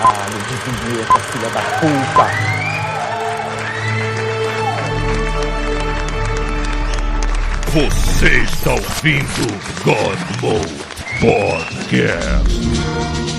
Caralho, desvia essa filha da puta. Você está ouvindo God Mode Podcast.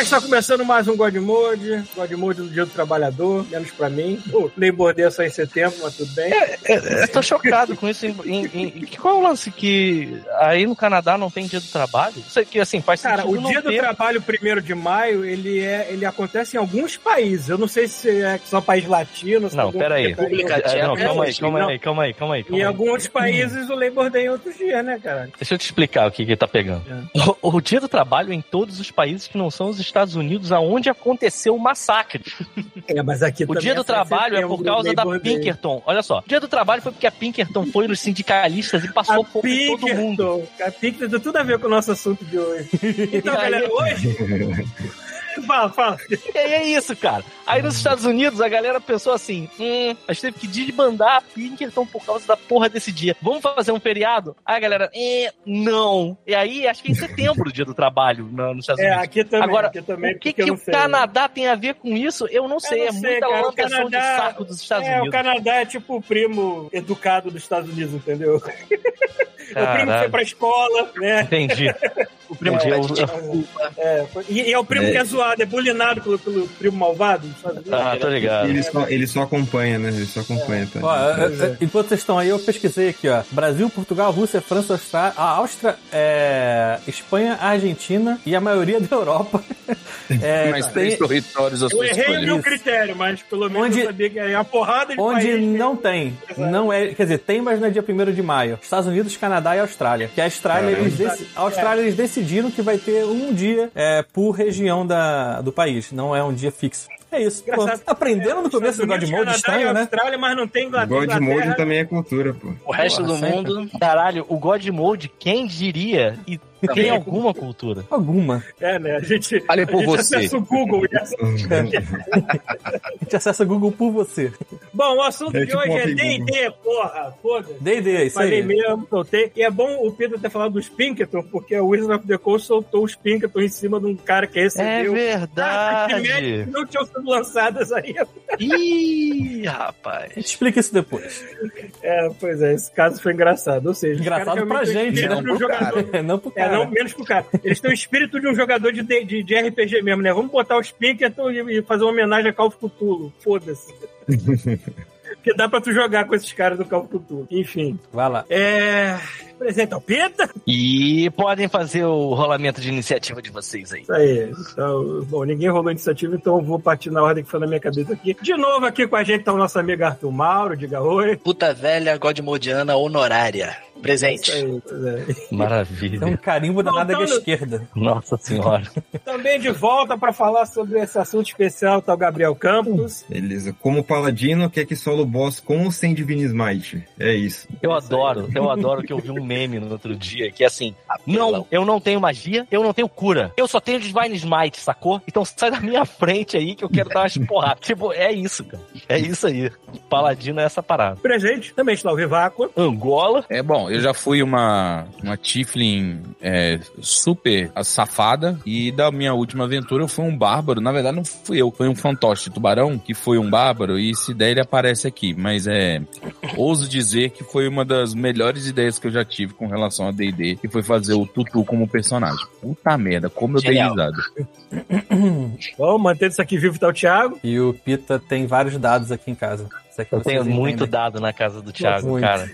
Galera, está começando mais um God Mode, God Mode do Dia do Trabalhador, menos pra mim. O Labor Day é só em setembro, mas tudo bem. Eu tô chocado com isso. Em, em- em- qual é o lance que aí no Canadá não tem dia do trabalho? Isso aqui, assim, faz Cara, sentido o Dia do ter. Trabalho, primeiro de maio, ele, é, ele acontece em alguns países. Eu não sei se é só país latino. se Não, algum- pera aí. República É, não, calma aí, calma aí, calma aí, calma aí. Em calma aí. alguns países o Labor Day é outros dias, né, cara? Deixa eu te explicar o que que tá pegando. O, o dia do trabalho é em todos os países que não são os Estados Unidos, aonde aconteceu o massacre. É, mas aqui O dia do em trabalho é por causa da Day. Pinkerton. Olha só, o dia do trabalho foi porque a Pinkerton foi nos sindicalistas e passou A em todo mundo. A Pinkerton tem tudo a ver com o nosso assunto de hoje. Então, galera, hoje... fala, fala. E aí é isso, cara. Aí nos Estados Unidos a galera pensou assim: hum, a gente teve que desbandar a Pinkerton por causa da porra desse dia. Vamos fazer um feriado? Aí a galera, eh, não. E aí, acho que é em setembro o dia do trabalho na- nos Estados É, Unidos. aqui também. Agora, aqui também, o que, eu que não o sei. né? Canadá tem a ver com isso? Eu não sei. não é sei, muita cara. O lampeção de Canadá- saco dos Estados é, o Unidos. Canadá é tipo o primo educado dos Estados Unidos, entendeu? É o primo que foi pra escola, né? Entendi. O primo Eu- te culpa. É, e, e é o primo É. que é zoado, é bulinado pelo, pelo primo malvado Unidos. Ah, tô ligado. Ele só, ele só acompanha, né? Ele só acompanha, tá? Ó, é, é, enquanto vocês estão aí, eu pesquisei aqui, ó. Brasil, Portugal, Rússia, França, Austrália, a Áustria, é, Espanha, Argentina e a maioria da Europa. É, Mas tem- três territórios a Eu errei o meu critério, mas pelo menos Onde- eu sabia que é uma porrada de Onde país. não tem. Não é, quer dizer, tem, mas não é dia 1 de maio. Estados Unidos, Canadá e Austrália. Que a Austrália, eles, deci- a Austrália eles decidiram que vai ter um dia é, por região da, do país. Não é um dia fixo. É isso. Pô, aprenderam no começo do God Mode estranho, e né? Austrália, mas não tem Inglaterra. God Mode também é cultura, pô. O resto Porra, do sempre. mundo. Caralho, o God Mode, quem diria? E tem é alguma cultura. Alguma. É, né? A gente, Fale por a gente você. acessa o Google. e essa- A gente acessa Google por você. Bom, o assunto É de tipo hoje é. D&D, porra. Foda-se. D&D, é isso Falei aí. mesmo, soltei. E é bom o Pedro ter falado dos Pinkerton, porque o Wizard of the Coast soltou os Pinkerton em cima de um cara que É recebeu. verdade. que não tinham sido lançadas ainda. Ih, rapaz. A gente explica isso depois. É, pois é, esse caso foi engraçado. Ou seja, Engraçado pra o gente, né? de um jogador. não pro É, cara. não, menos pro cara. Eles têm o espírito de um jogador de, de, de RPG mesmo, né? Vamos botar os Pinkerton e, e fazer uma homenagem a Call of Cthulhu. Foda-se. Porque dá pra tu jogar com esses caras do Call of Cthulhu. Enfim. Vai lá. É. Apresenta o Pita. E podem fazer o rolamento de iniciativa de vocês aí. Isso aí. Então, bom, ninguém rolou iniciativa, então eu vou partir na ordem que foi na minha cabeça aqui. De novo aqui com a gente tá o nosso amigo Arthur Mauro, diga oi. Puta velha Godmodiana honorária. Presente. aí, é. Tem um Maravilha. carimbo da nádega Voltando- esquerda. Nossa senhora. Também de volta para falar sobre esse assunto especial, tá o Gabriel Campos. Beleza. Como paladino, quer que solo boss com ou sem Divine Smite? É isso. Eu adoro, eu adoro que eu vi um meme no outro dia que é assim: Não, eu não tenho magia, eu não tenho cura. Eu só tenho Divine Smite, sacou? Então sai da minha frente aí que eu quero dar umas porradas. tipo, é isso, cara. É isso aí. Paladino é essa parada. Presente, também está o Viváqua. Angola. É bom, eu já fui uma, uma Tiflin é, super safada e da minha última aventura eu fui um bárbaro. Na verdade, não fui eu, foi um fantoche de tubarão que foi um bárbaro e se der ele aparece aqui. Mas é. Ouso dizer que foi uma das melhores ideias que eu já tive com relação a DD, que foi fazer o Tutu como personagem. Puta merda, como eu dei Genial. risada. Bom, mantendo isso aqui vivo tá o Thiago. E o Pita tem vários dados aqui em casa. Aqui Eu vocês tenho muito dado na casa do Thiago, Muito. cara.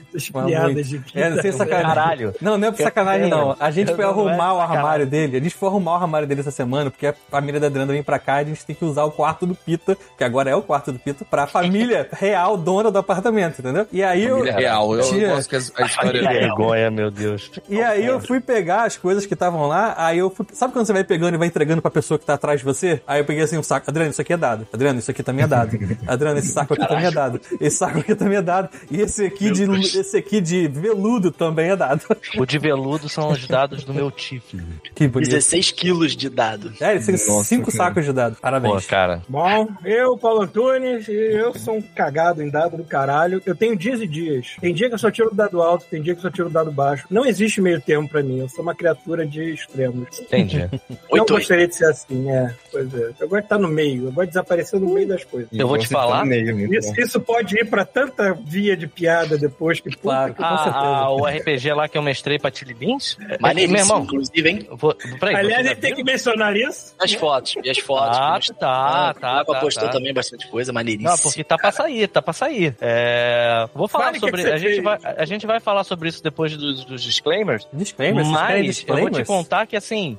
Piadas muito. de É, não sei sacanagem. Caralho. Não, não é por Eu sacanagem, não. A gente Eu foi não é arrumar o armário dele. A gente foi arrumar o armário dele essa semana, porque a família da Adriana vem pra cá e a gente tem que usar o quarto do Pita, que agora é o quarto do Pita, pra família real dona do apartamento, entendeu? E aí eu. Família real, eu Tinha- gosto que a história Que é vergonha, meu Deus. E aí eu fui pegar as coisas que estavam lá, aí eu fui... Sabe quando você vai pegando e vai entregando pra pessoa que tá atrás de você? Aí eu peguei assim um saco. Adriano, isso aqui é dado. Adriano, isso aqui também é dado. Adriano, esse saco aqui também é dado. Dado. Esse saco aqui também é dado. E esse aqui, de, esse aqui de veludo também é dado. O de veludo são os dados do meu Tiflin. Que bonito. 16 quilos de dado. É, ele tem Nossa, cinco cara. sacos de dado. Pô, Parabéns. cara. Bom, eu, Paulo Antunes, eu sou um cagado em dado do caralho. Eu tenho dias e dias. Tem dia que eu só tiro o dado alto, tem dia que eu só tiro o dado baixo. Não existe meio termo pra mim. Eu sou uma criatura de extremos. Entendi. Não Oito, oito. gostaria de ser assim, é. Pois é. Eu gosto de estar no meio. Eu gosto de desaparecer no meio das coisas. Eu vou te falar. no meio, Isso, isso pode ir pra tanta via de piada depois que. puta Claro. que- Com certeza. Ah, ah, o RPG lá que eu mestrei pra Tilly Beans? Maneiríssimo, Meu irmão, inclusive, hein? vou, peraí, Aliás, ele tem que mencionar isso. As fotos, e as fotos. Ah, que tá, tá, Lá tá, postou tá. também bastante coisa, maneiríssimo. Não, porque tá pra sair, tá pra sair. É, Vou falar Fale o que sobre. que você a, gente fez. vai, a gente vai falar sobre isso depois dos, dos disclaimers. Disclaimers, Mas eu vou te disclaimers? contar que assim,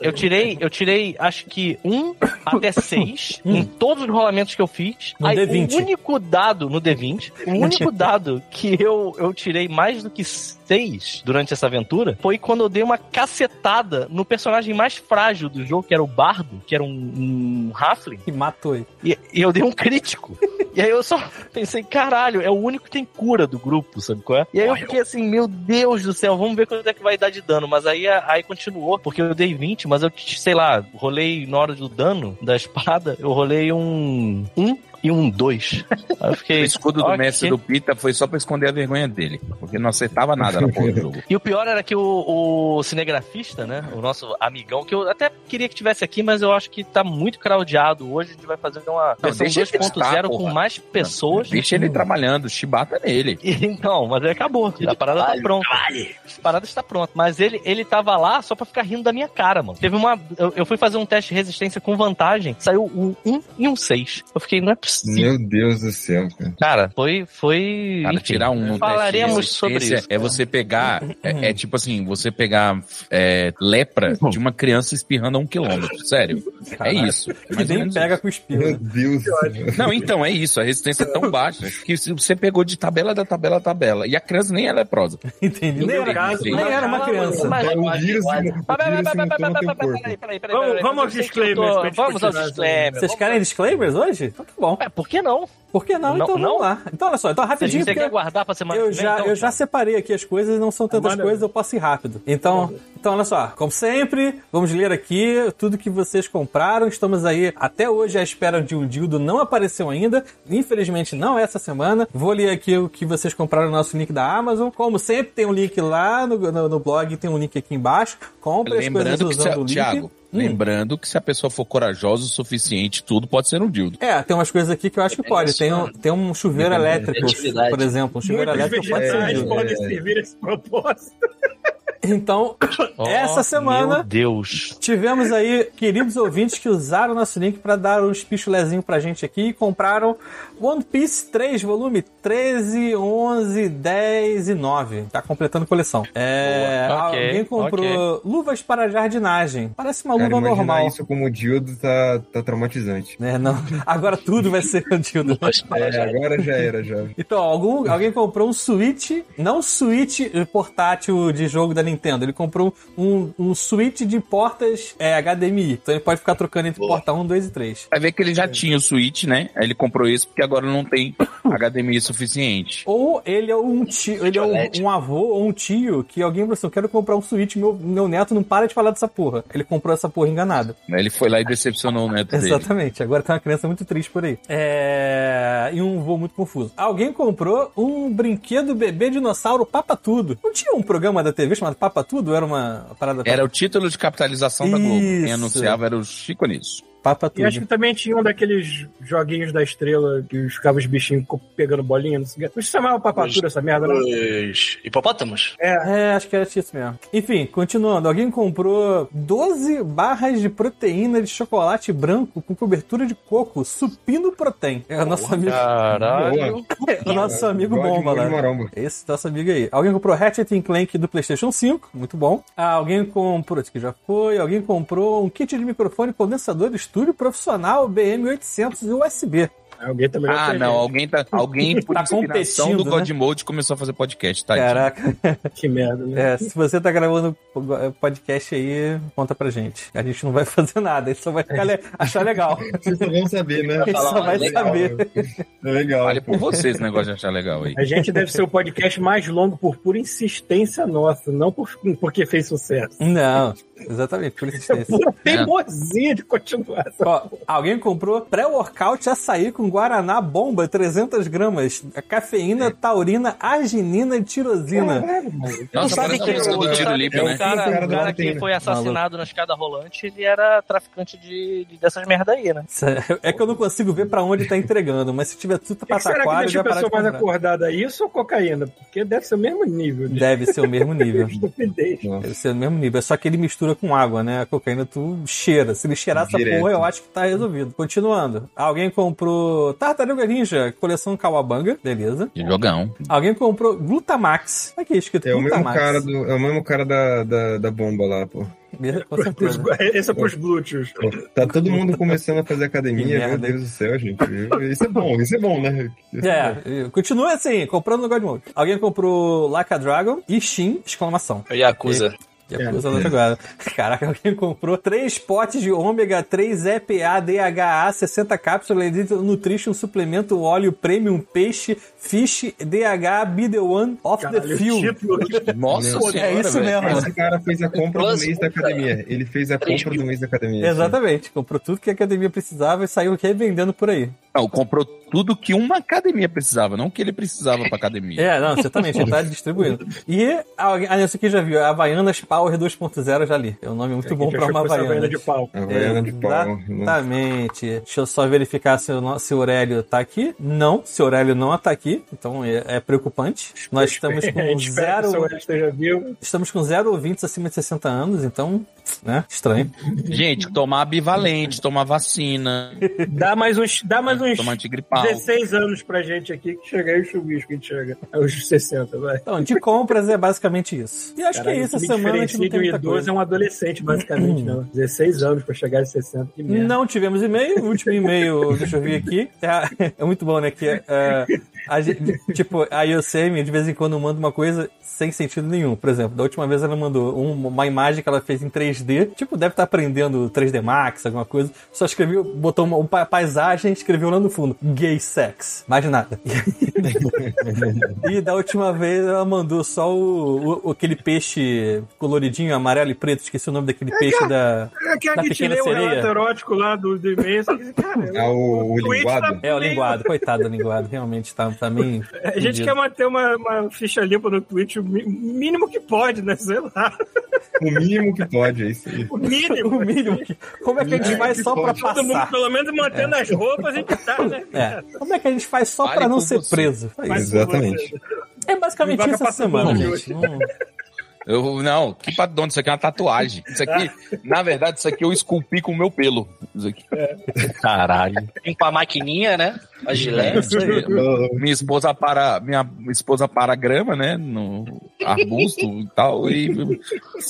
eu tirei, eu tirei acho que um até seis em todos os rolamentos que eu fiz. No Aí, D20. O único dado no D20, o único dado que eu, eu tirei mais do que seis durante essa aventura foi quando eu dei uma cacetada no personagem mais frágil do jogo, que era o Bardo, que era um, um Halfling. Que matou ele. E, e eu dei um crítico. E aí eu só pensei, caralho, é o único que tem cura do grupo, sabe qual é? E aí eu fiquei assim, meu Deus do céu, vamos ver quanto é que vai dar de dano. Mas aí, aí continuou, porque eu dei 20, mas eu, sei lá, rolei na hora do dano da espada, eu rolei um 1 e um 2. Aí eu O fiquei. escudo do ok. mestre do Pita foi só pra esconder a vergonha dele. Porque não acertava nada na porra do jogo. E o pior era que o, o cinegrafista, né? O nosso amigão, que eu até queria que tivesse aqui, mas eu acho que tá muito crowdado. Hoje a gente vai fazer uma versão ele estar, 2.0 com mais pessoas. Deixa ele trabalhando, chibata nele. Então, mas aí acabou. A parada tá Trabalho, pronta. A parada está pronta. Mas ele, ele tava lá só pra ficar rindo da minha cara, mano. Teve uma. Eu, eu fui fazer um teste de resistência com vantagem. Saiu um 1 e um 6. Eu fiquei, não é possível. Meu Deus do céu, cara. Cara, foi. foi Cara, enfim, tirar um no Falaremos sobre isso. É você pegar. É, é tipo assim, você pegar é, lepra de uma criança espirrando a um quilômetro. Sério. É isso. Mais ou nem pega isso. com espirro. Meu Deus do céu. Não, então é isso. A resistência é tão baixa que se você pegou de tabela da tabela a tabela. E a criança nem é leprosa. Entendi. Nem era, caso, nem era uma criança. É, o vírus, Vamos- aos disclaimers Vamos aos disclaimers. Vocês querem disclaimers hoje? Então tá bom. É, por que não? Por que não? Não- então não? vamos lá. Então olha só, então rapidinho, você quer guardar pra semana eu que vem, já, então, eu já separei aqui as coisas, não são tantas coisas, eu posso ir rápido. Então, então olha só, como sempre, vamos ler aqui tudo que vocês compraram. Estamos aí até hoje à espera de um dildo, não apareceu ainda. Infelizmente não é essa semana. Vou ler aqui o que vocês compraram no nosso link da Amazon. Como sempre, tem um link lá no, no, no blog, tem um link aqui embaixo. Compre as coisas Lembrando que, se, usando o link. Thiago, Hum. lembrando que se a pessoa for corajosa o suficiente, tudo pode ser um dildo. É, tem umas coisas aqui que eu acho que pode. Tem um, tem um chuveiro elétrico, Criatividade. por exemplo. Um chuveiro Muitos elétrico pode ser um dildo. podem servir esse propósito. Então, Oh, essa semana Meu Deus. tivemos aí queridos ouvintes que usaram o nosso link para dar uns pichulezinhos pra gente aqui e compraram One Piece 3, volume 13, 11, 10 e 9. Tá completando coleção. É, Boa. Ok, alguém comprou luvas para jardinagem. Parece uma luva imaginar normal. isso como dildo tá, tá traumatizante. Né, não. Agora tudo vai ser dildo. É, agora já era, já. Então, algum, alguém comprou um Switch, não Switch portátil de jogo da Nintendo, ele comprou um, um Switch de portas é, HDMI. Então ele pode ficar trocando entre Boa. porta 1, 2 e 3. Vai ver que ele já tinha o Switch, né? Aí ele comprou esse porque agora não tem HDMI suficiente. Ou ele é um tio, ele é um, um avô ou um tio que alguém falou assim: eu quero comprar um Switch, meu, meu neto não para de falar dessa porra. Ele comprou essa porra enganado. Aí Ele foi lá e decepcionou o neto dele. Exatamente, agora tem uma criança muito triste por aí. É... E um voo muito confuso. Alguém comprou um brinquedo bebê dinossauro Papa Tudo. Não tinha um programa da TV chamado Papa Tudo? Era uma parada. Era o título de capitalização da Globo. Quem Isso. anunciava era o Chico Nisso. Papa E Tudo. acho que também tinha um daqueles joguinhos da estrela que ficavam os bichinhos pegando bolinha. Não, sei o não se chamava papatura essa merda, não? Os hipopótamos? É, acho que era isso mesmo. Enfim, continuando. Alguém comprou 12 barras de proteína de chocolate branco com cobertura de coco, supino protein. É o nosso amigo, Caralho. é o nosso amigo God bomba lá. Maromba. Esse nosso amigo aí. Alguém comprou Ratchet and Clank do PlayStation 5, muito bom. Ah, alguém comprou, esse aqui já foi. Alguém comprou um kit de microfone condensador de estúdio profissional BM800 USB. Alguém tá melhor que Ah, não. gente. Alguém tá. Alguém, por Tá competindo, do né? God Mode, começou a fazer podcast, tá? Caraca. Que merda, né? É, se você tá gravando podcast aí, conta pra gente. A gente não vai fazer nada, a gente só vai ficar le- achar legal. Vocês só vão saber, né? A gente só vai Legal. saber. É legal. Olha por vocês o negócio de achar legal aí. A gente deve ser o podcast mais longo por pura insistência nossa, não por, porque fez sucesso. Não, exatamente, por isso. É pura teimosia de continuar. essa Ó, alguém comprou pré-workout açaí com guaraná bomba 300 gramas, cafeína, taurina, arginina e tirosina. Nossa, sabe que música o- do Tiro o né? o cara o cara que Latina. foi assassinado na escada rolante, ele era traficante de, de- dessas merda aí, né? É que eu não consigo ver pra onde tá entregando, mas se tiver tudo deixa já a parar de pessoa mais acordada? Isso ou cocaína? Porque deve ser o mesmo nível de Deve ser o mesmo nível. Deve ser o mesmo nível. É só que ele mistura com água, né? A cocaína tu cheira. Se ele cheirar essa Direto. porra, eu acho que tá resolvido. Continuando. Alguém comprou Tartaruga Ninja, coleção Kawabanga. Beleza. Que Jogão. Alguém comprou Glutamax. Aqui, escrito É o mesmo Glutamax. cara, do, é o mesmo cara da, da, da bomba lá, pô. Com certeza. Esse é pros glúteos. Pô, Tá todo mundo começando a fazer academia, meu Deus do céu, gente. Isso é bom, isso é bom, né? Isso É, continua assim, comprando no God Mode. Alguém comprou Like a Dragon e Shin, exclamação. Yakuza. Yakuza é. agora. Caraca, alguém comprou três potes de ômega 3 EPA DHA 60 cápsulas Nutrition suplemento óleo premium peixe fish DH be the one of Caralho, the field. Nossa senhora, é isso velho. mesmo. Esse cara fez a compra do mês da academia. Ele fez a compra do mês da academia. Exatamente, comprou tudo que a academia precisava e saiu revendendo por aí. Não, comprou tudo que uma academia precisava, não que ele precisava pra academia. É, não, certamente, ele tá distribuindo. E alguém, ah, esse aqui já viu, Havaianas Power 2.0, eu já li. É um nome muito bom A pra uma Havaiana. Havaiana de pau. A Havaiana de pau. Exatamente. Deixa eu só verificar se o, se o Aurélio tá aqui. Não, se o Aurélio não tá aqui, então é, é preocupante. Nós estamos com zero. Estamos com zero ouvintes acima de 60 anos, então, né? Estranho. Gente, tomar bivalente, tomar vacina, Dá mais uns, dá mais uns tomar antigripal. 16 anos pra gente aqui que chega aí o chuvisco que a gente chega. Aos 60, vai. Então, de compras é basicamente isso. E acho Caralho, que é isso. Essa semana a gente não tem muita coisa. é um adolescente, basicamente, né? 16 anos pra chegar aos 60. Que merda. Não tivemos e-mail. O último e-mail, deixa eu ver aqui. É, é muito bom, né? Que é, a gente- tipo, a Yosemi de vez em quando manda uma coisa sem sentido nenhum. Por exemplo, da última vez ela mandou um- uma imagem que ela fez em 3D. Tipo, deve estar aprendendo 3D Max, alguma coisa. Só escreveu, botou uma, uma paisagem e escreveu lá no fundo: gay sex. Mais nada. e da última vez ela mandou só o, o- aquele peixe coloridinho, amarelo e preto. Esqueci o nome daquele peixe da. É aquela Da que Pequena leu o erótico lá do, do e-mail. Cara, Ah, o- o Twitch linguado? tá É, o linguado, coitado do linguado, realmente tá, tá meio. A gente quer manter uma, uma ficha limpa no Twitch, o mínimo que pode, né? Sei lá. O mínimo que pode, é isso aí. O mínimo. O mínimo que. Como é que a gente faz só pra Todo mundo, passar? pelo menos mantendo as roupas e que tá, né? É. Como é que a gente faz só Fale pra não ser você. preso? É Mas isso. Exatamente. É basicamente isso essa semana, gente. Não- Eu, não, que padrão, isso aqui é uma tatuagem. Isso aqui, na verdade, isso aqui eu esculpi com o meu pelo. Isso aqui. Caralho. Vem com a maquininha, né? A É gilete. aí. Minha esposa para, minha esposa para a grama, né? No arbusto e tal. E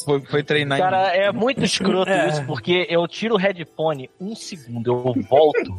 foi, foi treinar. em- Cara, é muito escroto É. isso, porque eu tiro o headphone um segundo, eu volto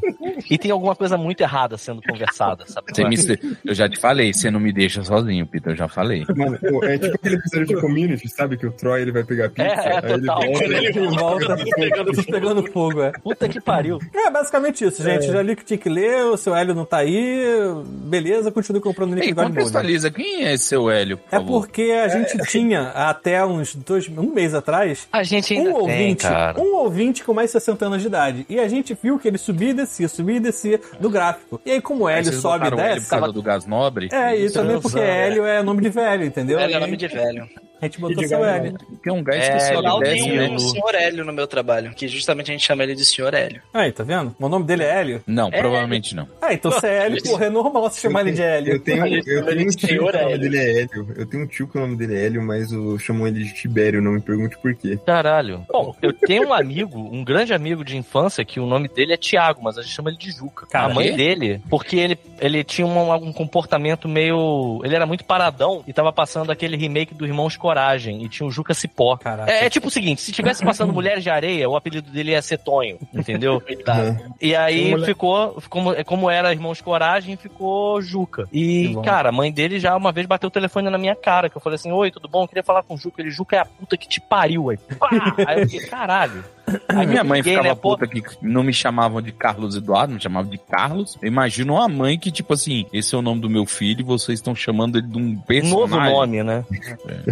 e tem alguma coisa muito errada sendo conversada, sabe? Você me- eu já te falei, você não me deixa sozinho, Peter, eu já falei. Mano, é tipo aquele episódio de community, sabe? Que o Troy ele vai pegar pizza. É, é, aí ele total. volta, Ele volta pegando, pegando fogo, é. Puta que pariu. É basicamente isso, gente. Já li que tinha que ler, o seu Hélio não tá aí. Beleza, continue comprando Mode. contextualiza, quem é esse seu Hélio, por É favor? porque a gente tinha até uns dois, um mês atrás A gente ainda um tem, ouvinte, cara. um ouvinte com mais de 60 anos de idade. E a gente viu que ele subia e descia, subia e descia do gráfico. E aí, como Hélio sobe e o Hélio desce. por causa do gás nobre? É, e também porque Hélio é nome de velho, entendeu? Velho é nome de velho. A gente botou seu. Hélio. Porque é um gás É, que sobe Lá desce, tem né? o senhor Hélio no meu trabalho, que justamente a gente chama ele de senhor Hélio. Aí, tá vendo? O nome dele é Hélio. Não, provavelmente não. Ah, então se é Hélio, porra, é normal você chamar ele de Eu Hélio. tenho, eu tenho um tio que o nome Hélio. dele é Hélio. Eu tenho um tio que o nome dele é Hélio, mas eu chamo ele de Tibério, não me pergunte por quê. Caralho. Bom, eu tenho um amigo, um grande amigo de infância, que o nome dele é Tiago, mas a gente chama ele de Juca. Cara, a mãe dele, porque ele, ele tinha um, um comportamento meio. Ele era muito paradão e tava passando aquele remake do Irmãos Coragem e tinha o Juca Cipó. É, é tipo o seguinte, se tivesse passando Mulheres de Areia, o apelido dele ia ser Tonho, entendeu? E aí Mulher- ficou, como, como era Irmãos Coragem, ficou Juca. E, cara, a mãe dele já uma vez bateu o telefone na minha cara, que eu falei assim, oi, tudo bom? Eu queria falar com o Juca. Ele, Juca é a puta que te pariu. Aí, pá! aí eu fiquei, caralho. Aí Minha mãe ficava né, pô, puta que não me chamavam de Carlos Eduardo, me chamavam de Carlos. Eu imagino uma mãe que, tipo assim, esse é o nome do meu filho e vocês estão chamando ele de um personagem. Novo nome, né?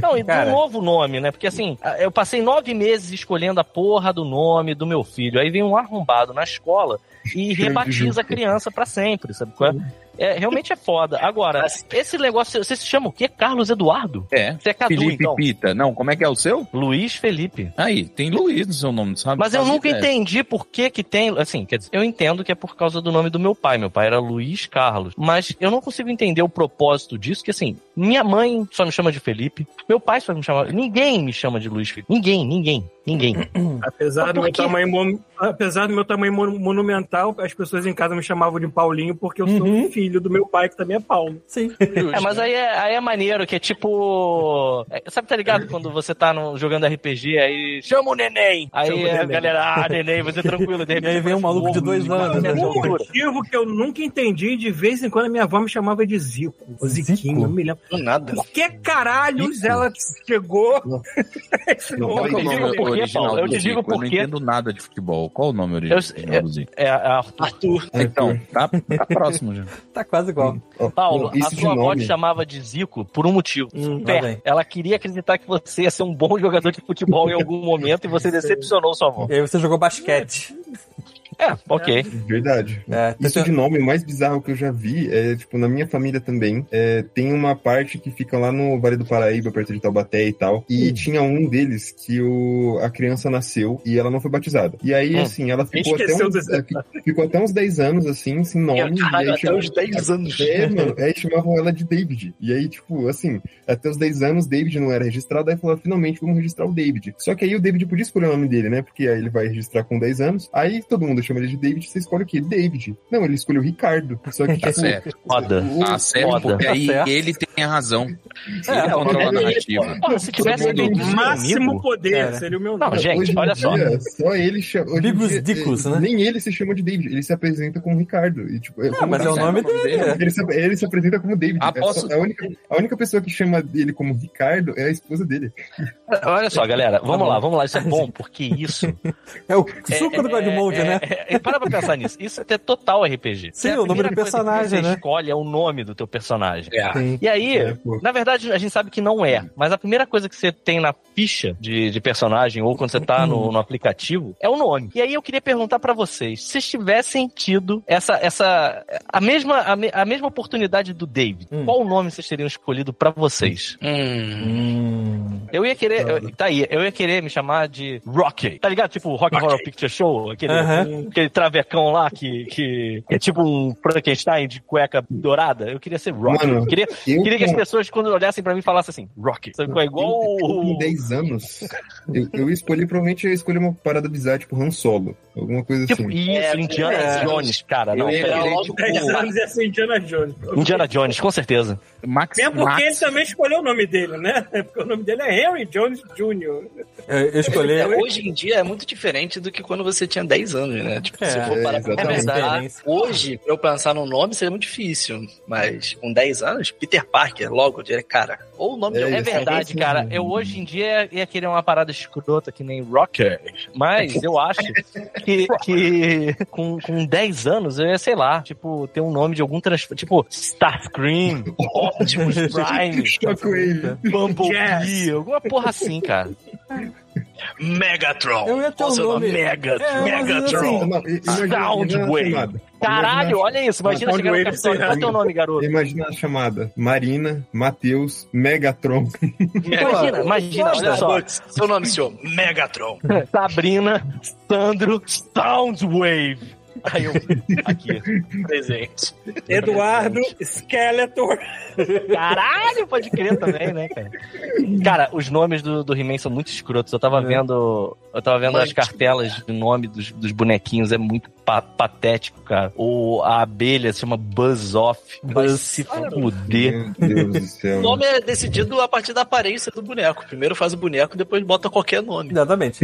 Não, e Cara. um novo nome, né? Porque assim, eu passei nove meses escolhendo a porra do nome do meu filho. Aí vem um arrombado na escola e rebatiza a criança pra sempre, sabe qual é? É, realmente é foda. Agora, esse negócio, você se chama o quê? Carlos Eduardo? É. Você é Cadu, Felipe então? Pita. Não, como é que é o seu? Luiz Felipe. Aí, tem Luiz no seu nome, sabe? Mas eu nunca ideia. entendi por que que tem, assim, quer dizer, eu entendo que é por causa do nome do meu pai. Meu pai era Luiz Carlos. Mas eu não consigo entender o propósito disso, que assim, minha mãe só me chama de Felipe, meu pai só me chama, ninguém me chama de Luiz Felipe. Ninguém, ninguém, ninguém. Apesar do, meu tamanho, mon- apesar do meu tamanho mon- monumental, as pessoas em casa me chamavam de Paulinho porque eu sou Uhum. Filho do meu pai, que também é Paulo. Sim. É, mas aí é, aí é maneiro, que é tipo. é, sabe, tá ligado? Quando você tá no- jogando RPG, aí chama o neném. Aí a galera, ah, neném, você tranquilo. De repente, aí vem um maluco de dois anos, né? nessa Um motivo que eu nunca entendi, de vez em quando a minha avó me chamava de Zico. Ziquinho, não me lembro. Nada. Por que caralhos ela chegou? Não, Qual é o te de- digo nome por quê, original Paulo, eu te digo Zico? Eu não entendo nada de futebol. Qual o nome original Eu- do Zico? É, a Arthur. Arthur. Então, tá, tá próximo já. Tá quase igual. Ó, Paulo, isso a sua avó te chamava de Zico por um motivo. Hum, vem. Ela queria acreditar que você ia ser um bom jogador de futebol em algum momento e você decepcionou sua avó. E aí você jogou basquete. É, ok. Verdade. É, Isso tem- de nome, o mais bizarro que eu já vi é, tipo, na minha família também, é, tem uma parte que fica lá no Vale do Paraíba, perto de Taubaté e tal, e tinha um deles que o, a criança nasceu e ela não foi batizada. E aí, Hum. assim, ela ficou até, uns, é, ficou até uns 10 anos, assim, sem nome. Caralho, e aí até chamavam- uns 10 anos. É, mano, aí chamavam ela de David. E aí, tipo, assim, até os 10 anos, David não era registrado, aí falou, finalmente vamos registrar o David. Só que aí o David podia escolher o nome dele, né? Porque aí ele vai registrar com 10 anos. Aí todo mundo chama ele de David, você escolhe o quê? David. Não, ele escolheu Ricardo. Só que, Tá tipo, certo. Foda. o- Tá certo, Foda. porque aí Tá ele tem a razão. Ele É, controla a ele- narrativa. Porra, se tivesse de Máximo amigo, poder Cara. seria o meu Não, nome. gente, hoje em olha só. dia, só ele chama. Bigos dia, Dicos, né? Nem ele se chama de David, ele se apresenta como Ricardo. E, tipo, é Ah, mas é o nome dele. Ele se, ele se apresenta como David. Ah, É posso- só- a, única, a única pessoa que chama ele como Ricardo é a esposa dele. Olha só, galera, vamos bom. lá, vamos lá, isso é bom, porque isso. É o suco do Godmode, é, né? É, para pra pensar nisso. Isso é até total RPG. Sim, É o nome primeira do coisa que personagem, você né? escolhe é o nome do teu personagem. É. E aí, É, na verdade, a gente sabe que não é. Mas a primeira coisa que você tem na ficha de, de personagem ou quando você tá no, no aplicativo é o nome. E aí eu queria perguntar pra vocês, se vocês tivessem tido essa, essa a mesma a, me- a mesma oportunidade do David, Hum. qual nome vocês teriam escolhido pra vocês? Hum. Eu ia querer, eu- tá aí, eu ia querer me chamar de Rocky. Tá ligado? Tipo Rock Horror Picture Show, aquele, Aham. Aquele travecão lá que, que é tipo um Frankenstein de cueca dourada. Eu queria ser Rocky. Mano, Eu queria, Eu, queria que as pessoas, quando olhassem pra mim, falassem assim, Rocky. Sabe qual é? Igual com o... 10 anos, eu, eu escolhi, provavelmente, eu escolhi uma parada bizarra, tipo Han Solo. Alguma coisa Tipo, assim. isso, É, Indiana é. Jones, cara. Não, pera logo tipo, 10 anos ia ser Indiana Jones. Indiana Jones, com certeza. Max, Mesmo porque ele Max, também escolheu o nome dele, né? Porque o nome dele é Henry Jones Jr. Eu, eu escolhi. É, hoje em dia é muito diferente do que quando você tinha 10 anos, né? Tipo, se É, for parar pra é pensar, verdade. hoje, pra eu pensar num nome seria muito difícil. Mas com 10 anos, Peter Parker, logo, eu diria, cara, ou o nome É, de É verdade, é cara. Eu hoje em dia ia querer uma parada escrota que nem Rocker. Mas eu acho que, que com, com 10 anos eu ia, sei lá, tipo, ter um nome de algum transforme. Tipo, Starscream, Optimus Prime, Shockwave. Bumblebee, Yes. alguma porra assim, cara. Megatron. Eu ia ter seu nome- Megatron. É, mas Megatron. assim, Soundwave. Caralho, olha isso. Imagina chegar no Capitólio. Qual é teu nome, garoto? Imagina a chamada. Marina, Matheus, Megatron. Imagina, imagina, olha só. Seu nome, senhor? Megatron. Sabrina, Sandro, Soundwave. Aí eu, aqui, presente. Eduardo Skeletor. Caralho, pode crer também, né, cara? Cara, os nomes do, do He-Man são muito escrotos. Eu tava vendo. Eu tava vendo as cartelas de nome dos, dos bonequinhos, é muito pa- patético, cara. O, a abelha se chama Buzz Off. Buzz. se fuder. Meu Deus do céu. O nome é decidido a partir da aparência do boneco. Primeiro faz o boneco, depois bota qualquer nome. Exatamente.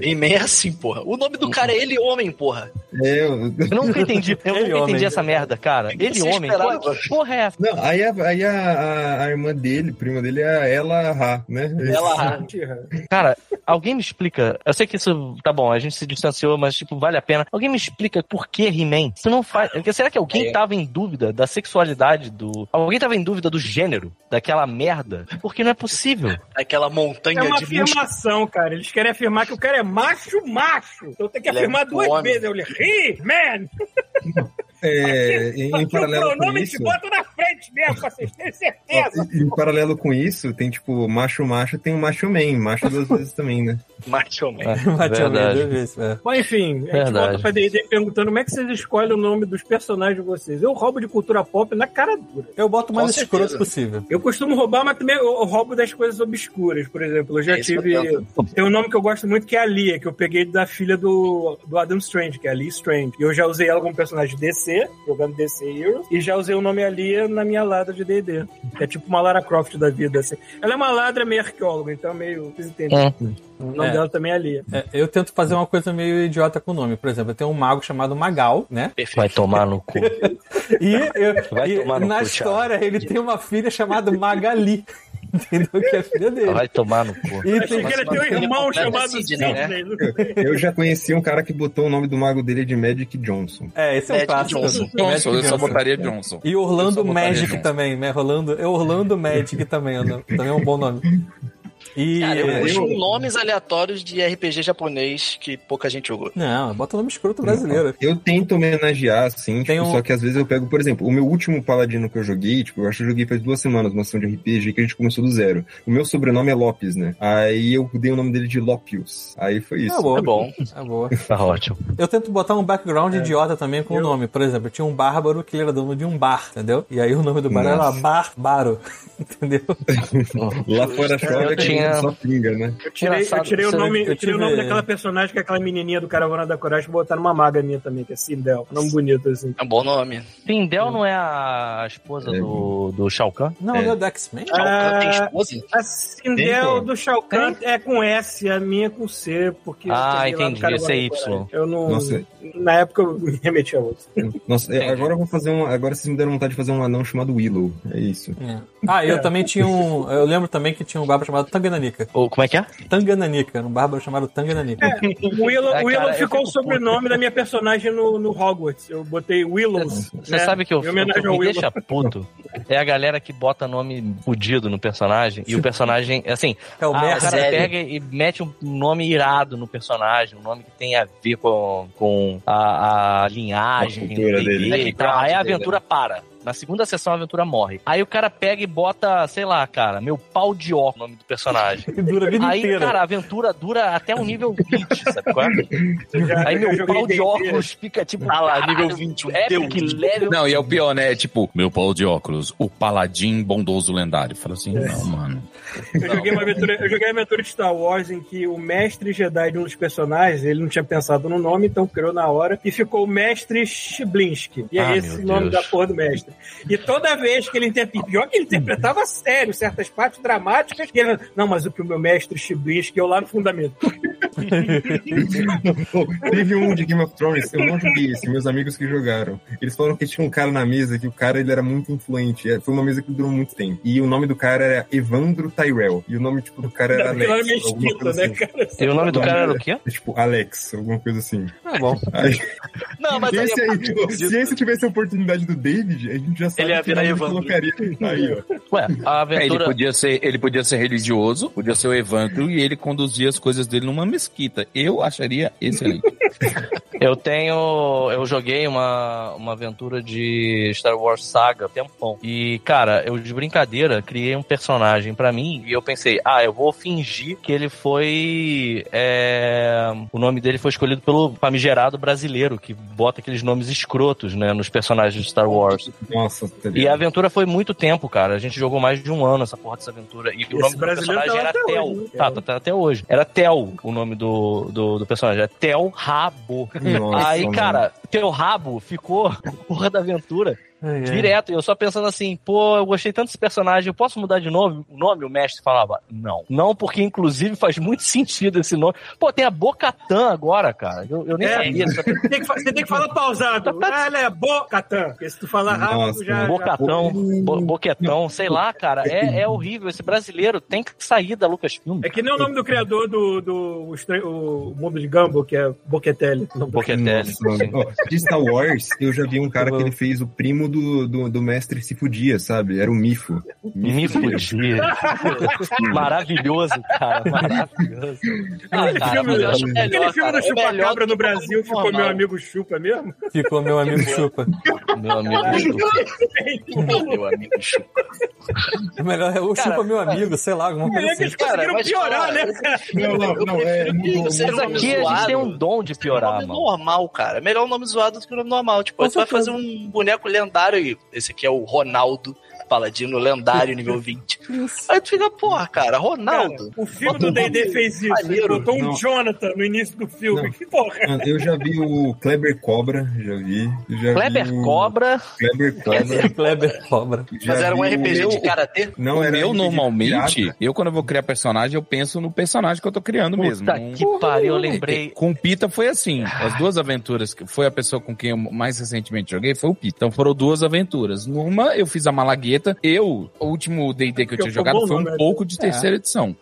He-Man é assim, porra. O nome do cara é ele homem, porra. É, eu- Eu nunca entendi, eu Ele nunca entendi homem. essa merda, cara. Ele Você homem, esperava. porra, que porra é essa? Não, aí, a, aí a, a, a irmã dele, prima dele, é a Ela Ra, né? Ela Cara, alguém me explica. Eu sei que isso tá bom, a gente se distanciou, mas tipo, vale a pena. Alguém me explica por que He-Man? Isso não faz. porque Será que alguém É. tava em dúvida da sexualidade do. Alguém tava em dúvida do gênero daquela merda? Porque não é possível. aquela montanha É uma de afirmação, cara. Eles querem afirmar que o cara é macho, macho. Então tem que Ele é afirmar duas homem. vezes. Eu li, he, man. É, em, em paralelo com isso, te bota na frente mesmo, pra vocês terem certeza. em, em paralelo com isso, tem tipo macho macho, tem o macho man, macho duas vezes também, né? Macho Man. A Verdade. meia, duas vezes, é. Mas enfim, a gente Verdade. volta pra D&D perguntando como é que vocês escolhem o nome dos personagens de vocês. Eu roubo de cultura pop na cara dura. Eu boto o mais escroto possível. Eu costumo roubar, mas também eu roubo das coisas obscuras. Por exemplo, eu já É tive. Tem um nome que eu gosto muito que é a Lia, que eu peguei da filha do, do Adam Strange, que é a Lia Strange. E eu já usei ela como personagem DC, jogando DC Heroes, e já usei o nome Alia na minha ladra de D&D. É tipo uma Lara Croft da vida, assim. Ela é uma ladra meio arqueóloga, então é meio... Vocês entendem? Hum. O nome É. dela também é Lia. É, eu tento fazer uma coisa meio idiota com o nome. Por exemplo, eu tenho um mago chamado Magal, né? Vai tomar no cu. E, eu- Vai e tomar no na cu, história ele tem uma filha chamada Magali. Entendeu? Que é filha dele. Vai tomar no cu. E Achei tem, que ele tem um irmão chamado Sidney, né? Sidney. Eu já conheci um cara que botou o nome do mago dele de Magic Johnson. é, esse é um Magic clássico. Johnson. Magic Johnson, eu só botaria Johnson. E Eu Orlando só botaria Magic Johnson. também, né? Orlando, é Orlando Magic também, é também é um bom nome. E Cara, eu puxo eu- nomes aleatórios de RPG japonês que pouca gente jogou. Não, bota o nome escroto brasileiro. Eu tento homenagear, assim, Tem tipo, um- só que às vezes eu pego, por exemplo, o meu último paladino que eu joguei, tipo, eu acho que eu joguei faz duas semanas uma ação de RPG que a gente começou do zero. O meu sobrenome é Lopes, né? Aí eu dei o nome dele de Lopius. Aí foi isso. É boa. É bom. É boa. Tá ótimo. Eu tento botar um background É. idiota também com o Eu- nome. Por exemplo, eu tinha um bárbaro que ele era dono de um bar, entendeu? E aí o nome do bar era Nossa. Bárbaro, entendeu? Lá fora que tinha- só pinga, né? Eu tirei, eu tirei o nome, eu eu tirei o nome daquela personagem que é aquela menininha do Caravana da Coragem e botaram uma maga minha também, que é Sindel. Nome bonito, assim. É um bom nome. Findel não é a esposa É. do, do Shao Kahn? Não, É. não é do X-Men? Shao Kahn tem Ah, esposa? A Sindel do Shao Kahn é com S, a minha é com C, porque... Ah, entendi, esse é Y. Coragem. Eu não... Nossa. Na época eu me remeti a outro. Nossa, é, agora eu vou fazer um. Agora vocês me deram vontade de fazer um anão chamado Willow. É isso. É. Ah, eu também tinha um. Eu lembro também que tinha um bárbaro chamado Tangananika. Ou como é que é? Tangananika, um bárbaro chamado Tangananika. O Willow, Ah, o Willow cara, eu ficou o sobrenome da minha personagem no, no Hogwarts. Eu botei Willows. Você né? sabe que eu, homenagem que ao me Willow. deixa puto é a galera que bota nome fudido no personagem e o personagem, assim, É o ah, o merda. cara Sério? pega e mete um nome irado no personagem, um nome que tem a ver com, com a, a linhagem A D&D dele. e tal. Aí a dele. aventura para. Na segunda sessão a aventura morre. Aí o cara pega e bota, sei lá, cara, meu pau de ó, o nome do personagem. Dura a vida Aí, inteira. cara, a aventura dura até o nível 20, sabe qual é? Aí eu meu pau de óculos fica tipo. Ah lá, nível 20, um Epic Deus. level. Não, e é o pior, né? É tipo, meu pau de óculos, o paladin bondoso lendário. Fala assim, É. não, mano. Eu joguei, uma aventura, eu joguei uma aventura de Star Wars em que o mestre Jedi de um dos personagens, ele não tinha pensado no nome, então criou na hora, e ficou o mestre Shiblinsky. E é Ah, esse o nome Deus. da porra do mestre. E toda vez que ele interpretava, pior que ele interpretava sério certas partes dramáticas, e ele não, mas o que o meu mestre Shiblinsky, eu lá no fundamento. Teve um de Game of Thrones, eu não joguei esse, meus amigos que jogaram. Eles falaram que tinha um cara na mesa, que o cara ele era muito influente. É, Foi uma mesa que durou muito tempo. E o nome do cara era Evandro Tyrell. E o nome, tipo, do cara era Alex. alguma esquita, né, assim. cara? E o nome do cara era o quê? É, Tipo, Alex, alguma coisa assim. Tá bom. Aí, Não, mas aí esse aí, tipo, disso. se esse tivesse a oportunidade do David, a gente já sabe Ele ia que virar nome Evandro. colocaria. Aí, ó. Ué, a É, ele, aventura. podia ser, ele podia ser religioso, podia ser o Evandro e ele conduzia as coisas dele numa mesquita. Eu acharia excelente. Eu tenho. Eu joguei uma, uma aventura de Star Wars Saga tempão. E, cara, eu de brincadeira criei um personagem pra mim e eu pensei, ah, eu vou fingir que ele foi. é, O nome dele foi escolhido pelo famigerado brasileiro, que bota aqueles nomes escrotos, né, nos personagens de Star Wars. Nossa, tá E a aventura foi muito tempo, cara. A gente jogou mais de um ano essa porra dessa aventura. E o nome do personagem tá era Tel. hoje, né? Tá, tá, tá até hoje. Era Tel o nome do, do, do personagem. É Tel Rabo. Nossa, Aí, mano. cara, teu rabo ficou porra da aventura Ai, direto. E eu só pensando assim, pô, eu gostei tanto desse personagem, eu posso mudar de nome? O nome, o mestre falava, não. Não, porque inclusive faz muito sentido esse nome. Pô, tem a Bocatã agora, cara. Eu, eu nem É. sabia. Só tem que Você tem que falar pausado. Ah, ela é Bocatã. Porque se tu falar rápido, Nossa, já. já- Bocatão, bo, boquetão, sei lá, cara. É, é horrível. Esse brasileiro tem que sair da Lucasfilm. É que nem o nome do criador do, do o, estra- o mundo de Gumball, que é Boquetelli. Boquetelli. Nossa, de Star Wars, eu já vi um cara que ele fez o primo do, do, do mestre se fudia, sabe? Era o Mifo. Me fudia. Maravilhoso, cara. Maravilhoso. Aquele cara, filme, acho aquele melhor, filme cara. do É melhor Chupacabra do no Brasil o ficou normal. meu amigo Chupa mesmo? Ficou meu amigo Chupa. Meu amigo. Meu amigo Chupa. O melhor é o Cara, Chupa meu amigo, sei lá, alguma coisa É que assim. eles conseguiram mas piorar, né? esse Não, não, não, é, mudou, Esse Mas nome aqui a gente tem um dom de É um piorar, nome mano. normal, cara. Melhor um nome zoado do que o nome normal. Tipo, tu vai fazer um boneco lendário e esse aqui é o Ronaldo, paladino lendário nível 20. Aí tu fica, porra, cara, Ronaldo. Cara, o filme do D&D fez isso. Ele botou um Não. Jonathan no início do filme. Não. Que porra. Eu já vi o Kleber Cobra, já vi. Já Kleber vi o Cobra. Kleber Cobra. Kleber Cobra. já Mas era um o RPG meu- de karatê? Não, O era meu, normalmente, eu quando eu vou criar personagem, eu penso no personagem que eu tô criando mesmo. Puta que pariu, eu lembrei. Com o Pita foi assim. As duas aventuras, que foi a pessoa com quem eu mais recentemente joguei, foi o Pita. Então foram duas aventuras. Numa, eu fiz a Malagueta. Eu, o último D&D que eu tinha ficou jogado foi um né? pouco de terceira edição.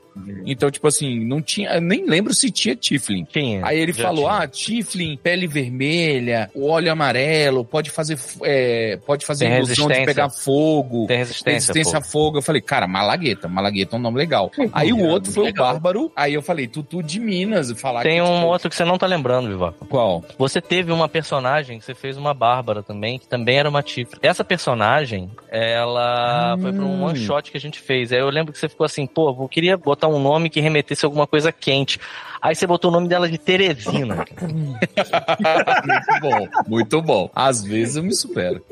Então, tipo assim, não tinha, eu nem lembro se tinha Tiflin. Tinha. Aí ele falou, tinha. ah, Tiflin, pele vermelha, o óleo amarelo, pode fazer, é, pode fazer Tem ilusão de resistência. pegar fogo. Tem resistência, Resistência pô. a fogo. Eu falei, cara, Malagueta. Malagueta é um nome legal. Aí o outro foi o legal. Bárbaro. Aí eu falei, Tutu de Minas. Falar Tem que, um tipo, outro que você não tá lembrando, Vivaco. Qual? Você teve uma personagem que você fez uma Bárbara também, que também era uma Tifre. Essa personagem, ela foi pra um Hum. one shot que a gente fez. Aí eu lembro que você ficou assim, pô, eu queria botar um nome que remetesse a alguma coisa quente. Aí você botou o nome dela de Teresina. muito bom, muito bom. Às vezes eu me supero.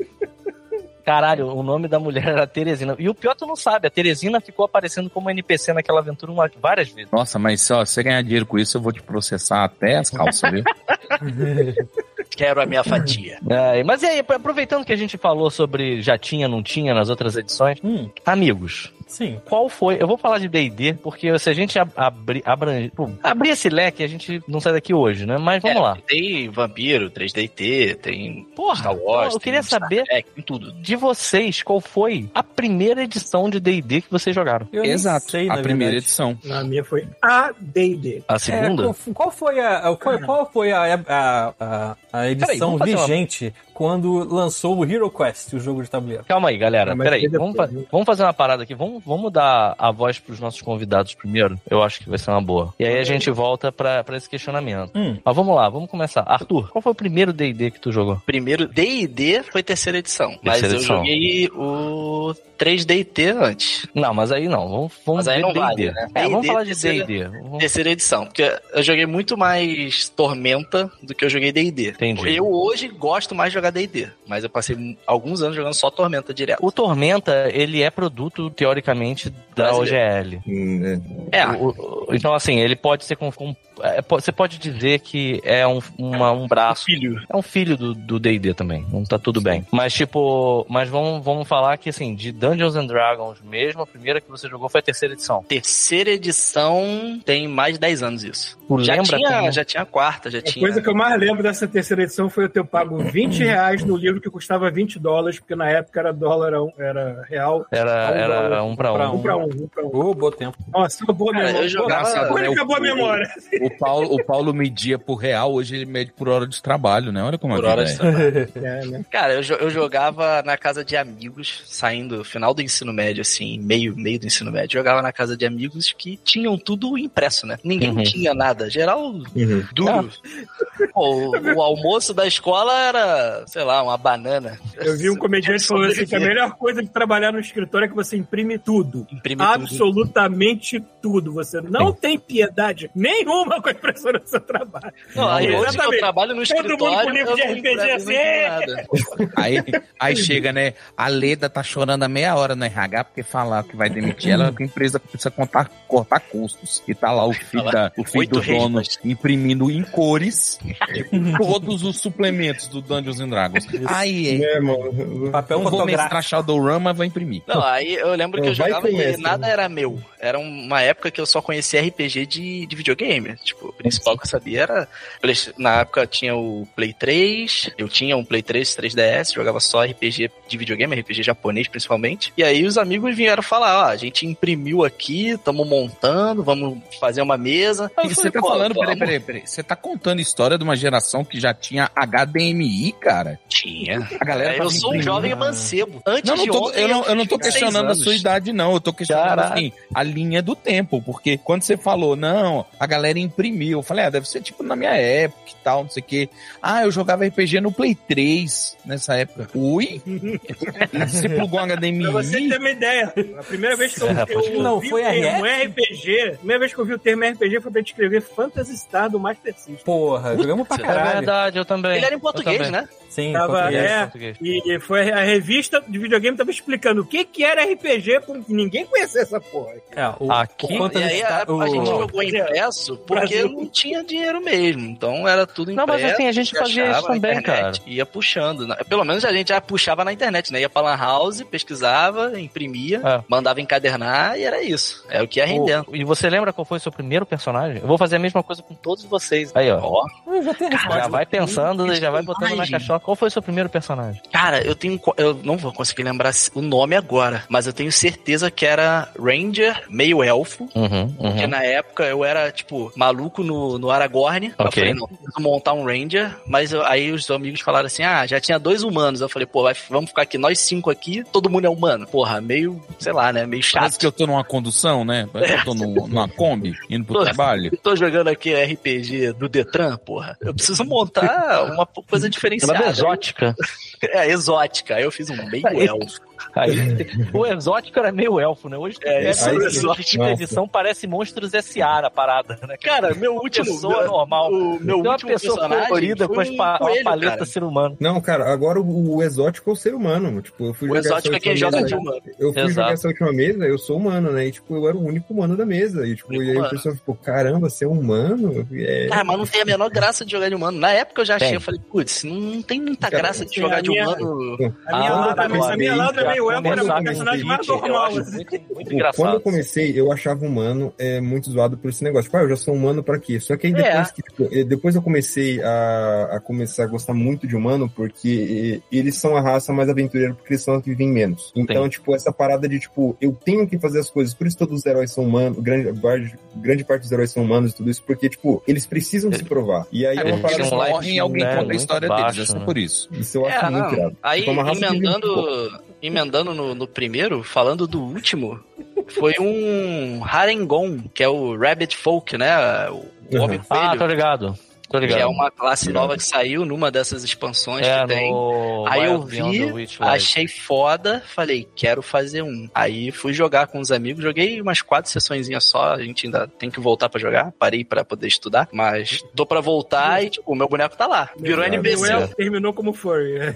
Caralho, o nome da mulher era Teresina. E o pior tu não sabe, a Teresina ficou aparecendo como NPC naquela aventura uma- várias vezes. Nossa, mas só se você ganhar dinheiro com isso, eu vou te processar até as calças, viu? Quero a minha fatia. É, mas e aí, aproveitando que a gente falou sobre já tinha, não tinha nas outras edições, Hum, amigos, sim. qual foi? Eu vou falar de D&D, porque se a gente ab- abrir, abrange- pô, abrir esse leque, a gente não sai daqui hoje, né? Mas vamos É, lá. Tem Vampiro, 3DT, tem Porra, Star Wars. eu queria saber Trek, tem tudo. de vocês, qual foi a primeira edição de D&D que vocês jogaram? Eu Exato, sei, a primeira verdade. edição. Na minha foi a D&D. A É, segunda? qual, qual foi a, qual, qual foi a, a, a, a edição vigente quando lançou o Hero Quest, o jogo de tabuleiro? Calma aí, galera. Mas Peraí, aí vamos, fa- vamos fazer uma parada aqui. Vamos, vamos dar a voz pros nossos convidados primeiro. Eu acho que vai ser uma boa. E aí a gente volta pra, pra esse questionamento. Hum. Mas vamos lá, vamos começar. Arthur, qual foi o primeiro D&D que tu jogou? Primeiro, D&D foi terceira edição. mas Terceira eu edição. joguei o 3DT antes. Não, mas aí não. Vamos, vamos Mas aí não D&D. vale, né? É, vamos falar de terceira- D&D. Vamos- Terceira edição. Porque eu joguei muito mais Tormenta do que eu joguei D&D. Entendi. Eu hoje gosto mais de jogar D&D. Mas eu passei alguns anos jogando só Tormenta direto. O Tormenta, ele é produto, teoricamente, da Brasileiro. OGL. Hum, é. É, O- o- então, assim, ele pode ser com. com- é, você pode dizer que é um, uma- um braço. filho. É um filho do D&D também. Não tá tudo bem. Mas, tipo, mas vamos, vamos falar que, assim, de Dungeons and Dragons mesmo, a primeira que você jogou foi a terceira edição. Terceira edição tem mais de 10 anos isso. Tu Já lembra tinha, como- já tinha a quarta, já A tinha. coisa que eu mais lembro dessa terceira edição foi eu ter pago 20 reais no livro que custava 20 dólares, porque na época era dólar, era real. Era, Um era dólar. um pra Pra um. Um pra um, um pra um. Ô, bom tempo. Nossa, uma boa Cara, memória. eu jogava- Boa- né? única boa memória. O Paulo, o Paulo media por real, hoje ele mede por hora de trabalho, né? Olha como Por a hora vida de é. trabalho. É, né? Cara, eu, eu jogava na casa de amigos, saindo final do ensino médio, assim, meio, meio do ensino médio. Jogava na casa de amigos que tinham tudo impresso, né? Ninguém Uhum. tinha nada. Geral Uhum. duro. Pô, o, o almoço da escola era, sei lá, uma banana. Eu vi um comediante falando assim que a melhor coisa de trabalhar no escritório é que você imprime tudo. Imprime tudo. Absolutamente tudo. Você não tem piedade nenhuma com a impressora do seu trabalho. Não, aí hoje que eu Exatamente. trabalho no Todo mundo com escritório, livro de não RPG assim. nada. Aí, aí chega, né? A Leda tá chorando há meia hora no RH porque falar que vai demitir ela, que a empresa precisa contar, cortar custos. E tá lá o filho, da, o filho do dono resmas. imprimindo em cores todos os suplementos do Dungeons and Dragons. Aí, É, mano. Papel não vou mestrar Shadowrun, mas vou imprimir. Não, aí eu lembro que eu Vai jogava com e nada né? era meu. Era uma época que eu só conhecia RPG de, de videogame. Tipo, o principal que eu sabia era. Na época tinha o Play 3, eu tinha um Play 3, 3DS, jogava só RPG de videogame, RPG japonês principalmente. E aí os amigos vieram falar: ó, a gente imprimiu aqui, estamos montando, vamos fazer uma mesa. Aí E falei, você tá "Pô, falando, peraí, vamos." peraí, peraí. Você tá contando história de uma geração que já tinha HDMI, cara? Tinha. A galera É, eu sou um jovem mancebo. Antes Não, não de tô, ontem, eu, não, eu não tô questionando a sua idade, não. Eu tô questionando Caraca. assim, a linha do tempo. Porque quando você falou, não, a galera imprimiu, eu falei, ah, deve ser tipo na minha época e tal, não sei o quê. Ah, eu jogava RPG no Play 3 nessa época. Ui? Você plugou um HDMI? Pra você ter uma ideia, a primeira vez que eu, É, eu Não, foi o a termo RF? RPG, a primeira vez que eu vi o termo RPG foi pra descrever Phantasy Star do Master System. Porra, jogamos pra É É caralho. verdade, eu também. Ele era em português, né? Sim, Tava, português. é, Português. e foi a revista de videogame tava explicando o que que era RPG, porque ninguém conhecia essa porra. É, o, Aqui- E Phantasy aí a, a gente jogou impresso porque Brasil. não tinha dinheiro mesmo. Então era tudo Não, impresso. mas assim, a gente fazia isso também, internet, Ia puxando. né? Pelo menos a gente já puxava na internet, né? Ia pra Lan House, pesquisava, imprimia, É. mandava encadernar e era isso. É o que ia rendendo. O- E você lembra qual foi o seu primeiro personagem? Eu vou fazer a mesma coisa com todos vocês. Aí, ó. Já. Já vai pensando já vai botando na personagem. Qual foi o seu primeiro personagem? cara, eu tenho. Eu não vou conseguir lembrar o nome agora, mas eu tenho certeza que era Ranger, meio elfo. Uhum, Porque na época eu era, tipo, maluco no, no Aragorn. Eu Ok. falei, não, preciso montar um Ranger. Mas eu- aí os amigos falaram assim: ah, já tinha dois humanos. Eu falei, pô, vai- vamos ficar aqui nós cinco aqui, todo mundo é humano. Porra, meio, sei lá, né? Meio Parece chato. que eu tô numa condução, né? Parece que eu tô num- numa Kombi, indo pro Tô- trabalho. Eu tô jogando aqui RPG do Detran, porra. Eu preciso montar uma coisa diferenciada. É exótica. É, exótica. Aí eu fiz um meio Aí- elfo. Aí, o exótico era meio elfo, né? Hoje É, é, isso aí- a exótico. Nossa. edição parece Monstros S.A. na parada, né? Cara, meu último. pessoa normal. O meu Tem uma último pessoa personagem colorida com as pa- coelho, paleta cara. ser humano. Não, cara, agora o, o exótico é o ser humano. Tipo, eu fui O jogar essa exótico é quem última joga mesa de humano. Eu fui Exato. jogar essa última mesa, eu sou humano, né? E, tipo, eu era o único humano da mesa. E, tipo, e aí o pessoal ficou, caramba, você é humano? É... Cara, mas não tem a menor graça de jogar de humano. Na época eu já achei, Tem. eu falei, putz, não tem muita Cara, graça de assim, jogar a de minha- humano. A minha Ladra também, a minha meio elfo era o a personagem mais normal. assim. muito, engraçado. Quando eu comecei, eu achava humano é, muito zoado por esse negócio. Tipo, ah, eu já sou humano pra quê? Só que aí depois, É. que, tipo, eh, depois eu comecei a, a começar a gostar muito de humano, porque eh, eles são a raça mais aventureira, porque eles são a que vivem menos. Então, tipo, essa parada de, tipo, eu tenho que fazer as coisas, por isso todos os heróis são humanos, grande, parte- grande parte dos heróis são humanos e tudo isso, porque, tipo, eles precisam se provar. E aí é uma Eles parada um assim, morrem e alguém né, conta a história baixo, deles, é só né? Por isso. isso eu acho É, muito irado. Aí, emendando, emendando no, no primeiro, falando do último, foi um Harengon, que é o Rabbit Folk, né? O Uhum. Homem Ah, Coelho, tô ligado. Tô que é uma classe nova que saiu numa dessas expansões É, que tem. no Aí eu vi. Achei foda, falei, quero fazer um. Aí fui jogar com os amigos, joguei umas quatro sessõezinhas só, a gente ainda tem que voltar pra jogar, parei pra poder estudar, mas tô pra voltar e, tipo, o meu boneco tá lá. Virou Exato. O NPC. elfo terminou como furry. é.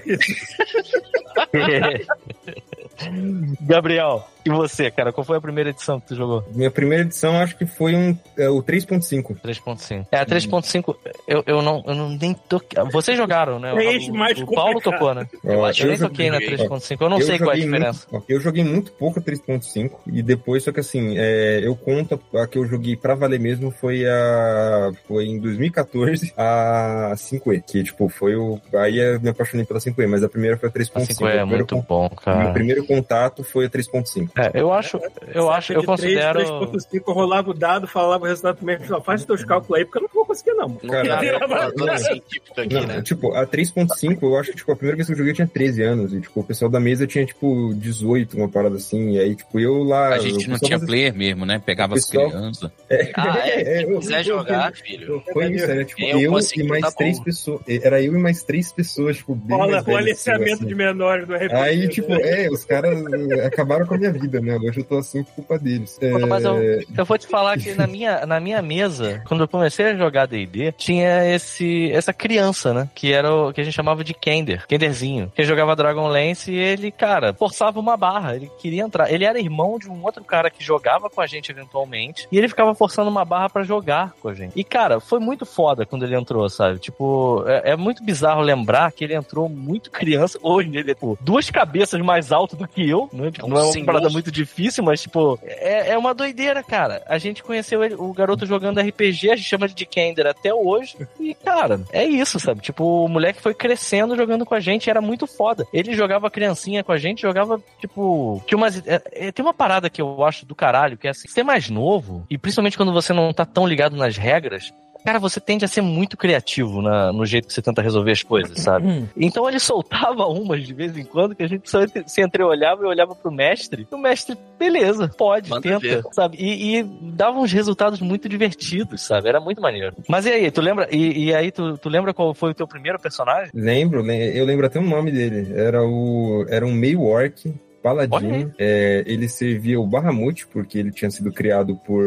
Gabriel, e você, cara? Qual foi a primeira edição que tu jogou? Minha primeira edição, acho que foi um, é, o 3.5. 3.5. É, a 3.5, eu, eu não, eu não nem toquei. Vocês jogaram, né? É o, mais o Paulo complicado. tocou, né? Eu acho Eu Eu nem toquei na joguei. 3.5, eu não sei qual é a diferença. Muito, eu joguei muito pouco a 3.5 e depois, só que assim, é, eu conto a que eu joguei pra valer mesmo foi a. Foi em 2014 a 5E. Que, tipo, foi o. Aí eu me apaixonei pela 5E, mas a primeira foi a 3.5. A 5 é primeiro muito con- bom, Meu cara. primeiro contato foi a 3.5. É, eu acho, eu acho, eu de considero. 3.5, eu rolava o dado, falava o resultado. Só faz os teus cálculos aí, porque eu não vou conseguir, não. Cara, Aqui, Não, né? tipo, a 3.5, eu acho que, tipo, a primeira vez que eu joguei eu tinha 13 anos. E, tipo, o pessoal da mesa tinha, tipo, 18, uma parada assim. E aí, tipo, eu lá. A gente não tinha fazia- player mesmo, né? Pegava as Pessoal- crianças. Ah, é. eu- Se quiser eu- jogar, filho. Foi isso, era tipo Eu eu, e mais tá três bom. pessoas. Era eu e mais três pessoas, tipo, bem Rola mais o velhas, aliciamento assim. de menores do RPG. Aí, tipo, é, os caras acabaram com a minha vida, né? Hoje eu tô assim por culpa deles. É, Mas eu, eu vou te falar que na minha, na minha mesa, quando eu comecei a jogar D&D, tinha esse, essa criança, né? Que era o que a gente chamava de Kender, Kenderzinho. Que jogava Dragonlance e ele, cara, forçava uma barra. Ele queria entrar. Ele era irmão de um outro cara que jogava com a gente eventualmente. E ele ficava forçando uma barra pra jogar com a gente. E, cara, foi muito foda quando ele entrou, sabe? Tipo, é, é muito bizarro lembrar que ele entrou muito criança. Hoje ele é, tipo, duas cabeças mais alto do que eu, né? Tipo, É não é uma parada muito difícil, mas, tipo, é, é uma doideira, cara. A gente conheceu ele- o garoto jogando RPG, a gente chama ele de Kender até hoje. E, cara, é isso, sabe? Tipo, o moleque foi crescendo jogando com a gente, era muito foda. Ele jogava criancinha com a gente, jogava, tipo. Que umas, é- é- tem uma parada que eu acho do caralho, que é assim, ser mais novo, e principalmente quando você não tá tão ligado nas regras. Cara, você tende a ser muito criativo na- no jeito que você tenta resolver as coisas, sabe? Hum. Então ele soltava umas de vez em quando que a gente só se entreolhava e olhava pro mestre. E o mestre, beleza, pode, Manda tenta, ver. sabe? E, e dava uns resultados muito divertidos, sabe? Era muito maneiro. Mas e aí, tu lembra? E, e aí, tu, tu lembra qual foi o teu primeiro personagem? Lembro, lem- eu lembro até o nome dele. Era o. Era um meio orc. Paladino, É, ele servia o Bahamut, porque ele tinha sido criado por,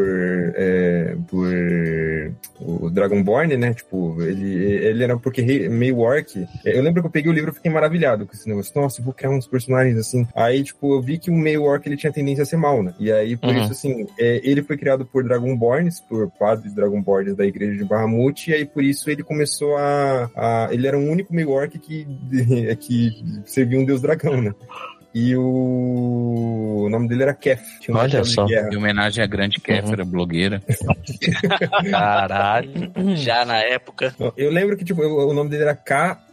é, por o Dragonborn, né? Tipo, ele, ele era porque meio orc. É, Eu lembro que eu peguei o livro e fiquei maravilhado com esse negócio. Nossa, eu vou criar uns personagens assim. Aí, tipo, eu vi que o meio orc ele tinha tendência a ser mal, né? E aí, por Uhum. isso, assim, é, ele foi criado por Dragonborns, por padres Dragonborns da igreja de Bahamut, e aí por isso ele começou a. a- ele era o único meio orc que, que servia um deus dragão, né? E o, o nome dele era Kef. Tinha um Olha só. Em homenagem à grande Kéfera, blogueira. Caralho. Já na época. Eu lembro que tipo, o o nome dele era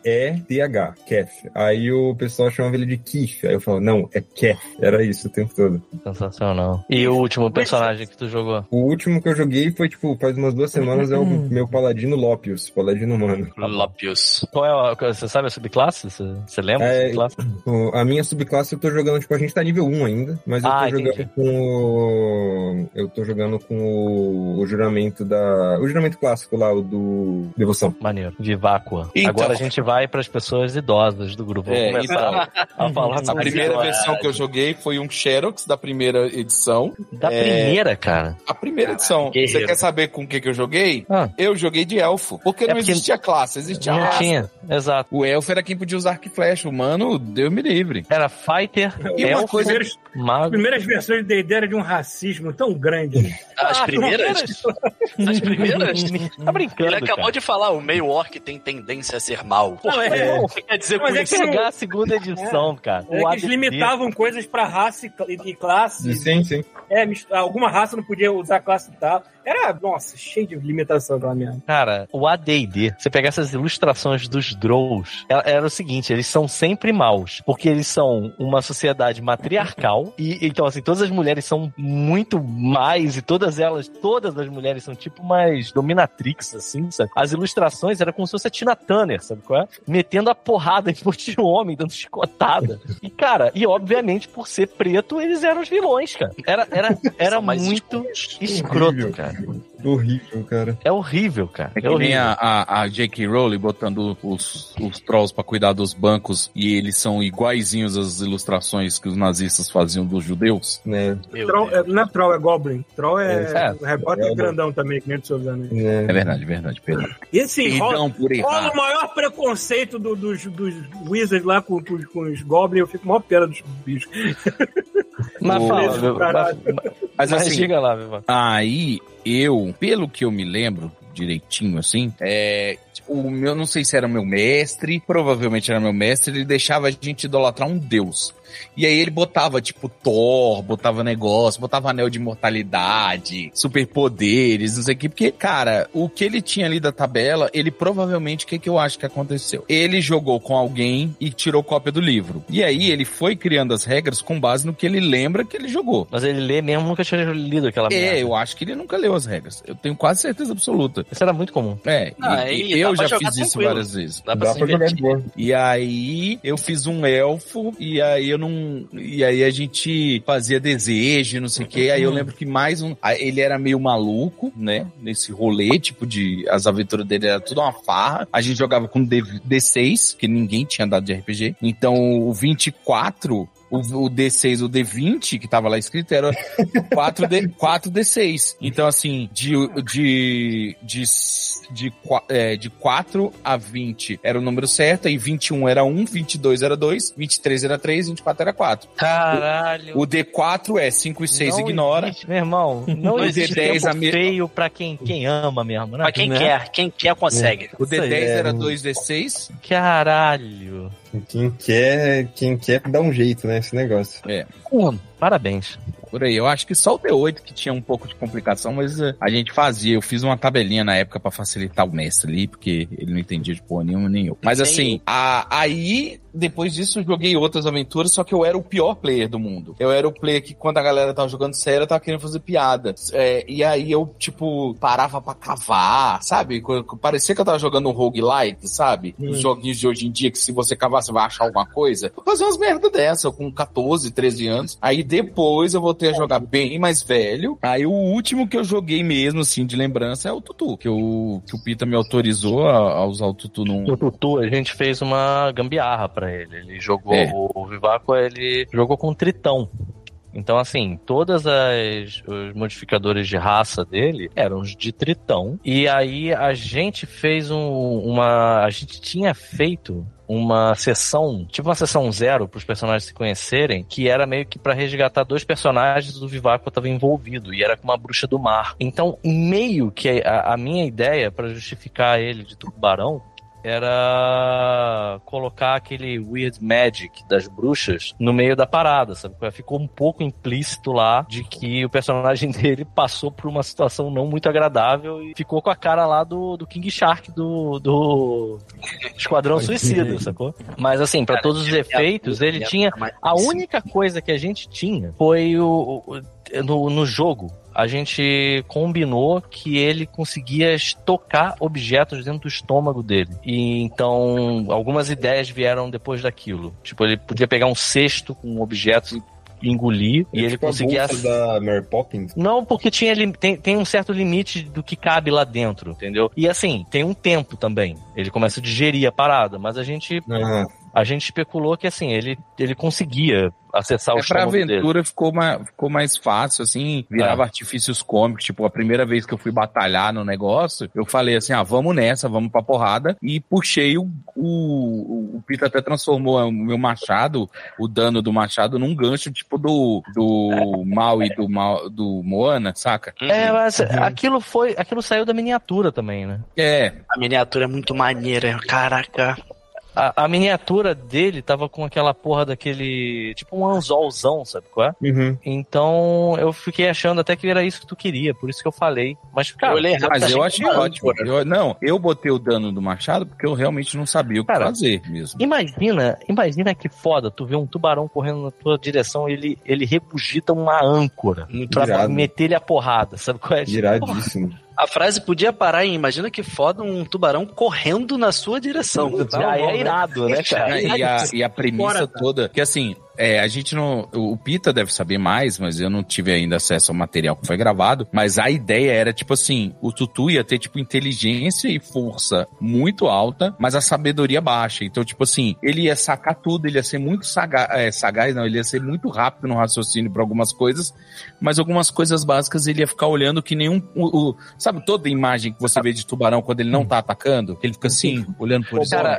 K-E-T-H, Kef. Aí o pessoal chamava ele de Kif. Aí eu falava, não, é Kef. Era isso o tempo todo. Sensacional. E o último personagem que tu jogou? O último que eu joguei foi, tipo, faz umas duas semanas, é o meu paladino Lopius, paladino humano. Lopius. Qual é a, você sabe a subclasse? Você, você lembra É, a subclasse? A minha subclasse eu tô jogando, tipo, a gente tá nível 1 ainda, mas eu Ah, tô entendi. jogando com o. Eu tô jogando com o, o juramento da. O juramento clássico lá, o do Devoção. Maneiro. Viváqua. Então. Agora a gente vai para as pessoas idosas do grupo. Vamos É, começar a falar A sobre primeira isso. versão que eu joguei foi um Xerox da primeira edição. Da É. primeira, cara. A primeira edição. guerreiro. Você quer saber com o que, que eu joguei? Ah. Eu joguei de elfo. Porque É não porque- existia classe, existia Não raça. tinha. Exato. O elfo era quem podia usar arco e flecha. O mano, Deus me livre. Era fighter, E uma elfo, coisa, as mago. primeiras versões de D&D era de um racismo tão grande. As Ah, primeiras? As primeiras? Tá brincando, Ele acabou cara. de falar, o meio orc tem tendência a ser mal. Não, é- Irmão, o que quer dizer Mas com é isso? que- Pegar a segunda edição, cara. É O que eles limitavam coisas pra raça e e classe. Sim, sim. É, alguma raça não podia usar classe e tal. Era, nossa, cheio de limitação aquela merda. Cara, o AD&D, você pegar essas ilustrações dos Drows, era, era o seguinte, eles são sempre maus, porque eles são uma sociedade matriarcal, e então assim, todas as mulheres são muito mais, e todas elas, todas as mulheres são tipo mais dominatrix, assim, sabe? As ilustrações era como se fosse a Tina Turner, sabe qual é? Metendo a porrada em monte de homem, dando chicotada. E cara, e obviamente por ser preto, eles eram os vilões, cara. Era, era, era muito escroto, Horrível. Cara. Horrível, cara. É horrível, cara. É É que nem horrível. a, a, a J.K. Rowling botando os, os trolls pra cuidar dos bancos e eles são iguaizinhos às ilustrações que os nazistas faziam dos judeus. Né? Meu Troll, é, não é troll, é goblin. Troll é, É. o repórter É, grandão também, que nem do seus anos. né? É verdade, verdade, Pedro. E assim, rola, Então, por rola o maior preconceito do- dos, dos Wizards lá com, com, com os goblins. Eu fico com a maior pena dos bichos. Mas fala, mas, Mas mas assim, diga lá, Viva. Aí, eu, pelo que eu me lembro direitinho, assim, é. O meu, não sei se era meu mestre, provavelmente era meu mestre, ele deixava a gente idolatrar um deus. E aí ele botava, tipo, Thor, botava negócio, botava anel de imortalidade, superpoderes, não sei o que. Porque, cara, o que ele tinha ali da tabela, ele provavelmente, o que, que eu acho que aconteceu? Ele jogou com alguém e tirou cópia do livro. E aí ele foi criando as regras com base no que ele lembra que ele jogou. Mas ele lê mesmo, nunca tinha lido aquela É, merda. eu acho que ele nunca leu as regras. Eu tenho quase certeza absoluta. Isso era muito comum. É, Ah, e- eu já fiz isso tranquilo. várias vezes. Dá pra Dá se pra jogar de boa. E aí eu fiz um elfo e aí eu não. E aí a gente fazia desejo, não sei o quê. Aí eu lembro que mais um. Ele era meio maluco, né? Nesse rolê, tipo, de. As aventuras dele era tudo uma farra. A gente jogava com D- D6, que ninguém tinha dado de RPG. Então o 24. O, o D6, o D20 que tava lá escrito era 4D, 4D6. Então, assim, de, de, de, de, é, de 4 a 20 era o número certo, e 21 era 1, 22 era 2, 23 era 3, 24 era 4. Caralho. O D4 é 5 e 6 Não ignora. existe, meu irmão, não Não existe existe tempo a me- feio pra quem, quem ama mesmo, né? Pra quem Né? quer, quem quer consegue. O D10 Isso aí, é. era 2D6. Caralho. Quem quer, quem quer dá um jeito, né? Esse negócio. Pô, parabéns. Por aí. Eu acho que só o D8 que tinha um pouco de complicação, mas eh, a gente fazia. Eu fiz uma tabelinha na época pra facilitar o mestre ali, porque ele não entendia de porra nenhuma, nem eu. Mas Sim. assim, a- aí, depois disso, eu joguei outras aventuras, só que eu era o pior player do mundo. Eu era o player que, quando a galera tava jogando sério, eu tava querendo fazer piada. É, e aí eu, tipo, parava pra cavar, sabe? Parecia que eu tava jogando um roguelike, sabe? Os joguinhos de hoje em dia, que se você cavar, você vai achar alguma coisa. Eu fazia umas merda dessa, eu com 14, 13 anos. Aí depois eu voltei a jogar bem mais velho. Aí o último que eu joguei mesmo, assim, de lembrança, é o Tutu, que, eu, que o Pita me autorizou a, a usar o Tutu num. O Tutu, a gente fez uma gambiarra pra ele. Ele jogou, É. o, o Vivaco, ele jogou com Tritão. Então, assim, todas as os modificadores de raça dele eram os de Tritão. E aí a gente fez um, uma. A gente tinha feito uma sessão, tipo uma sessão zero para os personagens se conhecerem, que era meio que para resgatar dois personagens do Vivaco estava envolvido e era com uma bruxa do mar. Então, meio que a, a minha ideia para justificar ele de tubarão era colocar aquele weird magic das bruxas no meio da parada, sabe? Ficou um pouco implícito lá de que o personagem dele passou por uma situação não muito agradável e ficou com a cara lá do, do King Shark do, do Esquadrão Suicida, sacou? Mas assim, pra todos os efeitos, ele tinha a única coisa que a gente tinha foi o, o- no, no jogo. A gente combinou que ele conseguia estocar objetos dentro do estômago dele. E então, algumas ideias vieram depois daquilo. Tipo, ele podia pegar um cesto com objetos e engolir. E É ele tipo a conseguia. bolsa da Mary Poppins. Não, porque tinha, tem, tem um certo limite do que cabe lá dentro, entendeu? E assim, tem um tempo também. Ele começa a digerir a parada, mas a gente, Ah, a gente especulou que assim, ele, ele conseguia acessar o É, pra estômago dele. aventura ficou mais, ficou mais fácil, assim, virava artifícios cômicos. Tipo, a primeira vez que eu fui batalhar no negócio, eu falei assim: ah, vamos nessa, vamos pra porrada. E puxei o. O, o Pita até transformou o meu machado, o dano do machado, num gancho tipo do, do Mal e do, Mal, do Moana, saca? É, mas aquilo foi. Aquilo saiu da miniatura também, né? É, A miniatura é muito maneira, caraca. A, a miniatura dele tava com aquela porra daquele. Tipo um anzolzão, sabe qual é? uhum. Então eu fiquei achando até que era isso que tu queria, por isso que eu falei. Mas, cara, Eu olhei você mas eu que achei ótimo. Eu- não, eu botei o dano do machado porque eu realmente não sabia o que Cara, fazer mesmo. Imagina, imagina que foda, tu vê um tubarão correndo na tua direção e ele, ele rebugita uma âncora Muito pra irado. meter ele a porrada, sabe qual é? Iradíssimo. A frase podia parar em imagina que foda um tubarão correndo na sua direção. Já é irado, né, cara? E a, e a premissa Fora, tá? toda, que assim, é, a gente não. O Pita deve saber mais, mas eu não tive ainda acesso ao material que foi gravado. Mas a ideia era, tipo assim, o Tutu ia ter, tipo, inteligência e força muito alta, mas a sabedoria baixa. Então, tipo assim, ele ia sacar tudo, ele ia ser muito saga, é, sagaz, não, ele ia ser muito rápido no raciocínio pra algumas coisas, mas algumas coisas básicas ele ia ficar olhando que nenhum. O, o- sabe toda imagem que você vê de tubarão quando ele não tá atacando? Ele fica assim, olhando por Cara.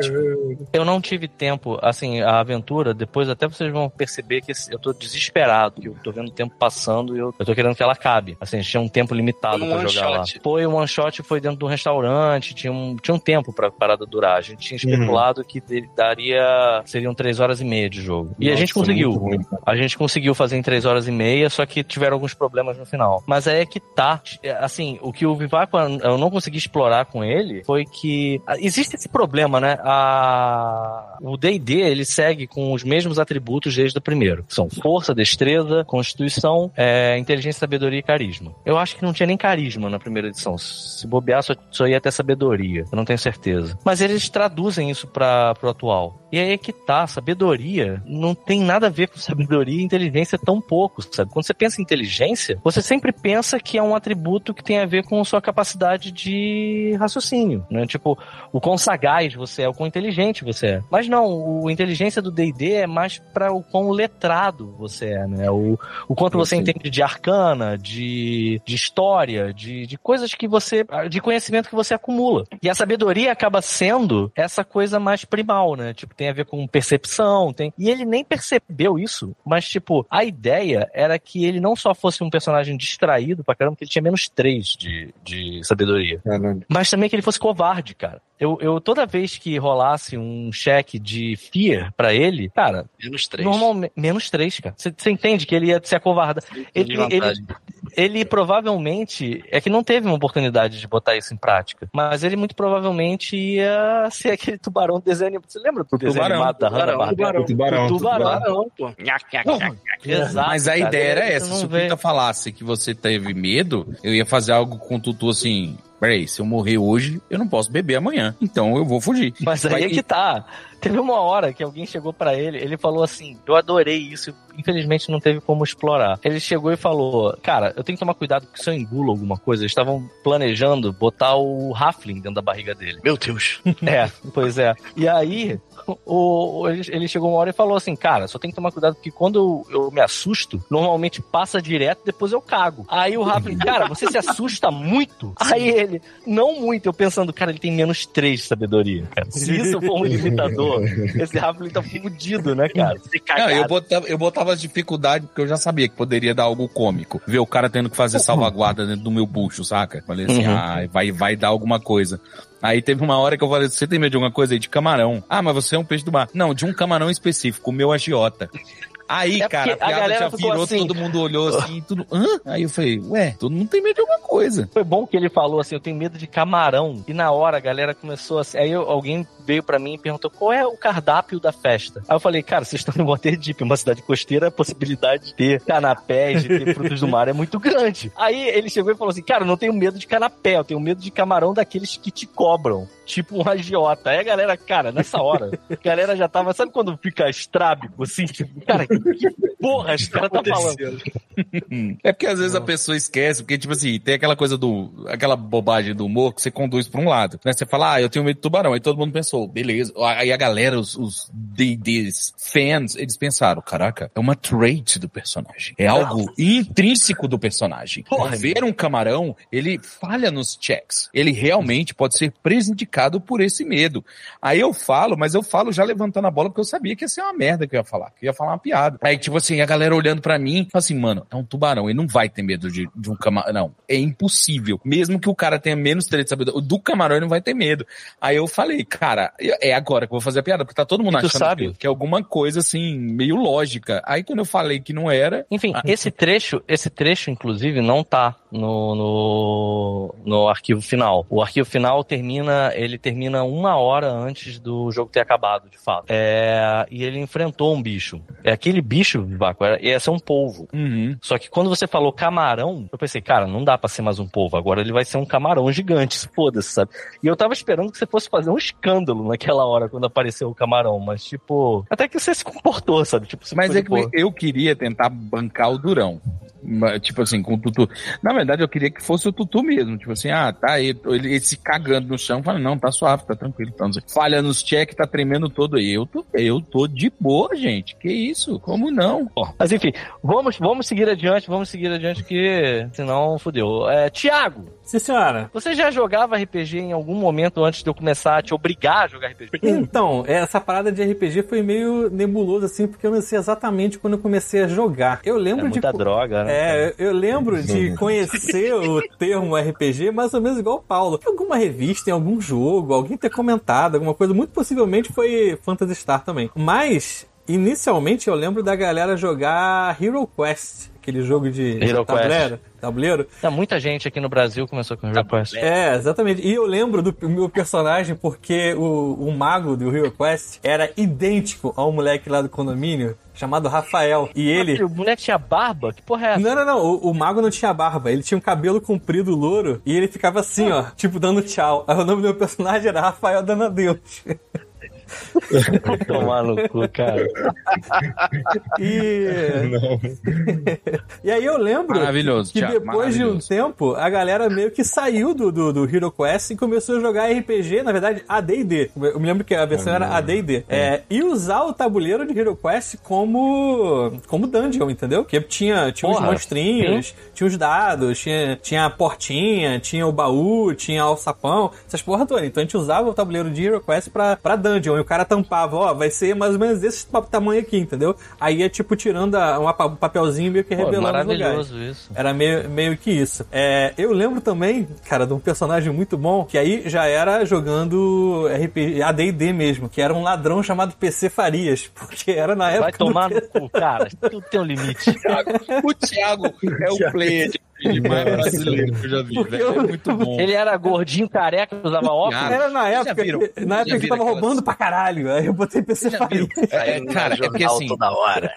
Eu não tive tempo, assim, a aventura, depois até vocês vão começam a perceber que eu tô desesperado, que eu tô vendo o tempo passando e eu, eu tô querendo que ela acabe. Assim, a gente tinha um tempo limitado Foi um pra one jogar lá. Foi um one shot, foi dentro de um restaurante, tinha um, tinha um tempo pra parada durar. A gente tinha especulado que de- daria. seriam três horas e meia de jogo. E a gente Nossa, conseguiu. A gente conseguiu fazer em 3 horas e meia, só que tiveram alguns problemas no final. Mas aí é que tá. Assim, o que o Vivaco eu não consegui explorar com ele foi que. Existe esse problema, né? A... O DD ele segue com os mesmos atributos desde o primeiro. São força, destreza, constituição, é, inteligência, sabedoria e carisma. Eu acho que não tinha nem carisma na primeira edição. Se bobear, só, só ia ter sabedoria. Eu não tenho certeza. Mas eles traduzem isso para pro atual. E aí é que tá, sabedoria não tem nada a ver com sabedoria e inteligência tão pouco, sabe? Quando você pensa em inteligência, você sempre pensa que é um atributo que tem a ver com sua capacidade de raciocínio, né? Tipo, o quão sagaz você é, o quão inteligente você é. Mas não, o inteligência do D&D é mais para o quão letrado você é, né? O, o quanto você entende de arcana, de, de história, de, de coisas que você. de conhecimento que você acumula. E a sabedoria acaba sendo essa coisa mais primal, né? Tipo, tem a ver com percepção, tem. E ele nem percebeu isso, mas, tipo, a ideia era que ele não só fosse um personagem distraído pra caramba, que ele tinha menos três de, de sabedoria. Caralho. Mas também que ele fosse covarde, cara. Eu, eu toda vez que rolasse um cheque de fear pra ele, cara, Menos três. Normalmente. Menos três, cara. Você entende que ele ia se acovardar. Ele, ele, ele provavelmente. É que não teve uma oportunidade de botar isso em prática. Mas ele muito provavelmente ia ser aquele tubarão do desenho. Você lembra do desenho tubarão, animado da? O tubarão. O tubarão. Tubarão, pô. Exato. Mas a cara. ideia era essa. Se o Pita falasse que você teve medo, eu ia fazer algo com o Tutu assim. Peraí, se eu morrer hoje, eu não posso beber amanhã. Então eu vou fugir. Mas aí Vai- é que tá. Teve uma hora que alguém chegou pra ele, ele falou assim: Eu adorei isso, infelizmente não teve como explorar. Ele chegou e falou: Cara, eu tenho que tomar cuidado porque se eu engulo alguma coisa, eles estavam planejando botar o Halfling dentro da barriga dele. Meu Deus. É, pois é. E aí, o, ele, chegou uma hora e falou assim: Cara, só tem que tomar cuidado porque quando eu, eu me assusto, normalmente passa direto, depois eu cago. Aí o Halfling, cara, você se assusta muito? Aí ele, não muito. Eu pensando, cara, ele tem menos 3 de sabedoria, cara. Se isso for um limitador, esse Halfling tá fudido, né, cara? Não, eu botava, eu botava as dificuldades porque eu já sabia que poderia dar algo cômico. Ver o cara tendo que fazer salvaguarda dentro do meu bucho, saca? Falei assim, Uhum. ah, vai, vai dar alguma coisa. Aí teve uma hora que eu falei, você tem medo de alguma coisa aí? De camarão. Ah, mas você é um peixe do mar. Não, de um camarão específico, o meu agiota. Aí, É cara, a a piada galera já virou, assim. todo mundo olhou assim, tudo. Hã? Aí eu falei, ué, todo mundo tem medo de alguma coisa. Foi bom que ele falou assim, eu tenho medo de camarão. E na hora a galera começou assim. Aí eu- alguém veio pra mim e perguntou qual é o cardápio da festa. Aí eu falei, cara, vocês estão em Waterdeep, uma cidade costeira, a possibilidade de ter canapés, de ter frutos do mar é muito grande. Aí ele chegou e falou assim, cara, eu não tenho medo de canapé, eu tenho medo de camarão daqueles que te cobram. Tipo um agiota. Aí a galera, cara, nessa hora, a galera já tava, sabe quando fica estrábico, assim? Tipo, cara, que porra esse cara tá falando? É porque às vezes a pessoa esquece, porque, tipo assim, tem aquela coisa do. aquela bobagem do humor que você conduz pra um lado. Né? Você fala, ah, eu tenho medo de tubarão. Aí todo mundo pensou, beleza. Aí a galera, os, os D&Ds fans, eles pensaram, caraca, é uma trait do personagem. É algo intrínseco do personagem. Porra, Ver um camarão, ele falha nos checks. Ele realmente pode ser prejudicado por esse medo. Aí eu falo, mas eu falo já levantando a bola porque eu sabia que ia ser uma merda que eu ia falar, que eu ia falar uma piada. Aí, tipo assim, a galera olhando pra mim, fala assim, mano, é um tubarão, ele não vai ter medo de, de um camarão. Não, é impossível. Mesmo que o cara tenha menos três de sabedoria, do camarão ele não vai ter medo. Aí eu falei, cara, é agora que eu vou fazer a piada, porque tá todo mundo E achando sabe? Que, que é alguma coisa assim, meio lógica. Aí quando eu falei que não era, Enfim, Ah. esse trecho, esse trecho, inclusive, não tá no, no, no arquivo final. O arquivo final termina, ele termina uma hora antes do jogo ter acabado, de fato. É, e ele enfrentou um bicho. É aquele bicho, Vaco, era- ia ser um polvo. uhum, Só que quando você falou camarão, eu pensei, cara, não dá pra ser mais um polvo. Agora ele vai ser um camarão gigante, foda-se, sabe? E eu tava esperando que você fosse fazer um escândalo naquela hora quando apareceu o camarão, mas tipo, até que você se comportou, sabe? Tipo, Mas é que eu queria tentar bancar o durão. Tipo assim, com o Tutu. Na verdade, eu queria que fosse o Tutu mesmo. Tipo assim, ah, tá aí. Ele, ele se cagando no chão, fala, não, tá suave, tá tranquilo. Então, falha nos check, tá tremendo todo. Eu tô, eu tô de boa, gente. Que isso? Como não? Mas enfim, vamos, vamos seguir adiante, vamos seguir adiante, que senão fodeu. É, Tiago, Sim, senhora. você já jogava RPG em algum momento antes de eu começar a te obrigar a jogar RPG? Então, essa parada de RPG foi meio nebulosa, assim, porque eu não sei exatamente quando eu comecei a jogar. Eu É lembro de. muita droga, né? É, eu lembro de conhecer o termo RPG mais ou menos igual o Paulo. Em alguma revista, em algum jogo, alguém ter comentado, alguma coisa. Muito possivelmente foi Phantasy Star também. Mas, inicialmente, eu lembro da galera jogar Hero Quest. Aquele jogo de Hero tabuleiro. tabuleiro. Tem muita gente aqui no Brasil que começou com Hero Quest. É, exatamente. E eu lembro do meu personagem porque o, o mago do Hero Quest era idêntico ao moleque lá do condomínio, chamado Rafael. E ele. O moleque tinha barba? Que porra é essa? Não, não, não. O, o mago não tinha barba. Ele tinha um cabelo comprido, louro. E ele ficava assim, ó, tipo, dando tchau. Aí o nome do meu personagem era Rafael Dando Tomar no cu, cara. E. Não. E aí eu lembro Maravilhoso, que Thiago, depois de um maravilhoso. tempo, a galera meio que saiu do, do, do Hero Quest e começou a jogar RPG, na verdade, AD&D. Eu me lembro que a versão era AD&D. É, e usar o tabuleiro de Hero Quest como como dungeon, entendeu? Porque tinha, tinha uns Porra, monstrinhos, tinha os dados, tinha, tinha a portinha, tinha o baú, tinha o alçapão, essas porra toda. Então a gente usava o tabuleiro de Hero Quest pra, pra dungeon. E o cara tampava, ó, vai ser mais ou menos esse tamanho aqui, entendeu? Aí ia, tipo, tirando a, um um papelzinho meio que Pô, revelando os lugares. maravilhoso isso. Era meio, meio que isso. É, eu lembro também, cara, de um personagem muito bom, que aí já era jogando RPG, AD&D mesmo, que era um ladrão chamado PC Farias, porque era na época Vai do tomar P- no cu, cara. Tudo tem um limite. O Thiago é o player de RPG mais brasileiro que eu já vi, Porque velho. eu- É muito bom. Ele era gordinho, careca, usava óculos. Era na época, viram? que, na época que tava aquelas- roubando pra caralho. Aí eu botei PC. É, cara, é porque assim,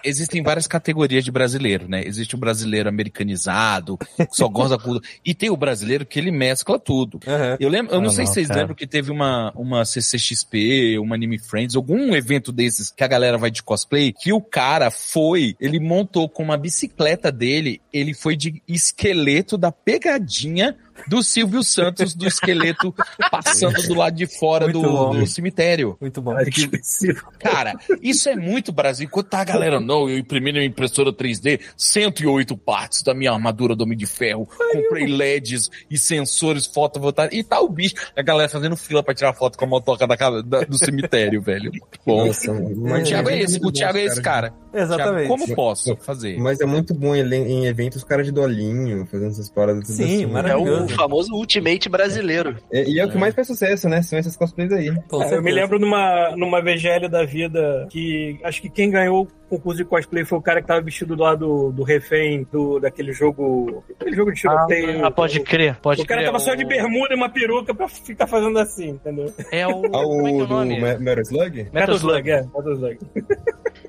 existem várias categorias de brasileiro, né? Existe o brasileiro americanizado, que só gosta da cultura, e tem o brasileiro que ele mescla tudo. Aham. Eu lembro, eu não Ah, sei não, se vocês cara. lembram que teve uma, uma CCXP, uma Anime Friends, algum evento desses que a galera vai de cosplay, que o cara foi, ele montou com uma bicicleta dele, ele foi de esqueleto da pegadinha do Silvio Santos, do esqueleto passando do lado de fora do, do cemitério. Muito bom. Que específico. Cara, isso é muito Brasil. Enquanto tá a galera, não, eu imprimi minha impressora 3D, 108 partes da minha armadura do Homem de Ferro, comprei LEDs e sensores fotovoltaicos, e tá o bicho, a galera fazendo fila pra tirar foto com a motoca da, casa- da- do cemitério, velho. Muito bom. Nossa, O mas Thiago é esse, o Thiago é esse cara. Exatamente. Thiago, como posso fazer? Mas é muito bom em, em eventos cara de dolinho, fazendo essas paradas. Sim, assim. É maravilhoso. O famoso Ultimate brasileiro. É, e é o que mais faz sucesso, né? São essas cosplays aí. É, eu me lembro numa, numa VGL da vida que acho que quem ganhou concurso de cosplay foi o cara que tava vestido lá do, do refém do, daquele jogo. Aquele jogo de tiroteio. Ah, pode crer, pode o cara crer. tava só de bermuda e uma peruca pra ficar fazendo assim, entendeu? É o. Ah, Como é que é o o do Metal Slug? Metal Slug. é. Metal Slug.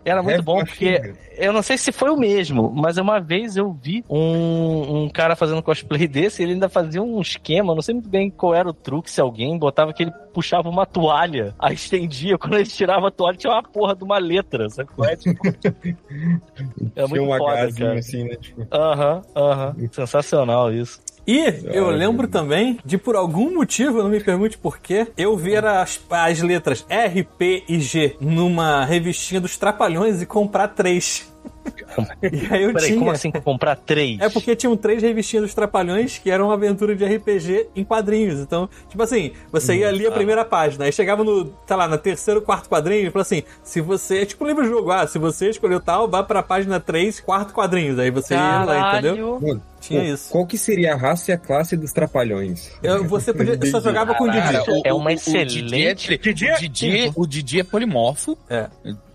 Era muito É, bom, porque eu não sei se foi o mesmo, mas uma vez eu vi um, um cara fazendo cosplay desse, ele ainda fazia um esquema, não sei muito bem qual era o truque, se alguém botava que ele puxava uma toalha, aí estendia, quando ele tirava a toalha tinha uma porra de uma letra, qual é? Tipo, é Tinha muito um foda, assim, né? Tipo, Aham, aham, sensacional isso. E eu lembro também de, por algum motivo, não me pergunte porquê, eu ver as, as letras R, P e G numa revistinha dos Trapalhões e comprar três. E aí eu Peraí, tinha. como assim comprar três? É porque tinham três revistinhas dos Trapalhões que eram uma aventura de RPG em quadrinhos. Então, tipo assim, você ia ali a primeira página, aí chegava no, sei lá, no terceiro, quarto quadrinho e falou assim: se você. É tipo um livro-jogo, ah, se você escolheu tal, vá pra página 3, quarto quadrinhos. Aí você ia lá, entendeu? Mano, Tinha isso. Qual que seria a raça e a classe dos trapalhões? Eu- você podia. Só jogava com o Didi. Cara, o- É o- uma o Didi é excelente- tri- Didi O é- Didi, o Didi é polimorfo. É.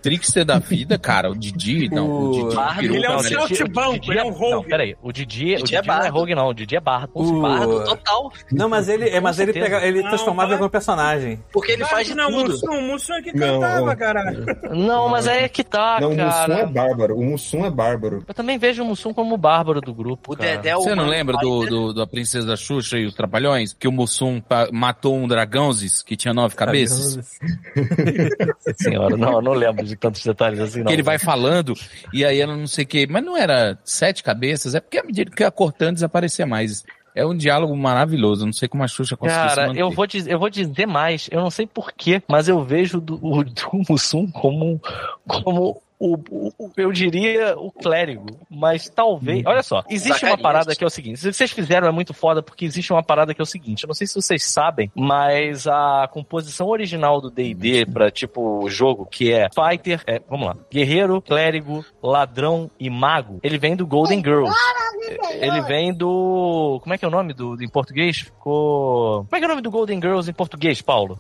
Trickster da vida, cara. O Didi, não. O, O- Didi Bardo, ele é um saltimbanco, ele é um rogue. Não, peraí, o Didi, o Didi Didi é não é rogue não, o Didi é bardo. O- Bardo total. Não, mas ele, é, mas ele, pega, ele Não, transformava em algum personagem. Porque ele faz de não, tudo. Mussum, o Mussum é que cantava, caralho. Não, mas aí é que tá, não, o Mussum é cara. bárbaro. O Mussum é bárbaro. Eu também vejo o Mussum como o bárbaro do grupo, O cara. Dedé é o Você não lembra do, do, da Princesa da Xuxa e os Trapalhões? Que o Mussum matou um dragãozes que tinha nove cabeças? Senhora, não, eu não lembro disso. De tantos detalhes assim, não. Que ele vai falando, e aí ela não sei o que. Mas não era sete cabeças, é porque à medida que ia cortando desaparecia mais. É um diálogo maravilhoso. Não sei como a Xuxa conseguiu se Cara, eu vou, dizer, eu vou dizer mais, eu não sei porquê, mas eu vejo do, o do Mussum como, como o, o- o- eu diria o clérigo, mas talvez. Olha só, existe uma parada que é o seguinte: se vocês fizeram é muito foda, porque existe uma parada que é o seguinte: eu não sei se vocês sabem, mas a composição original do DD pra tipo jogo, que é Fighter, é, vamos lá, Guerreiro, Clérigo, Ladrão e Mago, ele vem do Golden Girls. Ele vem do. Como é que é o nome do, em português? Ficou. Como é que é o nome do Golden Girls em português, Paulo?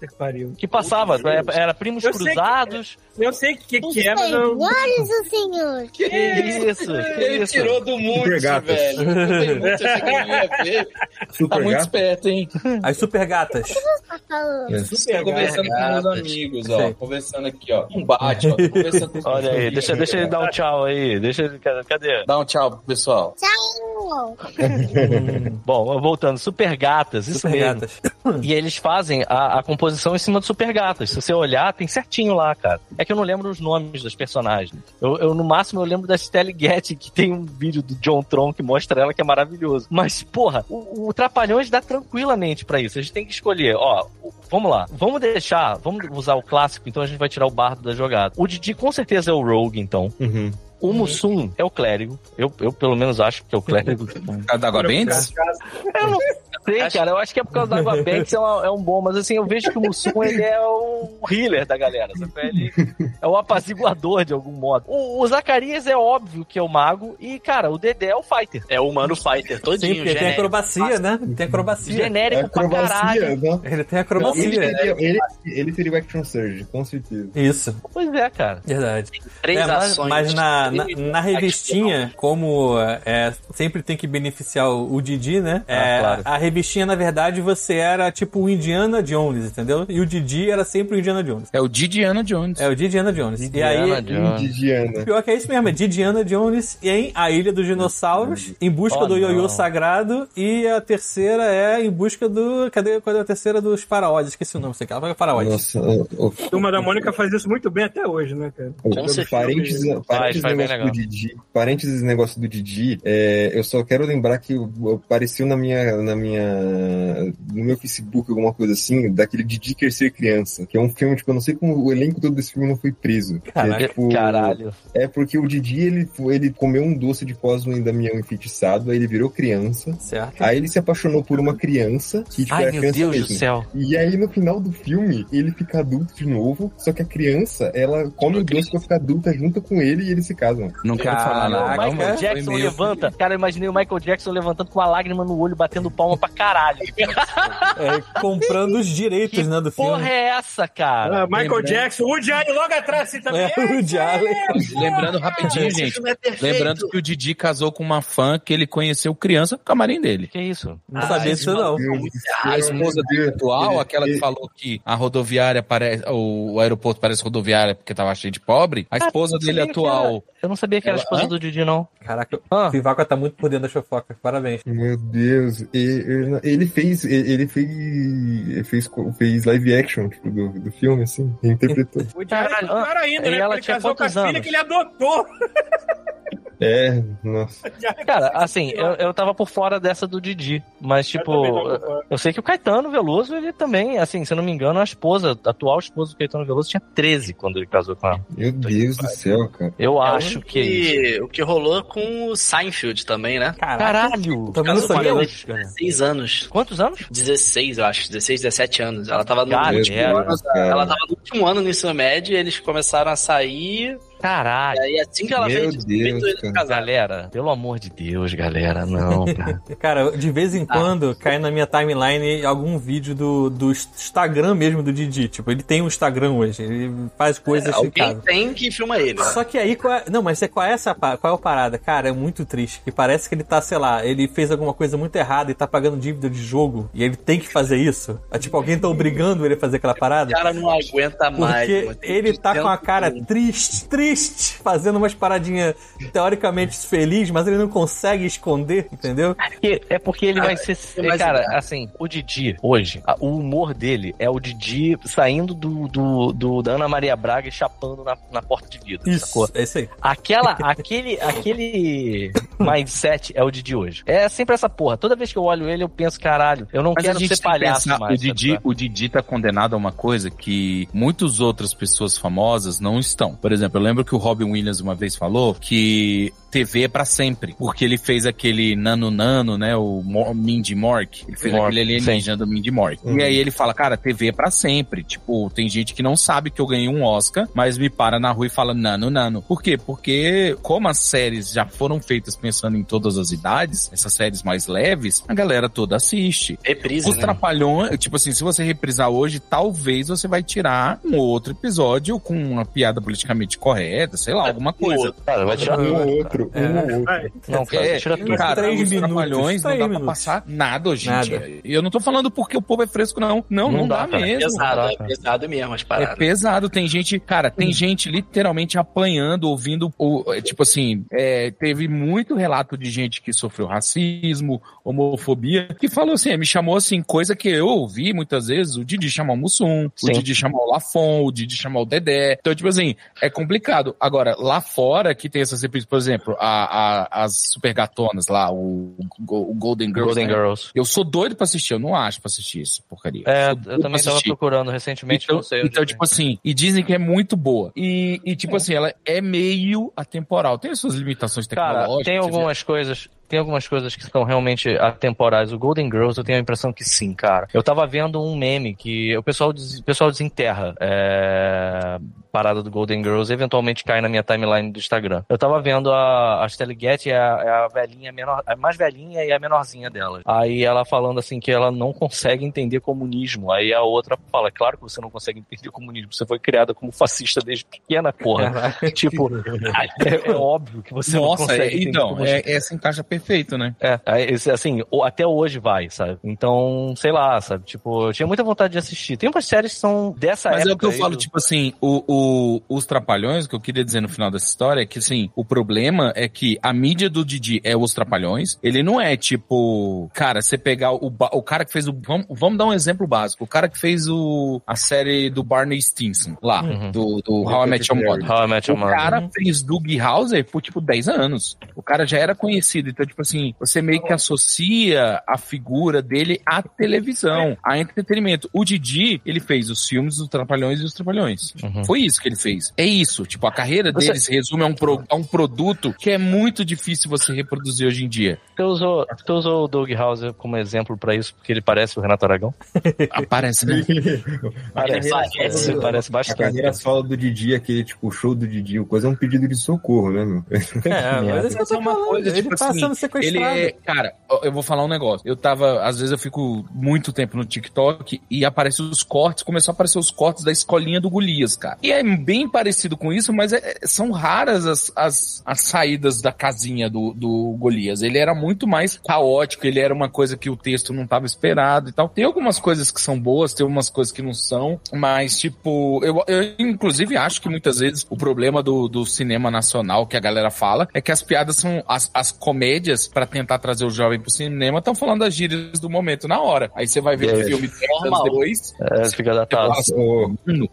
Que. Que passava, era, era Primos Eu sei que- Cruzados. Eu sei o que, que é, mas eu. Senhores do senhor. Que isso? Que Ele isso? tirou do mundo, Super gatas. velho. Não tem muito essa que eu ver. Tá Super muito esperto, hein? As super gatas. Tá falando. Super Tô conversando com meus gatas. amigos, ó. Sei. Conversando aqui, ó. Um bate, ó. Tô conversando com os Olha aí, amigos. deixa, deixa ele dar um tchau aí. Deixa ele. Cadê? Dá um tchau pro pessoal. Tchau. Bom, voltando, Super Gatas, isso Super mesmo. gatas. E eles fazem a, a composição em cima do Super Gatas. Se você olhar, tem certinho lá, cara. É que eu não lembro os nomes das personagens. Eu, eu, no máximo, eu lembro da Stelle Getty, que tem um vídeo do John Tron que mostra ela, que é maravilhoso. Mas, porra, o, o Trapalhões dá tranquilamente pra isso. A gente tem que escolher, ó, vamos lá. Vamos deixar, vamos usar o clássico, então a gente vai tirar o bardo da jogada. O Didi com certeza é o Rogue, então. Uhum. O Mussum é o clérigo. Eu, eu pelo menos acho que é o clérigo. A da Água Bentes? Eu não sei, cara. Eu acho que é por causa da Água Banks é, uma- é um bom, mas assim, eu vejo que o Mussum ele é o healer da galera. sabe? Ele é o apaziguador de algum modo. O, o Zacarias é óbvio que é o mago e, cara, o Dedé é o fighter. É o humano fighter, Sim, todinho, porque tem acrobacia, né? Tem acrobacia. Genérico pra caralho. Acrobacia, não? Ele tem Não, ele, acrobacia. seria, ele, ele seria o Action Surge, com certeza. Isso, Pois é, cara. verdade. Três É, mas, ações. mas na, na, na revistinha, como é, sempre tem que beneficiar o, o Didi, né? É, Ah, claro. A revistinha, na verdade, você era tipo o Indiana Jones, entendeu? E o Didi era sempre o Indiana Jones. É o Didiana Jones. É o Didiana Jones. e Didiana aí, Jones. Didiana. pior que é isso mesmo, é Didiana Jones em A Ilha dos Dinossauros, em busca Oh, do ioiô não. sagrado, e a terceira é em busca do. Cadê, cadê a terceira dos faraós? Esqueci o nome, sei que ela faraós. Nossa, o, o, Turma da Mônica faz isso muito bem até hoje, né, cara? Com certeza. parênteses, Faz, parênteses faz bem negócio do Didi, parênteses negócio do Didi, é, eu só quero lembrar que eu- eu- apareceu na minha, na minha, no meu Facebook alguma coisa assim, daquele Didi Quer Ser Criança, que é um filme, tipo, eu não sei como o elenco todo desse filme não foi preso. É, tipo, Caralho. É porque o Didi, ele, ele comeu um doce de Cosmo e Damião enfeitiçado, aí ele virou criança, Certo? aí ele se apaixonou por uma criança, que tipo, Ai, era meu criança Deus mesmo. do céu. E aí, no final do filme, ele fica adulto de novo, só que a criança, ela come o doce pra ficar adulta junto com ele e eles se casam. Não quero falar nada. Não, Michael foi Jackson levanta. Cara, eu imaginei o Michael Jackson levantando com uma lágrima no olho, batendo palma pra caralho. É, comprando os direitos, né, do filme. Porra, é essa, cara? Ah, Michael Jackson, o Allen logo atrás assim também. É, o Jalen. Lembrando rapidinho, gente. é. Lembrando que o Didi casou com uma fã que ele conheceu criança no camarim dele. Que isso? Não sabia disso, não. A esposa dele atual, Ele- aquela que falou que a rodoviária parece. O aeroporto parece rodoviária porque tava cheio de pobre. A esposa eu dele que atual. Eu não sabia que era a esposa Hã? do Didi, não. Caraca, Ah. o Vivaco tá muito por dentro da fofoca. Parabéns. Meu Deus, ele, ele fez, ele fez, ele fez, fez live action tipo, do, do filme, assim, interpretou. O Caralho, é pior ainda, e né? ela ele tinha casou com a filha anos? que ele adotou. É, nossa. Cara, assim, eu, eu tava por fora dessa do Didi, mas tipo, Eu eu sei que o Caetano Veloso, ele também, assim, se eu não me engano, a esposa, a atual esposa do Caetano Veloso tinha 13 quando ele casou com ela. Meu Deus do céu, cara. Eu É acho o que é isso. que, o que rolou com o Seinfeld também, né? Caralho! Também não Casou com sabia, ela não. de 16 anos. Quantos anos? 16, eu acho. 16, 17 anos. Ela tava no Galera. último ano. Ela tava no último ano no ensino médio, eles começaram a sair. Caralho! E aí, assim que ela Meu fez Deus, eles cara. Galera, pelo amor de Deus, galera, não, cara. Cara, de vez em quando cai na minha timeline algum vídeo do, do Instagram mesmo do Didi. Tipo, ele tem um Instagram hoje. Ele faz coisas em Alguém tem que filma ele. né? Só que aí, qual é... não, mas é, qual é essa qual é a parada? Cara, é muito triste. Que parece que ele tá, sei lá, ele fez alguma coisa muito errada e tá pagando dívida de jogo e ele tem que fazer isso. É, tipo, alguém tá obrigando ele a fazer aquela O parada. cara não aguenta mais. Porque ele tá com a cara 200 triste, triste, triste, fazendo umas paradinhas teoricamente felizes, mas ele não consegue esconder, entendeu? É porque ele vai ser. cara, assim, o Didi, hoje, a- o humor dele é o Didi saindo do, do, do- da Ana Maria Braga e chapando na, na porta de vidro, sacou? Isso, é isso aí. Aquela, aquele, aquele mindset é o Didi hoje. É sempre essa porra. Toda vez que eu olho ele, eu penso, caralho, eu não Mas quero a gente ser palhaço pensar, mais. o Didi, sabe? o Didi tá condenado a uma coisa que muitas outras pessoas famosas não estão. Por exemplo, eu lembro que o Robin Williams uma vez falou que TV é pra sempre, porque ele fez aquele Nano Nano, né, o Mindy Mork, ele fez Mork, aquele alienígena do Mindy Mork. Uhum. E aí ele fala, cara, TV é pra sempre. Tipo, tem gente que não sabe que eu ganhei um Oscar, mas me para na rua e fala Nano Nano. Por quê? Porque como as séries já foram feitas pensando em todas as idades, essas séries mais leves, a galera toda assiste. Reprise, Os né? Trapalhões, tipo assim, se você reprisar hoje, talvez você vai tirar um outro episódio com uma piada politicamente correta, sei lá, alguma coisa. Cara, vai tirar Um ou outro, É. um ou outro. Não, cara, É, tira tudo. cara, Três os minutos, não dá pra passar nada hoje em dia. E eu não tô falando porque o povo é fresco, não. Não, não, Não dá, dá, cara. mesmo. Pesado, é pesado mesmo as É paradas. pesado, tem gente, cara, tem gente literalmente apanhando, ouvindo, é, tipo assim, é, teve muito relato de gente que sofreu racismo, homofobia, que falou assim, é, me chamou assim, coisa que eu ouvi muitas vezes, o Didi chamar o Mussum, o. Didi chamar o Lafon, o Didi chamar o Dedé, então tipo assim, é complicado. Agora, lá fora que tem essas reprises, por exemplo, a, a- as super gatonas lá, o, o Golden Girls, Golden né? Girls. Eu sou doido pra assistir, eu não acho pra assistir isso, porcaria. É, doido eu também tava procurando recentemente, Então, não sei então tipo assim, e dizem que é muito boa. E, e, tipo assim, ela é meio atemporal. Tem as suas limitações Cara, tecnológicas. tem você vê. algumas coisas. Tem algumas coisas que são realmente atemporais. O Golden Girls, eu tenho a impressão que sim, cara. Eu tava vendo um meme que o pessoal, des- o pessoal desenterra é, parada do Golden Girls eventualmente cai na minha timeline do Instagram. Eu tava vendo a, a Stella Getty, é a, é a velhinha menor, a mais velhinha e a menorzinha dela. Aí ela falando assim que ela não consegue entender comunismo. Aí a outra fala, claro que você não consegue entender comunismo. Você foi criada como fascista desde pequena, porra. tipo, é, é óbvio que você não Nossa, consegue é, entender então, comunismo. é, essa encaixa perfeito, né? É, assim, até hoje vai, sabe? Então, sei lá, sabe? Tipo, eu tinha muita vontade de assistir. Tem umas séries que são dessa Mas época. é o que eu falo, do- tipo assim, o, o- os Trapalhões, o que eu queria dizer no final dessa história é que, assim, o problema é que a mídia do Didi é os Trapalhões, ele não é tipo, cara, você pegar o, o cara que fez o. Vamos, vamos dar um exemplo básico. O cara que fez o, a série do Barney Stinson, lá, Uhum. do, do How I Met Your Mother. How I Met Your O Mother. cara fez Doug Hauser por, tipo, 10 anos. O cara já era conhecido. Então, tipo assim, você meio que associa a figura dele à televisão, a entretenimento. O Didi, ele fez os filmes dos Trapalhões e os Trapalhões. Uhum. Foi isso que ele fez. É isso. Tipo, a carreira Você- dele se resume a um, pro- a um produto que é muito difícil você reproduzir hoje em dia. Você usou, você usou o Doug Hauser como exemplo pra isso, porque ele parece o Renato Aragão? Aparece, né? Parece, parece, parece A bastante. carreira solo do Didi, aquele tipo show do Didi, o coisa é um pedido de socorro, né, meu? É, mas é isso que eu tô Mas é uma falando. coisa, ele tipo tá assim, sendo Ele sequestrado. é, cara, eu vou falar um negócio. Eu tava, às vezes eu fico muito tempo no TikTok e aparece os cortes, começou a aparecer os cortes da escolinha do Golias, cara. E é bem parecido com isso, mas é- é- são raras as, as, as saídas da casinha do, do Golias. Ele era muito mais caótico, ele era uma coisa que o texto não tava esperado e tal. Tem algumas coisas que são boas, tem algumas coisas que não são, mas tipo, eu, eu inclusive acho que muitas vezes o problema do, do cinema nacional que a galera fala é que as piadas são as, as comédias pra tentar trazer o jovem pro cinema estão falando das gírias do momento na hora. Aí você vai ver o É. filme 10 anos Normal. depois. É, fica datado. Nossa, Ô, mano,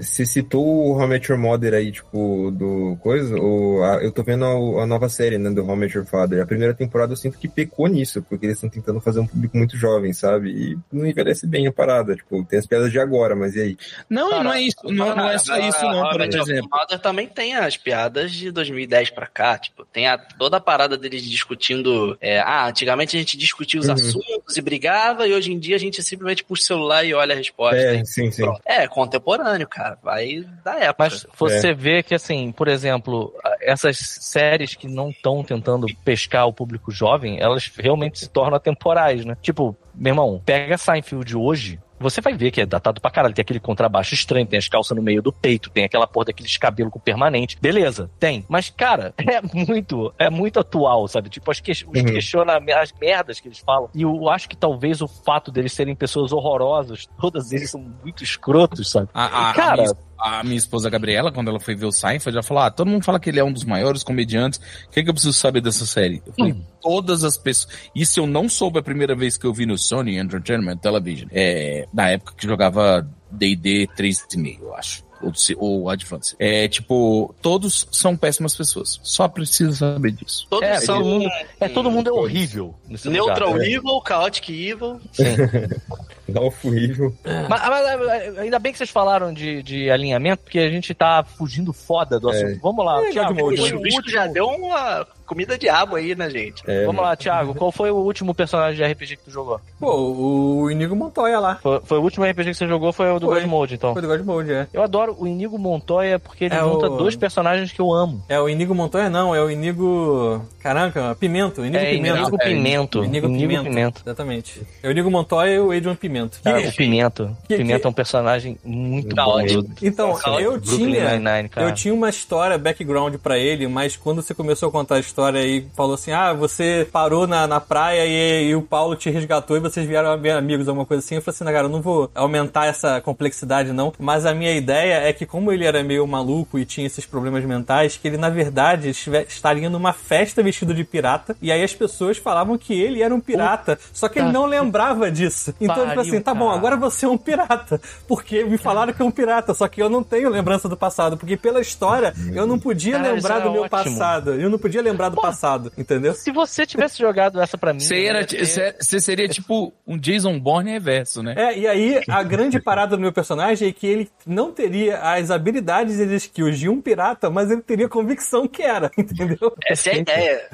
Você citou o How I Met Your Mother aí, tipo, do coisa, ou a- eu tô vendo a, a nova série, né, do How I Met Your Father. A primeira temporada eu sinto que pecou nisso, porque eles estão tentando fazer um público muito jovem, sabe? E não envelhece bem a parada, tipo, tem as piadas de agora, mas e aí? Não, Cara, não é isso. Não, não é só isso, não, How I por Met Your exemplo. Mother também tem as piadas de 2010 pra cá, tipo, tem a, toda a parada deles discutindo, é, ah, antigamente a gente discutia os Uhum. assuntos e brigava, e hoje em dia a gente simplesmente puxa o celular e olha a resposta. É, sim, sim. pronto. É, contemporâneo, cara, vai da época. Mas você vê que, assim, por exemplo, essas séries que não estão tentando pescar o público jovem, elas realmente se tornam atemporais, né? Tipo, meu irmão, pega Seinfeld hoje, você vai ver que é datado pra caralho. Tem aquele contrabaixo estranho, tem as calças no meio do peito, tem aquela porra daqueles cabelos com permanente. Beleza, tem. Mas, cara, é muito, é muito atual, sabe? Tipo, as que, os Uhum. questionamentos, as merdas que eles falam. E eu acho que talvez o fato deles serem pessoas horrorosas, todas eles são muito escrotos, sabe? A, a, Cara, a minha, a minha esposa Gabriela, quando ela foi ver o Seinfeld, ela falou: Ah, todo mundo fala que ele é um dos maiores comediantes. O que, é que eu preciso saber dessa série? Eu falei, todas as pessoas. Isso eu não soube a primeira vez que eu vi no Sony Entertainment Television. É, na época que jogava DD 3,5, eu acho. Ou, se- ou Advance. É tipo, todos são péssimas pessoas. Só precisa saber disso. Todos É, são todo mundo, é, todo mundo é horrível. Neutral lugar. Evil, Chaotic Evil. Ralph Evil. Mas, mas, ainda bem que vocês falaram de, de alinhamento, porque a gente tá fugindo foda do assunto. Vamos lá, É, Thiago. Godmode, qual O foi o Chubisco já deu uma comida de abo aí, né, gente? É, Vamos lá, Thiago. Qual foi o último personagem de RPG que tu jogou? Pô, o Inigo Montoya lá. Foi, foi o último RPG que você jogou, foi o do Foi. God Mode, então. Foi do God Mode, é. Eu adoro o Inigo Montoya porque ele É junta o- dois personagens que eu amo. É o Inigo Montoya, não, é o Inigo. Caraca, Pimento. Inigo é Pimento. Inigo Pimento. Inigo, Inigo Pimento. Pimento. Exatamente. É o Inigo Montoya e o Adrian Pimento. Cara, o Pimento. que- Pimento que- é um personagem muito Da bom. hora. do- Então, Brooklyn eu tinha. Nine-Nine, cara. Eu tinha uma história, background pra ele, mas quando você começou a contar a história e falou assim: ah, você parou na, na praia e, e o Paulo te resgatou e vocês vieram bem amigos, alguma coisa assim. Eu falei assim, "Não, cara, eu não vou aumentar essa complexidade, não. Mas a minha ideia é que, como ele era meio maluco e tinha esses problemas mentais, que ele, na verdade, estive- estaria numa festa vestido de pirata, e aí as pessoas falavam que ele era um pirata, só que ele não lembrava disso. Então, tipo pariu, assim, tá bom, agora você é um pirata. Porque me falaram que é um pirata, só que eu não tenho lembrança do passado. Porque pela história, eu não podia Cara, lembrar isso do é meu ótimo. passado. Eu não podia lembrar do passado, entendeu? Se você tivesse jogado essa pra mim. Você, era, ter- você, você seria tipo um Jason Bourne reverso, né? É, e aí a grande parada do meu personagem é que ele não teria as habilidades e as skills de um pirata, mas ele teria convicção que era, entendeu? Essa é a ideia.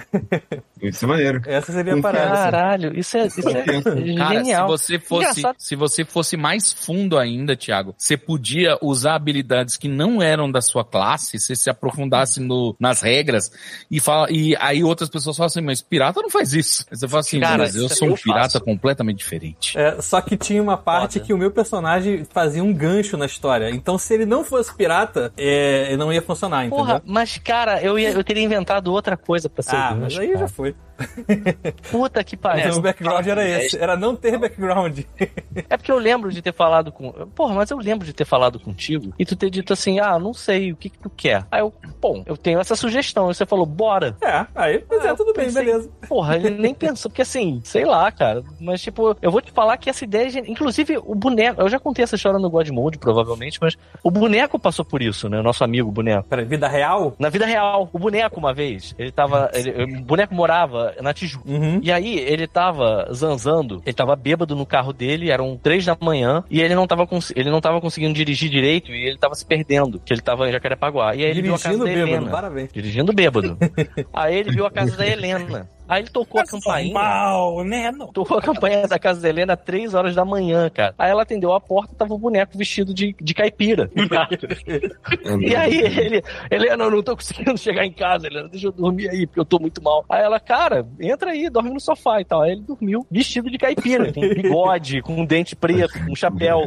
Isso é maneiro. Essa seria a parada. assim. Caralho, isso é, isso é Cara, genial. se você fosse, Engraçado. se você fosse mais fundo ainda, Thiago, você podia usar habilidades que não eram da sua classe, você se aprofundasse no, nas regras e fala e aí outras pessoas falam assim, mas pirata não faz isso. Aí você fala assim, Cara, mas eu sou um pirata faço. completamente diferente. É, só que tinha uma parte Foda. que o meu personagem fazia um gancho na história. Então, se ele não fosse pirata, é, ele não ia funcionar, entendeu? Porra, mas cara, eu, ia, eu teria inventado outra coisa pra ser ah, gancho, mas aí cara. já foi. Puta que Mas pariu. o background era esse, era não ter background. É porque eu lembro de ter falado com. Porra, mas eu lembro de ter falado contigo e tu ter dito assim: ah, não sei, o que que tu quer? Aí eu, bom, eu tenho essa sugestão. E você falou, bora. É, aí, pois Ah, é, tudo bem, pensei- beleza. Porra, ele nem pensou, porque assim, sei lá, cara. Mas, tipo, eu vou te falar que essa ideia. é Inclusive, o boneco. Eu já contei essa história no God Mode, provavelmente, mas o boneco passou por isso, né? Nosso amigo boneco. Peraí, vida real? Na vida real, o boneco, uma vez, ele tava. ele- o boneco morava na Tijuca. Uhum. E aí, ele tava zanzando, ele tava bêbado no carro dele, eram três da manhã, e ele não tava, ele não tava conseguindo dirigir direito e ele tava se perdendo, que ele tava em Jacarepaguá. E aí ele viu a casa Dirigindo bêbado, Helena. parabéns. Dirigindo bêbado. aí ele viu a casa da Helena. Aí ele tocou a campainha. Mal, né? Não. Tocou a campainha da casa da Helena às 3 horas da manhã, cara. Aí ela atendeu a porta tava o boneco vestido de, de caipira. E aí ele, Helena, eu não tô conseguindo chegar em casa, Helena, deixa eu dormir aí, porque eu tô muito mal. Aí ela, cara, entra aí, dorme no sofá e tal. Aí ele dormiu vestido de caipira, com bigode, com um dente preto, com um chapéu,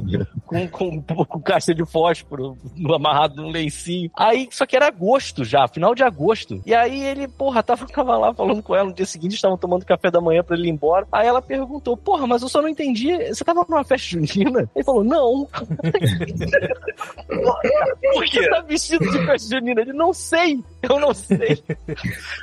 com, com, com caixa de fósforo amarrado num lencinho. Aí, só que era agosto já, final de agosto. E aí ele, porra, tava, tava lá falando com ela no dia seguinte, estavam tomando café da manhã pra ele ir embora. Aí ela perguntou, porra, mas eu só não entendi, você tava numa festa junina? Ele falou, não. Por quê? Você tá vestido de festa junina? Ele, não sei, eu não sei.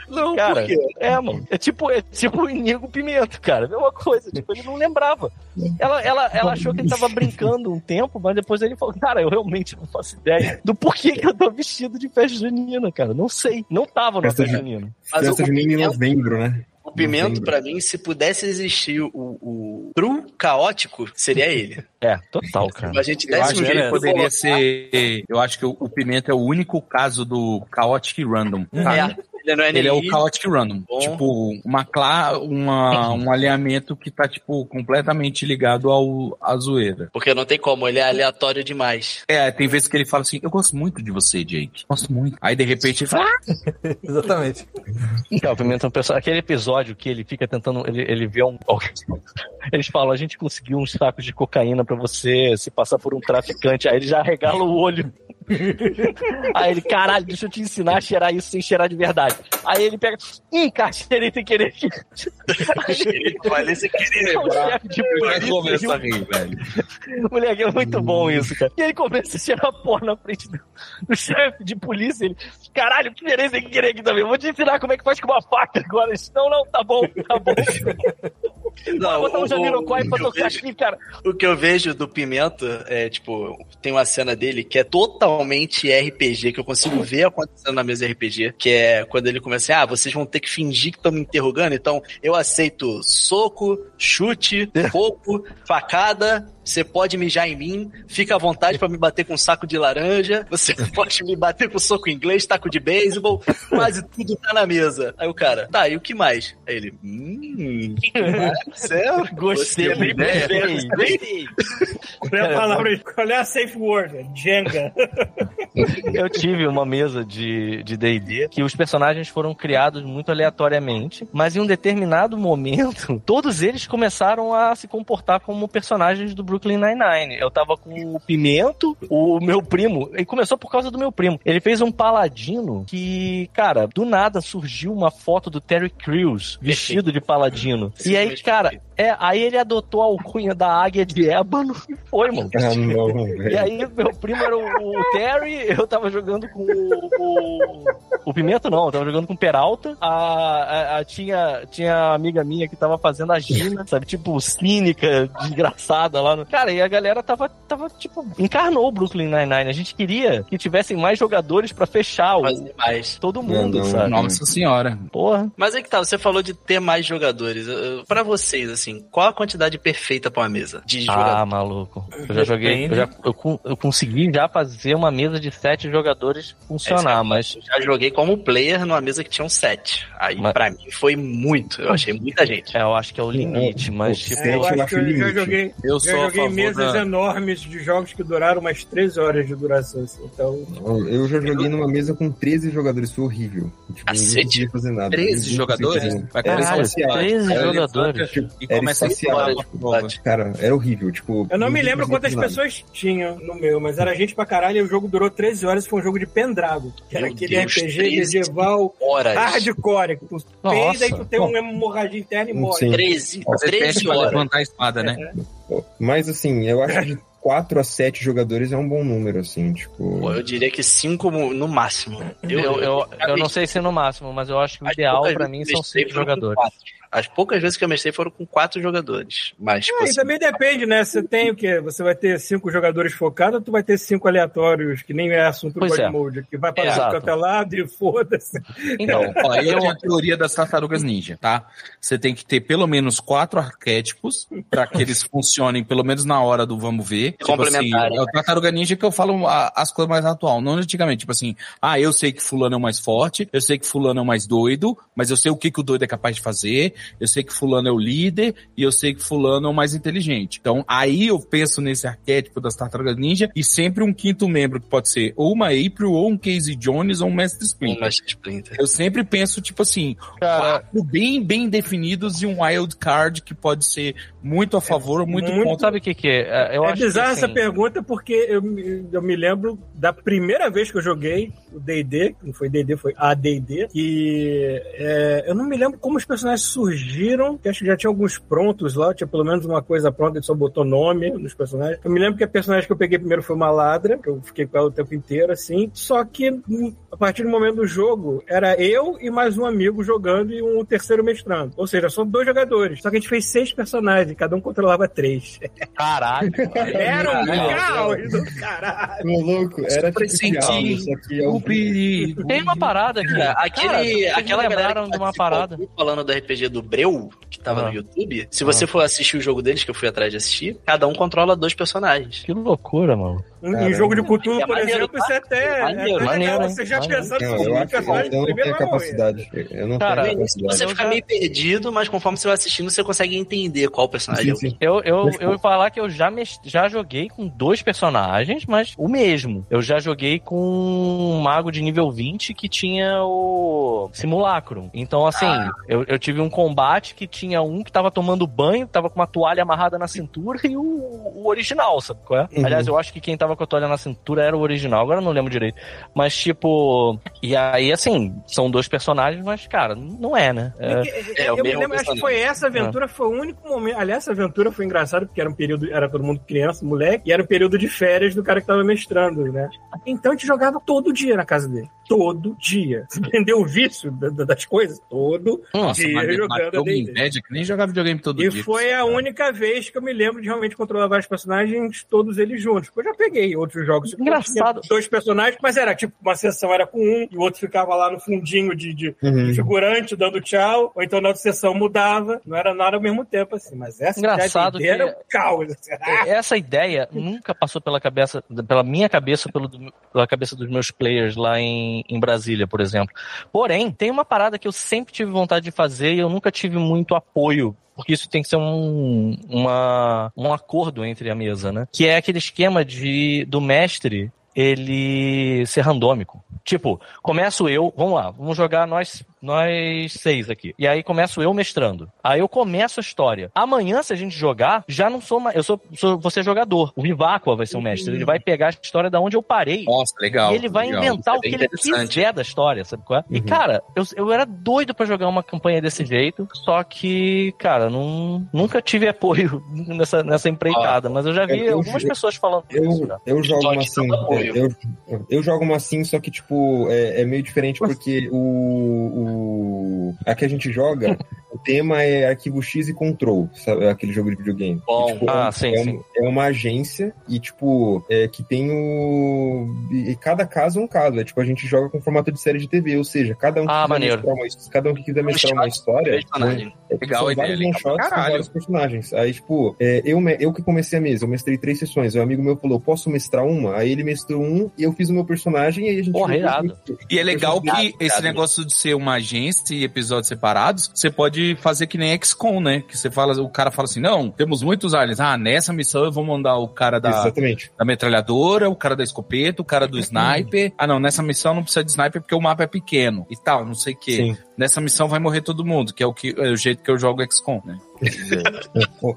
Não, Cara, por quê? é, mano. É tipo, é tipo o Inigo Pimenta, cara. Mesma coisa. Tipo, ele não lembrava. Ela, ela, ela achou que ele tava brincando um tempo, mas depois ele falou, cara, eu realmente não faço ideia do porquê que eu tô vestido de festa junina, cara. Não sei. Não tava na Festa festa ju- junina. Mas Festa junina em novembro, né? O pimento, pra mim, se pudesse existir o, o true caótico, seria ele. É, total, cara. A gente Eu desse acho um que jeito ele de poderia colocar- ser. Eu acho que o, o Pimenta é o único caso do Chaotic Random. tá? É, ele não é Ele é o Chaotic Random. Bom. Tipo, uma, cla uma, um alinhamento que tá, tipo, completamente ligado ao, à zoeira. porque não tem como, ele é aleatório demais. É, tem vezes que ele fala assim, eu gosto muito de você, Jake. Gosto muito. Aí, de repente, ele fala, ah, Exatamente. É, o Pimenta é um. Aquele episódio que ele fica tentando. Ele, ele vê um. Eles falam: a gente conseguiu uns sacos de cocaína pra você se passar por um traficante. Aí ele já regala o olho. Aí ele, caralho, deixa eu te ensinar a cheirar isso sem cheirar de verdade. Aí ele pega, ih, cara, cheirei sem querer. É um chefe de Vai polícia. começar a rir, velho. Moleque, é muito bom isso, cara. E ele começa a cheirar pó na frente do, do chefe de polícia. Ele, caralho, que querer sem querer aqui também. Vou te ensinar como é que faz com uma faca agora. Não, não, tá bom, tá bom. Não, botar um o- Jamiroquai pra o que eu tocar vejo- aqui, cara. O que eu vejo do Pimenta é, tipo, tem uma cena dele que é totalmente RPG, que eu consigo ver acontecendo na mesa RPG, que é quando ele começa assim, ah, vocês vão ter que fingir que estão me interrogando, então eu aceito soco, chute, fogo, facada, você pode mijar em mim, fica à vontade pra me bater com um saco de laranja, você pode me bater com soco inglês, taco de beisebol, quase tudo tá na mesa. Aí o cara, tá, e o que mais? Aí ele, hum, que mais? É, Gostei da ideia. Gostei, gostei. Qual é a palavra? Qual é a safe word? Jenga. Eu tive uma mesa de de D&D que os personagens foram criados muito aleatoriamente, mas em um determinado momento, todos eles começaram a se comportar como personagens do Brooklyn Nine-Nine. Eu tava com o Pimento, o meu primo, e começou por causa do meu primo. Ele fez um paladino que, cara, do nada surgiu uma foto do Terry Crews vestido de paladino. E aí, cara, é, aí ele adotou a alcunha da águia de ébano e foi, mano. Ah, não, E aí, meu primo era o, o Terry, eu tava jogando com o. O, o Pimenta, não, eu tava jogando com o Peralta. A, a- a- tinha, tinha a amiga minha que tava fazendo a Gina, sabe? Tipo, cínica, desgraçada lá. No... Cara, e a galera tava, tava, tipo, encarnou o Brooklyn Nine-Nine. A gente queria que tivessem mais jogadores pra fechar o, todo mundo, Não, não. sabe? Nossa senhora. Porra. Mas é que tá, você falou de ter mais jogadores. Pra vocês, assim, qual a quantidade perfeita pra uma mesa de Ah, maluco. Eu já joguei. Eu, já, eu, eu consegui já fazer uma mesa de sete jogadores funcionar, mas. Eu já joguei como player numa mesa que tinha um set. Aí, Mas- pra mim, foi muito. Eu achei muita gente. É, eu acho que é o limite, mas tipo. É, eu eu acho que eu já limite. joguei, Eu já joguei mesas da... enormes de jogos que duraram umas 13 horas de duração. assim. Então, Eu já joguei numa mesa com 13 jogadores, foi horrível. Tipo, conseguia fazer nada. 13 Ninguém jogadores? Vai começar falar. 13 Aí ele jogadores. E Era prova. Cara, era horrível. Tipo, eu não me lembro quantas pessoas tinham no meu, mas era gente pra caralho e o jogo durou 13 horas foi um jogo de pendrago. Que era Meu aquele Deus, RPG 13 medieval Horas. hardcore. Que tu peida e tu tem uma hemorragia interna e morre. Sim. 13. Você 13 pede pra horas. levantar a espada, né? Mas assim, eu acho que de 4 a 7 jogadores é um bom número, assim, tipo. Pô, eu diria que 5 no máximo. Eu, eu, eu não sei se no máximo, mas eu acho que o ideal pra mim são eu mestrei cinco foram com jogadores. quatro. As poucas vezes que eu mestrei foram com quatro jogadores. Mas, tipo Ah, e assim, também depende, né? Você tem o quê? Você vai ter cinco jogadores focados ou tu vai ter cinco aleatórios, que nem é assunto do Pois é. Mode, que vai pra Exato. quanto é lado e foda-se. Então, Ó, eu tenho a teoria das tartarugas ninja, tá? Você tem que ter pelo menos quatro arquétipos pra que eles funcionem pelo menos na hora do vamos ver. Tipo assim, Complementarem. é o tartaruga ninja que eu falo a- as coisas mais atual, não antigamente. Tipo assim, ah, eu sei que fulano é o mais forte, eu sei que fulano é o mais doido, mas eu sei o que, que o doido é capaz de fazer, eu sei que fulano é o líder e eu sei que fulano é o mais inteligente. Então, aí eu penso nesse arquétipo das tartarugas ninja e sempre um quinto membro que pode ser ou uma April, ou um Casey Jones, ou um Mestre Splinter. Mas Splinter. Eu sempre penso, tipo assim, cara, quatro bem, bem definidos e um wild card que pode ser muito a favor ou muito, muito- contra. sabe o que que é? Eu é acho que, bizarra assim, essa pergunta porque eu, me- eu me lembro da primeira vez que eu joguei o D&D, não foi D&D, foi AD&D, e é, eu não me lembro como os personagens surgiram, que acho que já tinha alguns prontos lá, tinha pelo menos uma coisa pronta, ele só botou nome nos personagens. Eu me lembro que a personagem que eu peguei primeiro foi uma ladra, que eu fiquei com ela o tempo inteiro, assim, só que a partir do momento do jogo, era eu e mais um amigo jogando e um terceiro mestrando. Ou seja, só dois jogadores. Só que a gente fez seis personagens, e cada um controlava três. Caralho. Era um caos do caralho. Louco, era tipo diálogo, só que é O o perigo. Tem uma parada aqui. Cara, Cara, aquele, vocês aquela galera lembraram que de uma parada. falando do RPG do Breu, que tava Ah. no YouTube, se você for assistir o jogo deles, que eu fui atrás de assistir, cada um controla dois personagens. Que loucura, mano. Em Caramba. jogo de Cthulhu, É por maneiro, exemplo, isso é até, Maneiro, é até maneiro, legal. hein? Você já Maneiro. pensando Não, que eu acho personagem eu não tenho capacidade. Eu não Cara, tenho Você capacidade. fica meio perdido, mas conforme você vai assistindo, você consegue entender qual personagem é Sim, o sim. Eu, eu, eu ia falar que eu já, mes- já joguei com dois personagens, mas o mesmo. Eu já joguei com um mago de nível 20 que tinha o simulacro. Então, assim, eu, eu tive um combate que tinha um que tava tomando banho, tava com uma toalha amarrada na cintura e o, o original, sabe qual é? Uhum. Aliás, eu acho que quem tava tava com a toalha na cintura era o original, agora eu não lembro direito. Mas, tipo. E aí, assim, são dois personagens, mas, cara, não é, né? É, É, o eu me lembro, acho que personagem. foi essa aventura, foi o único momento. Aliás, essa aventura foi engraçada porque era um período, era todo mundo criança, moleque, e era um período de férias do cara que tava mestrando, né? Então a gente jogava todo dia na casa dele. Todo dia. Você entendeu o vício da- da- das coisas? Todo Nossa, dia mas jogando que nem jogava videogame todo E dia. foi a única vez que eu me lembro de realmente controlar vários personagens, todos eles juntos. Porque eu já peguei outros jogos. Engraçado. Dois personagens, mas era tipo, uma sessão era com um, e o outro ficava lá no fundinho de, de Uhum. figurante, dando tchau, ou então na outra sessão mudava. Não era nada ao mesmo tempo, assim. Mas essa Engraçado ideia era que- um caos. assim. Ah, Essa ideia nunca passou pela cabeça, pela minha cabeça, pelo, pela cabeça dos meus players lá em, em Brasília, por exemplo. Porém, tem uma parada que eu sempre tive vontade de fazer e eu nunca tive muito apoio. Porque isso tem que ser um, uma, um acordo entre a mesa, né? Que é aquele esquema de do mestre ele ser randômico. Tipo, começo eu, vamos lá, vamos jogar nós, nós seis aqui. E aí começo eu mestrando. Aí eu começo a história. Amanhã, se a gente jogar, já não sou mais. Eu sou, sou você jogador. O Viváqua vai ser o mestre. Ele vai pegar a história da onde eu parei. Nossa, legal. E ele vai legal. inventar o Isso é que bem ele quiser da história, sabe qual é? E, Uhum. cara, eu, eu era doido pra jogar uma campanha desse jeito, só que, cara, não, nunca tive apoio nessa, nessa empreitada, mas eu já vi eu- eu- algumas pessoas falando isso. Eu, já. eu jogo uma que assim. Eu, eu jogo uma assim, só que, tipo, é, é meio diferente porque o, o. A que a gente joga, o tema é arquivo X e control, sabe? Aquele jogo de videogame. Bom. E, tipo, Ah, é, sim, é, sim. é uma agência e, tipo, é, que tem o. E cada caso é um caso. É tipo, a gente joga com formato de série de TV, ou seja, cada um que Ah, quiser maneiro. mestrar uma, cada um que quiser mestrar uma história. personagem. É, Legal são ideia, vários one-shots com vários personagens. Aí, tipo, é, eu, eu que comecei a mesa, eu mestrei três sessões. Um amigo meu falou, posso mestrar uma? Aí ele mestrou um e eu fiz o meu personagem e aí a gente... Porra, irado. E é legal que esse negócio de ser uma agência e episódios separados, você pode fazer que nem XCOM, né? Que você fala, o cara fala assim: não, temos muitos aliens. Ah, nessa missão eu vou mandar o cara da, Exatamente. da metralhadora, o cara da escopeta, o cara do sniper. Ah, não, nessa missão não precisa de sniper porque o mapa é pequeno e tal, não sei o quê. Sim. Nessa missão vai morrer todo mundo, que é o, que, é o jeito que eu jogo XCOM, né?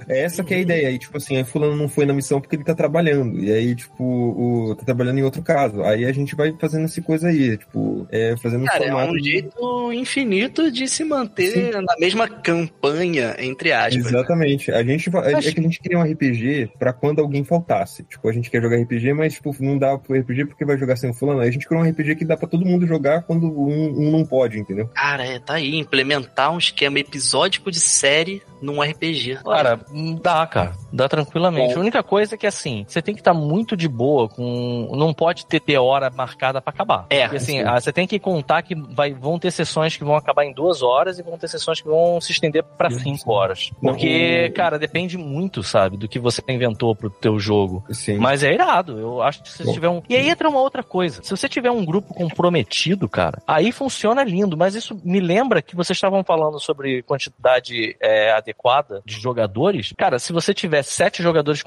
É essa que é a ideia. Aí, tipo assim, aí fulano não foi na missão porque ele tá trabalhando. E aí, tipo, o, tá trabalhando em outro caso. Aí a gente vai fazendo essa coisa aí, tipo, é, fazendo um Cara, é formato um de- jeito infinito de se manter na mesma campanha, entre aspas. né? Exatamente. A gente va- é Acho- que a gente cria um RPG pra quando alguém faltasse. Tipo, a gente quer jogar RPG, mas tipo, não dá pro RPG porque vai jogar sem o fulano. Aí a gente criou um RPG que dá pra todo mundo jogar quando um, um não pode, entendeu? Cara, é, tá aí, implementar um esquema episódico de série num RPG. Cara, dá, cara. Dá tranquilamente. A única coisa é que, assim, você tem que estar muito de boa com. Não pode ter, ter hora marcada pra acabar. É, Porque, assim, sim. ah, você tem que contar que vai, vão ter sessões que vão acabar em duas horas e vão ter sessões que vão se estender pra Sim, cinco sim. horas. Porque, cara, depende muito, sabe, do que você inventou pro teu jogo. Sim. Mas é irado. Eu acho que se você Bom. tiver um. E aí entra uma outra coisa. Se você tiver um grupo comprometido, cara, aí funciona lindo. Mas isso me lembra que vocês estavam falando sobre quantidade é, adequada de jogadores. Cara, se você tiver sete jogadores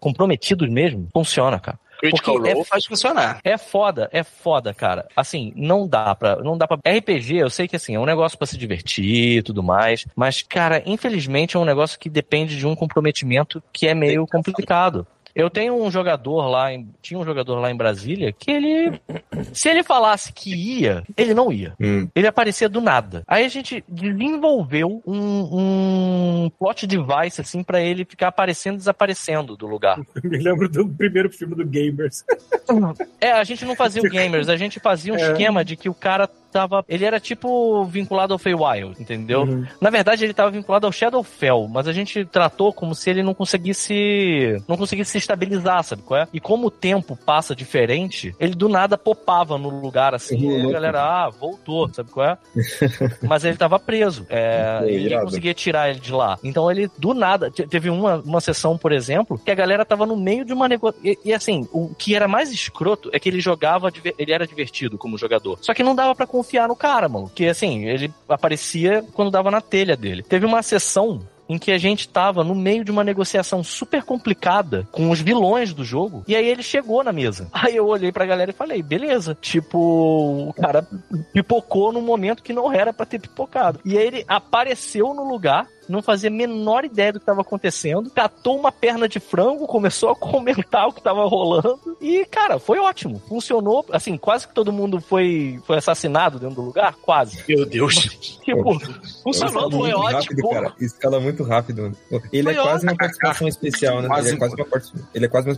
comprometidos mesmo, funciona, cara. Critical é Role faz funcionar. É foda, é foda, cara. Assim, não dá pra. Não dá pra. RPG, eu sei que assim, é um negócio pra se divertir e tudo mais. Mas, cara, infelizmente é um negócio que depende de um comprometimento que é meio complicado. Eu tenho um jogador lá, em, tinha um jogador lá em Brasília que ele, se ele falasse que ia, ele não ia. Hum. Ele aparecia do nada. Aí a gente desenvolveu um, um plot device assim pra ele ficar aparecendo e desaparecendo do lugar. Eu me lembro do primeiro filme do Gamers. É, a gente não fazia o gamers, a gente fazia um É. esquema de que o cara tava. Ele era tipo vinculado ao Feywild, entendeu? Uhum. Na verdade, ele tava vinculado ao Shadowfell, mas a gente tratou como se ele não conseguisse. não conseguisse se estabilizar, sabe qual é? E como o tempo passa diferente, ele do nada popava no lugar assim, Uhum, e a galera, ah, voltou, sabe qual é? mas ele tava preso. É, e ninguém conseguia tirar ele de lá. Então ele, do nada, te- teve uma, uma sessão, por exemplo, que a galera tava no meio de uma negociação. E, e, assim, o que era mais escroto é que ele jogava, ele era divertido como jogador. Só que não dava pra confiar no cara, mano. Que assim, ele aparecia quando dava na telha dele. Teve uma sessão em que a gente tava no meio de uma negociação super complicada com os vilões do jogo, e aí ele chegou na mesa. Aí eu olhei pra galera e falei, beleza. Tipo, o cara pipocou num momento que não era pra ter pipocado. E aí ele apareceu no lugar, não fazia a menor ideia do que estava acontecendo, catou uma perna de frango, começou a comentar o que estava rolando e, cara, foi ótimo. Funcionou, assim, quase que todo mundo foi, foi assassinado dentro do lugar, quase. Meu Deus. Tipo, funcionou, Escala foi muito ótimo. rápido, cara. Escala muito rápido, Ele Foi é quase ótimo. uma participação especial, né? Quase Ele é quase uma, parti- ele é quase uma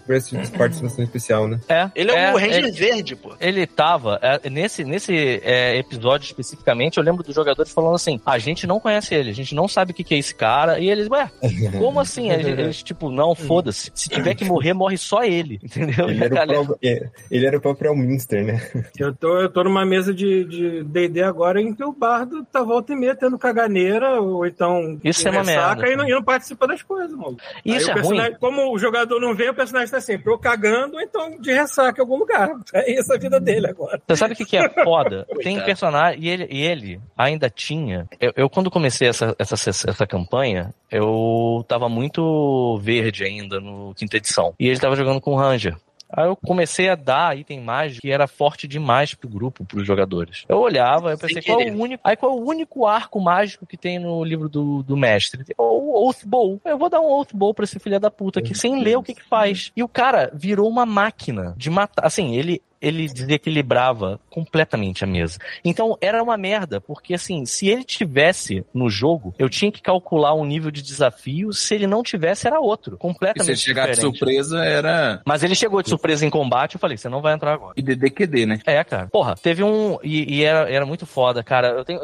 participação especial, né? É, Ele é, o Ranger ele- Verde, pô. Ele tava, é, nesse, nesse é, episódio especificamente, eu lembro dos jogadores falando assim: a gente não conhece ele, a gente não sabe o que, que é esse cara. E eles, ué, como assim? Eles, eles, tipo, não, foda-se. Se tiver que morrer, morre só ele. Entendeu? Ele era, o galera- próprio, é, ele era o próprio Elminster, né? Eu tô, eu tô numa mesa de de D&D agora em que o bardo tá volta e meia tendo caganeira, ou então Isso é uma ressaca merda. E não, e não participa das coisas, mano. Isso Aí é o ruim. Como o jogador não vem, o personagem tá sempre ou cagando, ou então de ressaca em algum lugar. É essa a vida dele agora. Você sabe o que, que é foda? Tem personagem, e ele, e ele ainda tinha. Eu, eu, quando comecei essa, essa, essa campanha, eu tava muito verde ainda no quinta edição. E ele tava jogando com o Ranger. Aí eu comecei a dar item mágico que era forte demais pro grupo, pros jogadores. Eu olhava, eu pensei, qual é o único. Aí qual é o único arco mágico que tem no livro do, do mestre? O Oath Bowl. Eu vou dar um Oath Bowl pra esse filho da puta aqui, sem ler o que que faz. E o cara virou uma máquina de matar. Assim, ele. Ele desequilibrava completamente a mesa. Então era uma merda, porque assim, se ele tivesse no jogo, eu tinha que calcular um nível de desafio, se ele não tivesse, era outro. E Completamente se ele chegar de diferente. surpresa, era Mas ele chegou de surpresa em combate, eu falei, você não vai entrar agora. IDDQD, né? É, cara. Porra, teve um. E, e era, era muito foda, cara. Eu, tenho,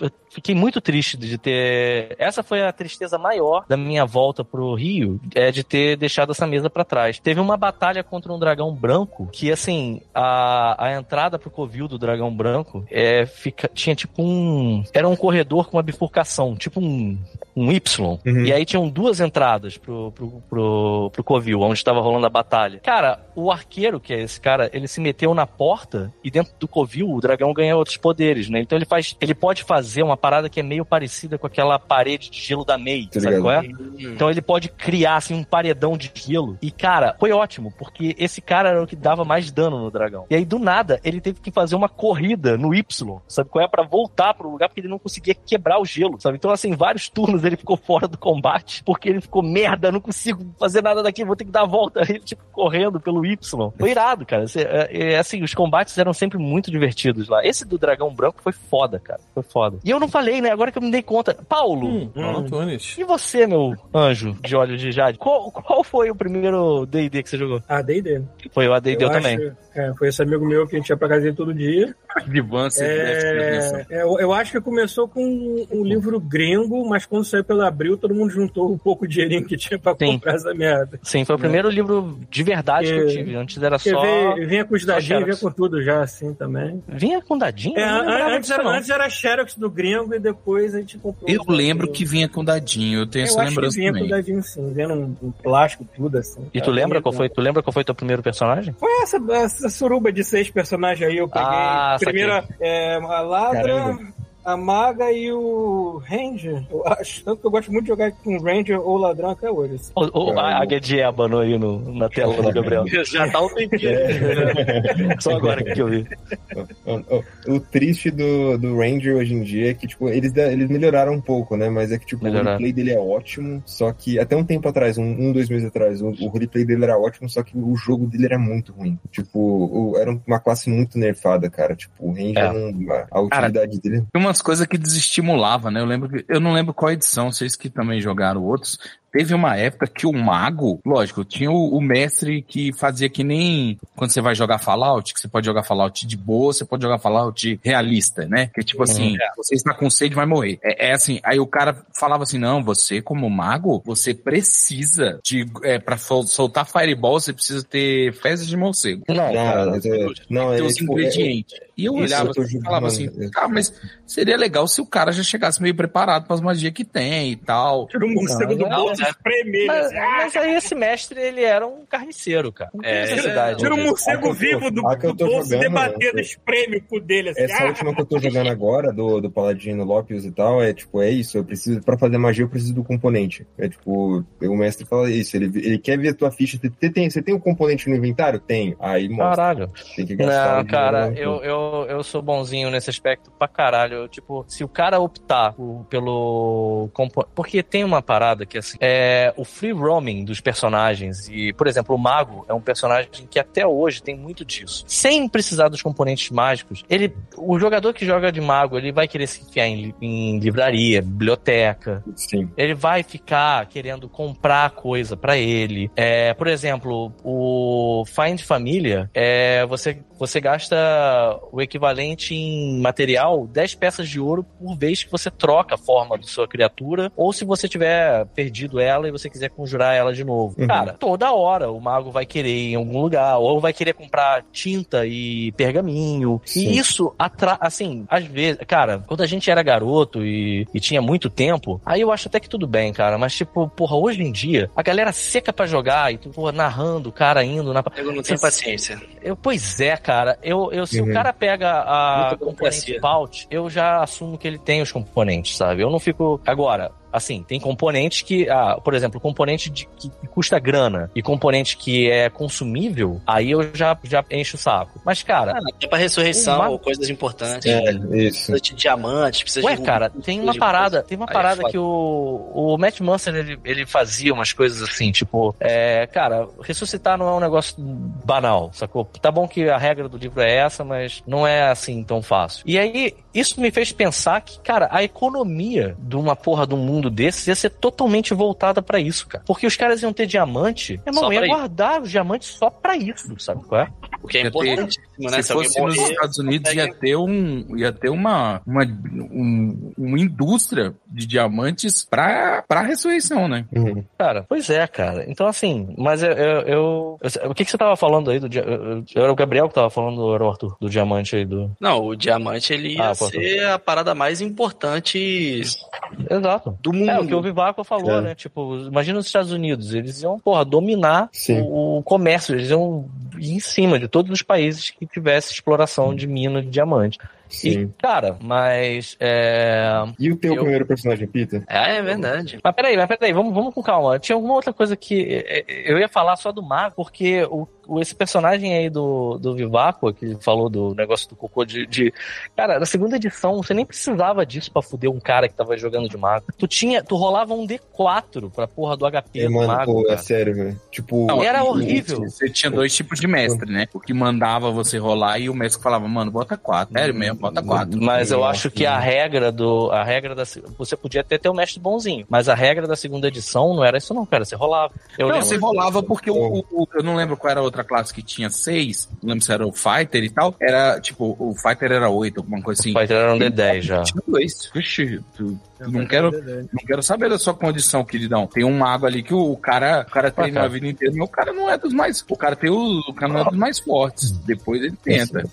eu fiquei muito triste de ter. Essa foi a tristeza maior da minha volta pro Rio, é de ter deixado essa mesa pra trás. Teve uma batalha contra um dragão branco que, assim, a, a entrada pro covil do dragão branco é, fica, tinha tipo um. Era um corredor com uma bifurcação, tipo um. Um Y. Uhum. E aí tinham duas entradas pro, pro, pro, pro covil, onde estava rolando a batalha. Cara, o arqueiro, que é esse cara, ele se meteu na porta e dentro do covil o dragão ganha outros poderes, né? Então ele faz. Ele pode fazer uma parada que é meio parecida com aquela parede de gelo da Mei, Tá sabe ligado. qual é? Então ele pode criar assim um paredão de gelo. E cara, foi ótimo, porque esse cara era o que dava mais dano no dragão. E aí do nada ele teve que fazer uma corrida no Y, sabe qual é? Pra voltar pro lugar porque ele não conseguia quebrar o gelo, sabe? Então assim, vários turnos ele ficou fora do combate porque ele ficou merda, não consigo fazer nada daqui, vou ter que dar a volta. Ele tipo correndo pelo Y. Foi irado, cara. É, é, assim, os combates eram sempre muito divertidos lá. Esse do dragão branco foi foda, cara. Foi foda. E eu não falei, né? Agora que eu me dei conta. Paulo, Hum, Paulo Antunes. e você, meu anjo de olhos de jade? Qual, qual foi o primeiro D&D que você jogou? Ah, D&D. Foi o AD&D eu, acho- também. É, foi esse amigo meu que a gente ia pra casa dele todo dia. De van, você deve ter atenção. É, é, eu, eu acho que começou com um, um livro gringo, mas quando saiu pela Abril, todo mundo juntou um pouco de dinheirinho que tinha pra Sim. comprar essa merda. Sim, foi o primeiro livro de verdade que eu Porque- tive. Antes era Porque só... veio- vinha com os dadinhos, vinha com tudo já, assim, também. Vinha com dadinho? É, Eu antes, era, antes era Xerox do gringo e depois a gente comprou. Eu lembro que vinha com dadinho, eu tenho Eu essa acho que lembrança vinha com também. dadinho sim, vinha num, num plástico, tudo assim. E tu Tá lembra qual foi? Tu lembra qual foi teu primeiro personagem? Foi essa, essa suruba de seis personagens aí, eu peguei. Ah, Primeiro, saquei. é, a Ladra, Caramba. A Maga e o Ranger, eu acho. Tanto que eu gosto muito de jogar com Ranger ou Ladrão até hoje. assim. O, o, a águia de ébano aí no, na tela do Gabriel. Já tá um tempinho. Só agora que eu vi. O, o- o triste do, do Ranger hoje em dia é que, tipo, eles, eles melhoraram um pouco, né? Mas é que, tipo, Melhoraram. o replay dele é ótimo, só que até um tempo atrás, um, um dois meses atrás, o, o replay dele era ótimo, só que o jogo dele era muito ruim. Tipo, o- era uma classe muito nerfada, cara. Tipo, o Ranger, É. não, a, a utilidade dele... Tem umas coisas que desestimulava, né? Eu lembro que, eu não lembro qual edição, vocês que também jogaram outros. Teve uma época que o mago, lógico, tinha o, o mestre que fazia que nem quando você vai jogar Fallout, que você pode jogar Fallout de boa, você pode jogar Fallout realista, né? Que tipo assim, você está com sede, vai morrer. É, é assim, aí o cara falava assim, não, você como mago, você precisa de, é, pra sol- soltar Fireball, você precisa ter fezes de morcego. Não, Não, é- não, Ter é, os tipo, é- ingredientes. E eu olhava tô assim, e falava assim, cara, mas seria legal se o cara já chegasse meio preparado para as magias que tem e tal. Tira o morcego do Não, bolso bota espremer. Mas, assim, mas aí esse mestre, ele era um carniceiro, cara. É, necessidade. Tira um morcego vivo do, do bolso jogando, debatendo, eu- espreme o cu dele. Assim, Essa ah, última que eu tô jogando agora, do, do Paladino Lópios e tal, é tipo, é isso, eu preciso, pra fazer magia eu preciso do componente. É tipo, o mestre fala isso, ele, ele quer ver a tua ficha, você tem, você tem um componente no inventário? Tenho. Aí mostra, Caralho. tem que gastar. Não, o dinheiro cara, eu, eu, eu sou bonzinho nesse aspecto pra caralho. Eu, tipo, se o cara optar por- pelo. Porque tem uma parada que, assim, é o free roaming dos personagens. E, por exemplo, o Mago é um personagem que até hoje tem muito disso. Sem precisar dos componentes mágicos, ele. O jogador que joga de Mago, ele vai querer se enfiar em, em livraria, biblioteca, Sim. ele vai ficar querendo comprar coisa pra ele. É, por exemplo, o Find Família, é, você, você gasta o equivalente em material 10 peças de ouro por vez que você troca a forma da sua criatura, ou se você tiver perdido ela e você quiser conjurar ela de novo. Uhum. Cara, toda hora o mago vai querer ir em algum lugar, ou vai querer comprar tinta e pergaminho. Sim. E isso atrai, assim, às vezes, cara, quando a gente era garoto e, e tinha muito tempo, aí eu acho até que tudo bem, cara, mas tipo, porra, hoje em dia, a galera seca pra jogar e tu, porra, narrando, o cara indo na. Eu não tenho paciência. Eu, pois é, cara. Eu, eu, se Uhum. o cara pega a componente. Paut, eu já assumo que ele tem os componentes, sabe? Eu não fico. Agora, assim, tem componentes que. Ah, por exemplo, componente de, que custa grana e componente que é consumível, aí eu já, já encho o saco. Mas, cara. É pra ressurreição Uma- ou coisas importantes. É, isso. Precisa de diamantes, precisa Ué, de. cara, tem uma parada, tem uma Aí é parada foda. que o, o Matt Manson ele, ele fazia umas coisas assim, tipo, é, cara, ressuscitar não é um negócio banal, sacou? Tá bom que a regra do livro é essa, mas não é assim tão fácil. E aí, isso me fez pensar que, cara, a economia de uma porra de um mundo desses ia ser totalmente voltada pra isso, cara. Porque os caras iam ter diamante, irmão, Só ia pra isso. guardar os diamantes só pra isso, sabe qual é? O que é ter- importantíssimo, né? Se fosse nos morrer, Estados Unidos, consegue- ia ter, um, ia ter uma, uma, um- uma indústria de diamantes pra, pra ressurreição, né? Uhum. Cara, pois é, cara. Então, assim, mas eu. eu, eu- eu- o que, que você tava falando aí do. eu- Era o Gabriel que tava falando, ou era o Arthur, do diamante aí do. Não, o diamante ele ia Ah, ser a parada mais importante Exato. do mundo. É, o que o Vivaco falou, É. né? Tipo, imagina os Estados Unidos, eles iam, porra, dominar o, o comércio, eles iam ir em cima de todos os países que tivesse exploração de mina de diamante. E, Sim. cara, mas. É... E o teu Eu- primeiro personagem, Peter? Ah, é verdade. Mas peraí, mas peraí, vamos, vamos com calma. Tinha alguma outra coisa que eh, eh, eu ia falar só do mago, porque o, o- esse personagem aí do, do Vivaco, que falou do negócio do cocô de, de- Cara, na segunda edição, você nem precisava disso pra fuder um cara que tava jogando de mago. Tu tinha, tu rolava um D4 pra porra do HP É, do mano, mago. pô, é sério, velho. Tipo. Não, era e- horrível. Você tinha dois tipos de mestre, né? O que mandava você rolar e o mestre falava, mano, bota quatro. Sério mesmo, bota quatro. Mas eu acho que a regra do. A regra da. Você podia até ter um mestre bonzinho. Mas a regra da segunda edição não era isso, não, cara. Você rolava. Eu não, lembro- você rolava porque o, o- o- eu não lembro qual era a outra classe que tinha seis, não lembro se era o Fighter e tal. Era, tipo, o Fighter era oito, alguma coisa assim. Vai ter um D10 já. Tinha dois. Vixe, tu- não quero, não quero saber da sua condição, queridão. Tem um mago ali que o, o cara, o cara treina cara. a vida inteira, mas o cara não é dos mais. O cara tem o, o cara não é dos mais fortes. Depois ele tenta.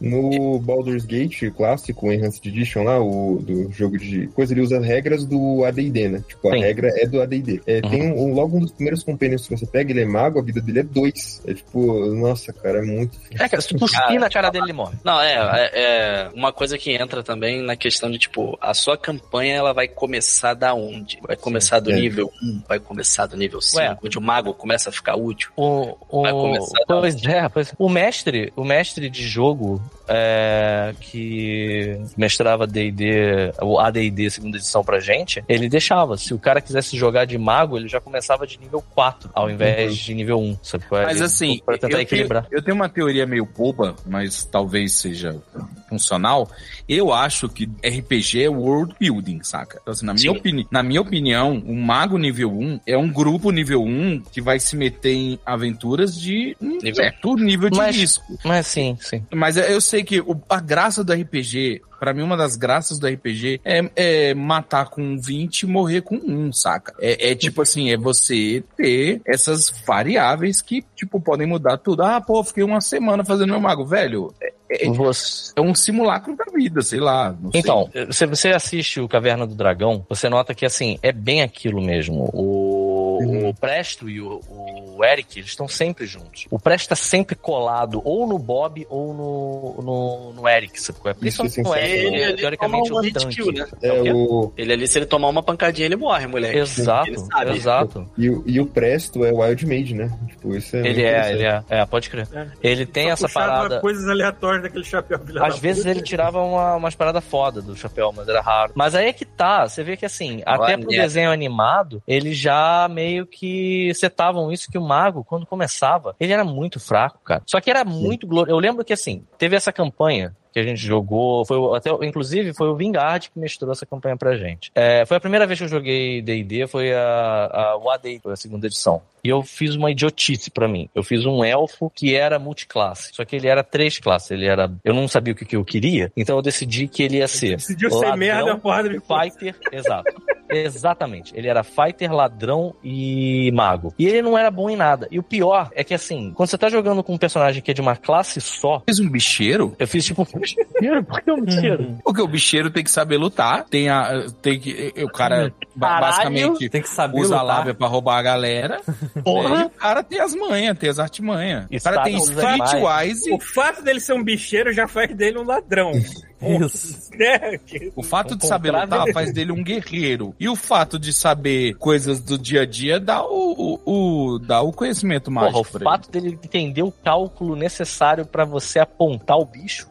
No Baldur's Gate clássico, Enhanced Edition lá, o do jogo de coisa, ele usa regras do AD&D, né? Tipo, a Sim. regra é do AD&D. É, Uhum. Tem um, logo um dos primeiros companions que você pega, ele é mago, a vida dele é dois. É tipo, nossa, cara, é muito... É, cara, se tu cuspir na cara dele, ele morre. Não, é, é, é uma coisa que entra também na questão de, tipo, a sua campanha, ela vai começar da onde? Vai começar do é. nível 1, vai começar do nível 5, Ué. onde o mago começa a ficar útil. O, o, Vai começar dar pois é, pois é. O mestre, o mestre de jogo é, que mestrava D&D, o AD&D segunda edição pra gente, ele deixava. Se o cara quisesse jogar de mago, ele já começava de nível 4, ao invés de nível 1. Sabe qual é? Mas assim, pra tentar eu equilibrar. Tenho, eu tenho uma teoria meio boba, mas talvez seja funcional. Eu acho que RPG é world building, saca? Então, assim, na, minha opini na minha opinião, um mago nível 1 é um grupo nível 1 que vai se meter em aventuras de um Nível- certo nível de Mas- risco. Mas sim, sim. Mas eu sei que o- a graça do RPG, pra mim, uma das graças do RPG é, é matar com 20 e morrer com 1, saca? É, é tipo assim, é você ter essas variáveis que, tipo, podem mudar tudo. Ah, pô, fiquei uma semana fazendo meu mago. Velho, é, é- Você... é um simulacro da vida, sei lá. não sei. Então, se você assiste o Caverna do Dragão, você nota que, assim, é bem aquilo mesmo. O, Uhum. o Presto e o, o Eric, eles estão sempre juntos. O Presto tá sempre colado ou no Bob ou no, no, no Eric, sabe? qual é? Principalmente no Eric, ele- que é, ele teoricamente o um hit tanque. kill, né? É o Ele ali, se ele tomar uma pancadinha, ele morre, moleque. Exato, Ele sabe. exato. e, o, e o Presto é o Wild Mage, né? Tipo, isso é Ele é, ele é, é, pode crer. É. Ele tem essa parada. coisas aleatórias daquele chapéu. Às vezes puta. ele tirava uma, umas paradas foda do chapéu, mas era raro. Mas aí é que tá, você vê que assim, até pro desenho animado, eles já meio que setavam isso que o mago, quando começava, ele era muito fraco, cara. Só que era muito glorioso. Eu lembro que assim, teve essa campanha que a gente jogou, foi até, inclusive foi o Vingard que mestrou essa campanha pra gente. É, foi a primeira vez que eu joguei D&D, foi a, a o AD, foi a segunda edição. E eu fiz uma idiotice pra mim. Eu fiz um elfo que era multiclasse, só que ele era três classes, ele era, eu não sabia o que, que eu queria, então eu decidi que ele ia ser Decidiu ser ladrão, merda, porrada de coisa. fighter, exato. Exatamente. Ele era fighter, ladrão e mago. E ele não era bom em nada. E o pior é que assim, quando você tá jogando com um personagem que é de uma classe só, Fez um bicheiro? eu fiz tipo bicheiro, porque é um bicheiro. Porque o bicheiro tem que saber lutar, tem a. Tem que, o cara Caralho. basicamente Tem que saber usa a lutar. lábia pra roubar a galera. Porra. E o cara tem as manhas, tem as artimanhas. O cara tem animais. streetwise. O fato dele ser um bicheiro já faz dele um ladrão. Isso. né? O fato de Um saber contrato- lutar faz dele um guerreiro. E o fato de saber coisas do dia a dia dá o, o, o- dá o conhecimento Porra, mágico o pra ele. fato dele entender o cálculo necessário pra você apontar o bicho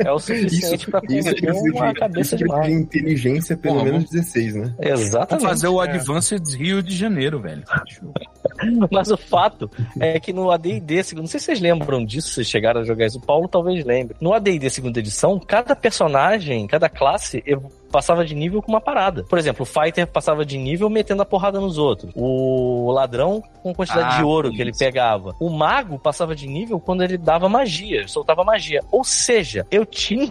é o suficiente conter precisa uma de, cabeça isso de de mago. inteligência pelo Porra, menos 16, né? Exatamente. fazer o É. Advanced Rio de Janeiro, velho. Mas o fato é que no AD&D, segundo- não sei se vocês lembram disso, se vocês chegaram a jogar isso, o Paulo talvez lembre. No AD&D segunda edição, cada personagem, cada classe ev- passava de nível com uma parada. Por exemplo, o Fighter passava de nível metendo a porrada nos outros. O ladrão com quantidade Ah, de ouro que ele isso. pegava. O mago passava de nível quando ele dava magia, soltava magia. Ou seja, eu tinha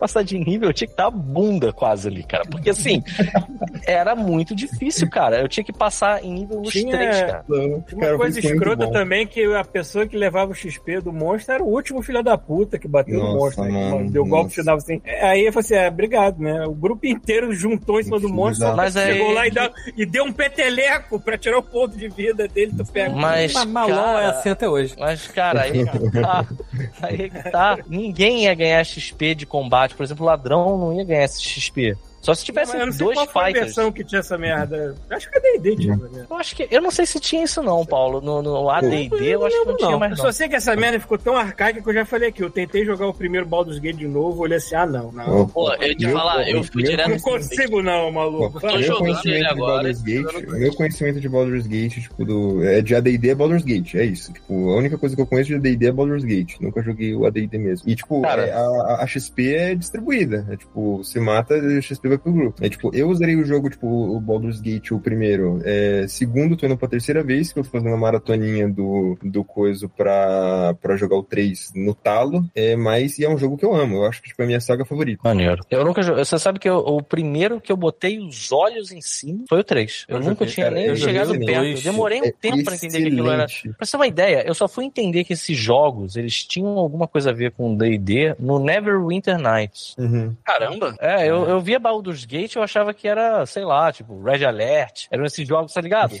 passar de nível, eu tinha que dar a bunda quase ali, cara. Porque assim, era muito difícil, cara. Eu tinha que passar em nível nos Tinha- três, cara. Uma Cara, coisa é escrota também que a pessoa que levava o XP do monstro era o último filho da puta que bateu no Nossa, monstro. né? mano, Deu golpe final assim. Aí eu falei assim: é, obrigado, né? O grupo inteiro juntou em cima do monstro. Mas aí- chegou lá e, dá- e deu um peteleco pra tirar o ponto de vida dele. Tu pega. Mas, Mas cara, é assim até hoje. Mas, cara, aí que tá. Aí que tá. Ninguém ia ganhar XP de combate. Por exemplo, ladrão não ia ganhar esse XP. Só se tivesse eu não sei dois qual foi a fighters. versão que tinha essa merda. Acho que é D&D, tinha essa merda. Eu acho que. Eu não sei se tinha isso, não, Paulo. No, no ADD, eu acho que não tinha Eu mais, só não. sei que essa merda ficou tão arcaica que eu já falei aqui. Eu tentei jogar o primeiro Baldur's Gate de novo, olhei assim, ah, não, não. Pô, eu ia te falar, eu fui direto. Não consigo não, maluco. Tô meu conhecimento ele de agora, Baldur's Gate, meu conhecimento de Baldur's Gate, tipo, do, é de AD&D é Baldur's Gate, é isso. Tipo, a única coisa que eu conheço de AD&D é Baldur's Gate. Nunca joguei o AD&D mesmo. E, tipo, Cara. é, a, a XP é distribuída. É, tipo, você mata, a XP pro grupo. É, tipo, eu usarei o jogo, tipo, o Baldur's Gate, o primeiro. É, segundo, tô indo pra terceira vez, que eu tô fazendo a maratoninha do, do coisa pra, pra jogar o 3 no talo. É, mas e é um jogo que eu amo. Eu acho que, tipo, é a minha saga favorita. Maneiro. Eu nunca joguei. Você sabe que eu- o primeiro que eu botei os olhos em cima foi o 3. Eu, Eu nunca joguei- tinha cara, nem eu chegado perto. dois. Demorei um É tempo pra entender que aquilo era. excelente. Pra você ter uma ideia, eu só fui entender que esses jogos, eles tinham alguma coisa a ver com D&D no Neverwinter Nights. Uhum. Caramba! É, eu, eu via Baldur's Gate eu achava que era, sei lá, tipo, Red Alert. Eram esses jogos, tá ligado?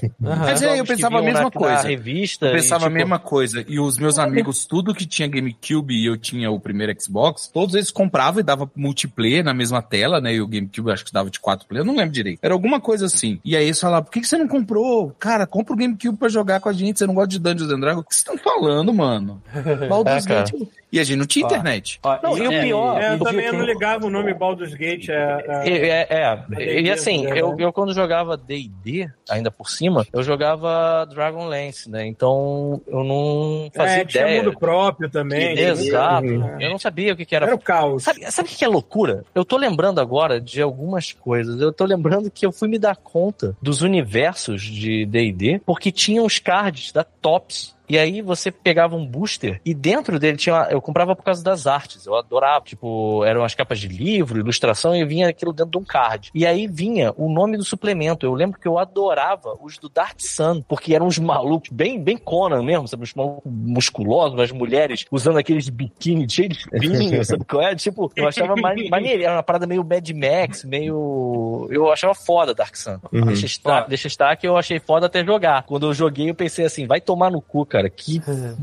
É, eu pensava a mesma na- coisa. Na revista. Eu e, pensava a tipo, mesma coisa. E os meus amigos, tudo que tinha GameCube e eu tinha o primeiro Xbox, todos eles compravam e dava multiplayer na mesma tela, né? E o GameCube acho que dava de quatro player, eu não lembro direito. Era alguma coisa assim. E aí eles falavam, por que, que você não comprou? Cara, compra o GameCube pra jogar com a gente, você não gosta de Dungeons and Dragons? O que vocês estão falando, mano? Baldur's É. Gate. E a gente não tinha Ó. internet. Ó, Não, e o pior- É, eu e- também e- não ligava o nome Baldur's Gate. É, é- É, é, é. E assim, né? eu, eu quando jogava D&D, ainda por cima, eu jogava Dragonlance, né? Então eu não fazia é, tinha ideia. mundo próprio também. Exato. Uhum. Eu não sabia o que, que era Era o caos. Sabe, sabe o que que é loucura? Eu tô lembrando agora de algumas coisas. Eu tô lembrando que eu fui me dar conta dos universos de D&D porque tinham os cards da Tops E aí você pegava um booster e dentro dele tinha. uma- eu comprava por causa das artes. Eu adorava. Tipo, eram as capas de livro, ilustração, e vinha aquilo dentro de um card. E aí vinha o nome do suplemento. Eu lembro que eu adorava os do Dark Sun, porque eram uns malucos bem, bem Conan mesmo, sabe? Uns malucos musculosos, as mulheres usando aqueles biquíni cheios de espinhos, sabe qual é? Tipo, eu achava mane- maneiro. Era uma parada meio Mad Max, meio. Eu achava foda Dark Sun. Uhum. Deixa, estar, deixa estar que eu achei foda até jogar. Quando eu joguei, eu pensei assim, vai tomar no cu, cara. Que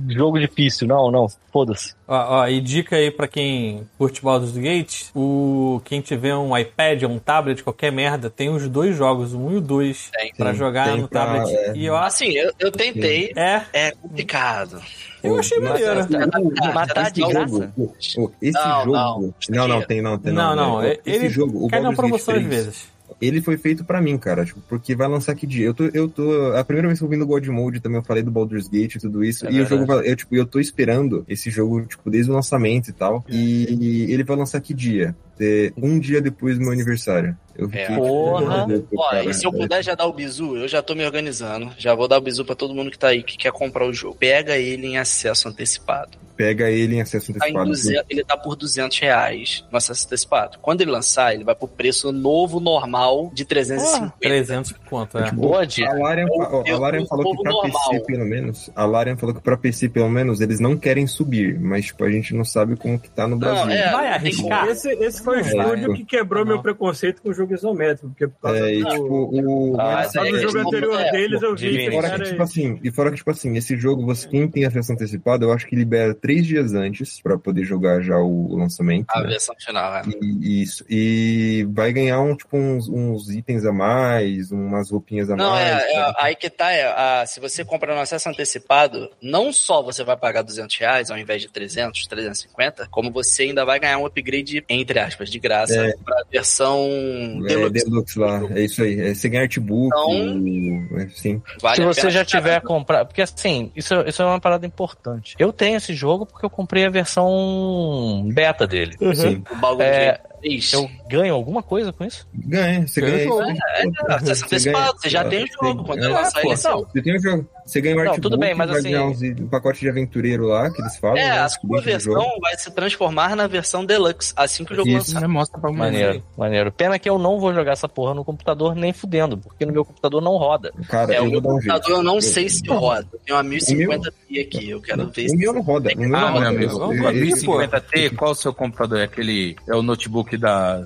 jogo difícil. Não, não, foda-se. Ó, ó, e dica aí pra quem curte Baldur's Gate, o quem tiver um iPad ou um tablet, qualquer merda, tem os dois jogos, o 1 e o 2, Tem. pra Sim, jogar tem no pra- tablet. é. E eu Assim, eu, eu tentei. é, É complicado. eu achei maneiro. Matar esse de jogo, graça? esse Não, jogo. não. Não, não, tem, não, tem. Não, não, né? ele Esse jogo, o cai na promoção às 3, vezes. Ele foi feito pra mim, cara, tipo, porque vai lançar que dia? Eu tô, eu tô, a primeira vez que eu vim no God Mode também eu falei do Baldur's Gate e tudo isso, É e o jogo vai, eu, tipo, eu tô esperando esse jogo, tipo, desde o lançamento e tal, e ele vai lançar que dia? É, um dia depois do meu aniversário. Eu fiquei, É. tipo, Porra. cara. e se eu puder já dar o bizu, eu já tô me organizando. Já vou dar o bizu pra todo mundo que tá aí, que quer comprar o jogo. Pega ele em acesso antecipado. Pega ele em acesso Tá em antecipado. 200 ele tá por 200 reais no acesso antecipado. Quando ele lançar, ele vai pro preço novo, normal, de 350. 300 quanto, é. Boa dica. A Larian, a Larian falou que pra normal. PC, pelo menos, a Larian falou que pra PC, pelo menos, eles não querem subir, mas, tipo, a gente não sabe como que tá no Brasil. Não, é, Vai arriscar? Esse, esse foi o É, estúdio é. que quebrou Não. meu preconceito com o jogo isométrico. Porque por causa É, e, do, tipo, o... Ah, mas, causa do é, jogo anterior não- deles, eu vi Divino. que E fora era que, tipo assim, e fora que, tipo assim, esse jogo, você, quem tem acesso antecipado, eu acho que libera três dias antes pra poder jogar já o, lançamento. A né? versão final, é. E, isso. E vai ganhar um, tipo, uns, uns itens a mais, umas roupinhas a Não, mais. é, é, sabe? aí que tá, é, a- se você compra no acesso antecipado, não só você vai pagar 200 reais ao invés de 300, 350, como você ainda vai ganhar um upgrade, entre aspas, de graça, É. pra versão É, deluxe. Deluxe lá, é isso aí. É, você ganha artbook, Então- é, sim. Vale Se você já tiver comprado. Porque assim, isso, isso é uma parada importante. Eu tenho esse jogo porque eu comprei a versão beta dele. Sim. o bagulho É, de três. Eu ganho alguma coisa com isso? Ganha, você Ganha ganha. o jogo. isso. É, acesso antecipado, você já tem o jogo. Quando ele lançar, ele não. Você tem o jogo. Você ganha o Não, artbook, tudo bem, mas vai assim- ganhar uns, um pacote de aventureiro lá, que eles falam. É, né, a sua versão vai se transformar na versão deluxe, assim que o jogo Isso. lançar. Mostra pra Maneiro, maneiro. Pena que eu não vou jogar essa porra no computador nem fudendo, porque no meu computador não roda. Cara, É, eu o meu um computador eu não Eu- sei se roda. Eu tenho uma 1050p aqui, eu quero ver O se. meu não roda. O Ah, meu amigo, Vamos Eu- lá, eu- Esse, pô. 1050T, qual o seu computador? É aquele. É o notebook da.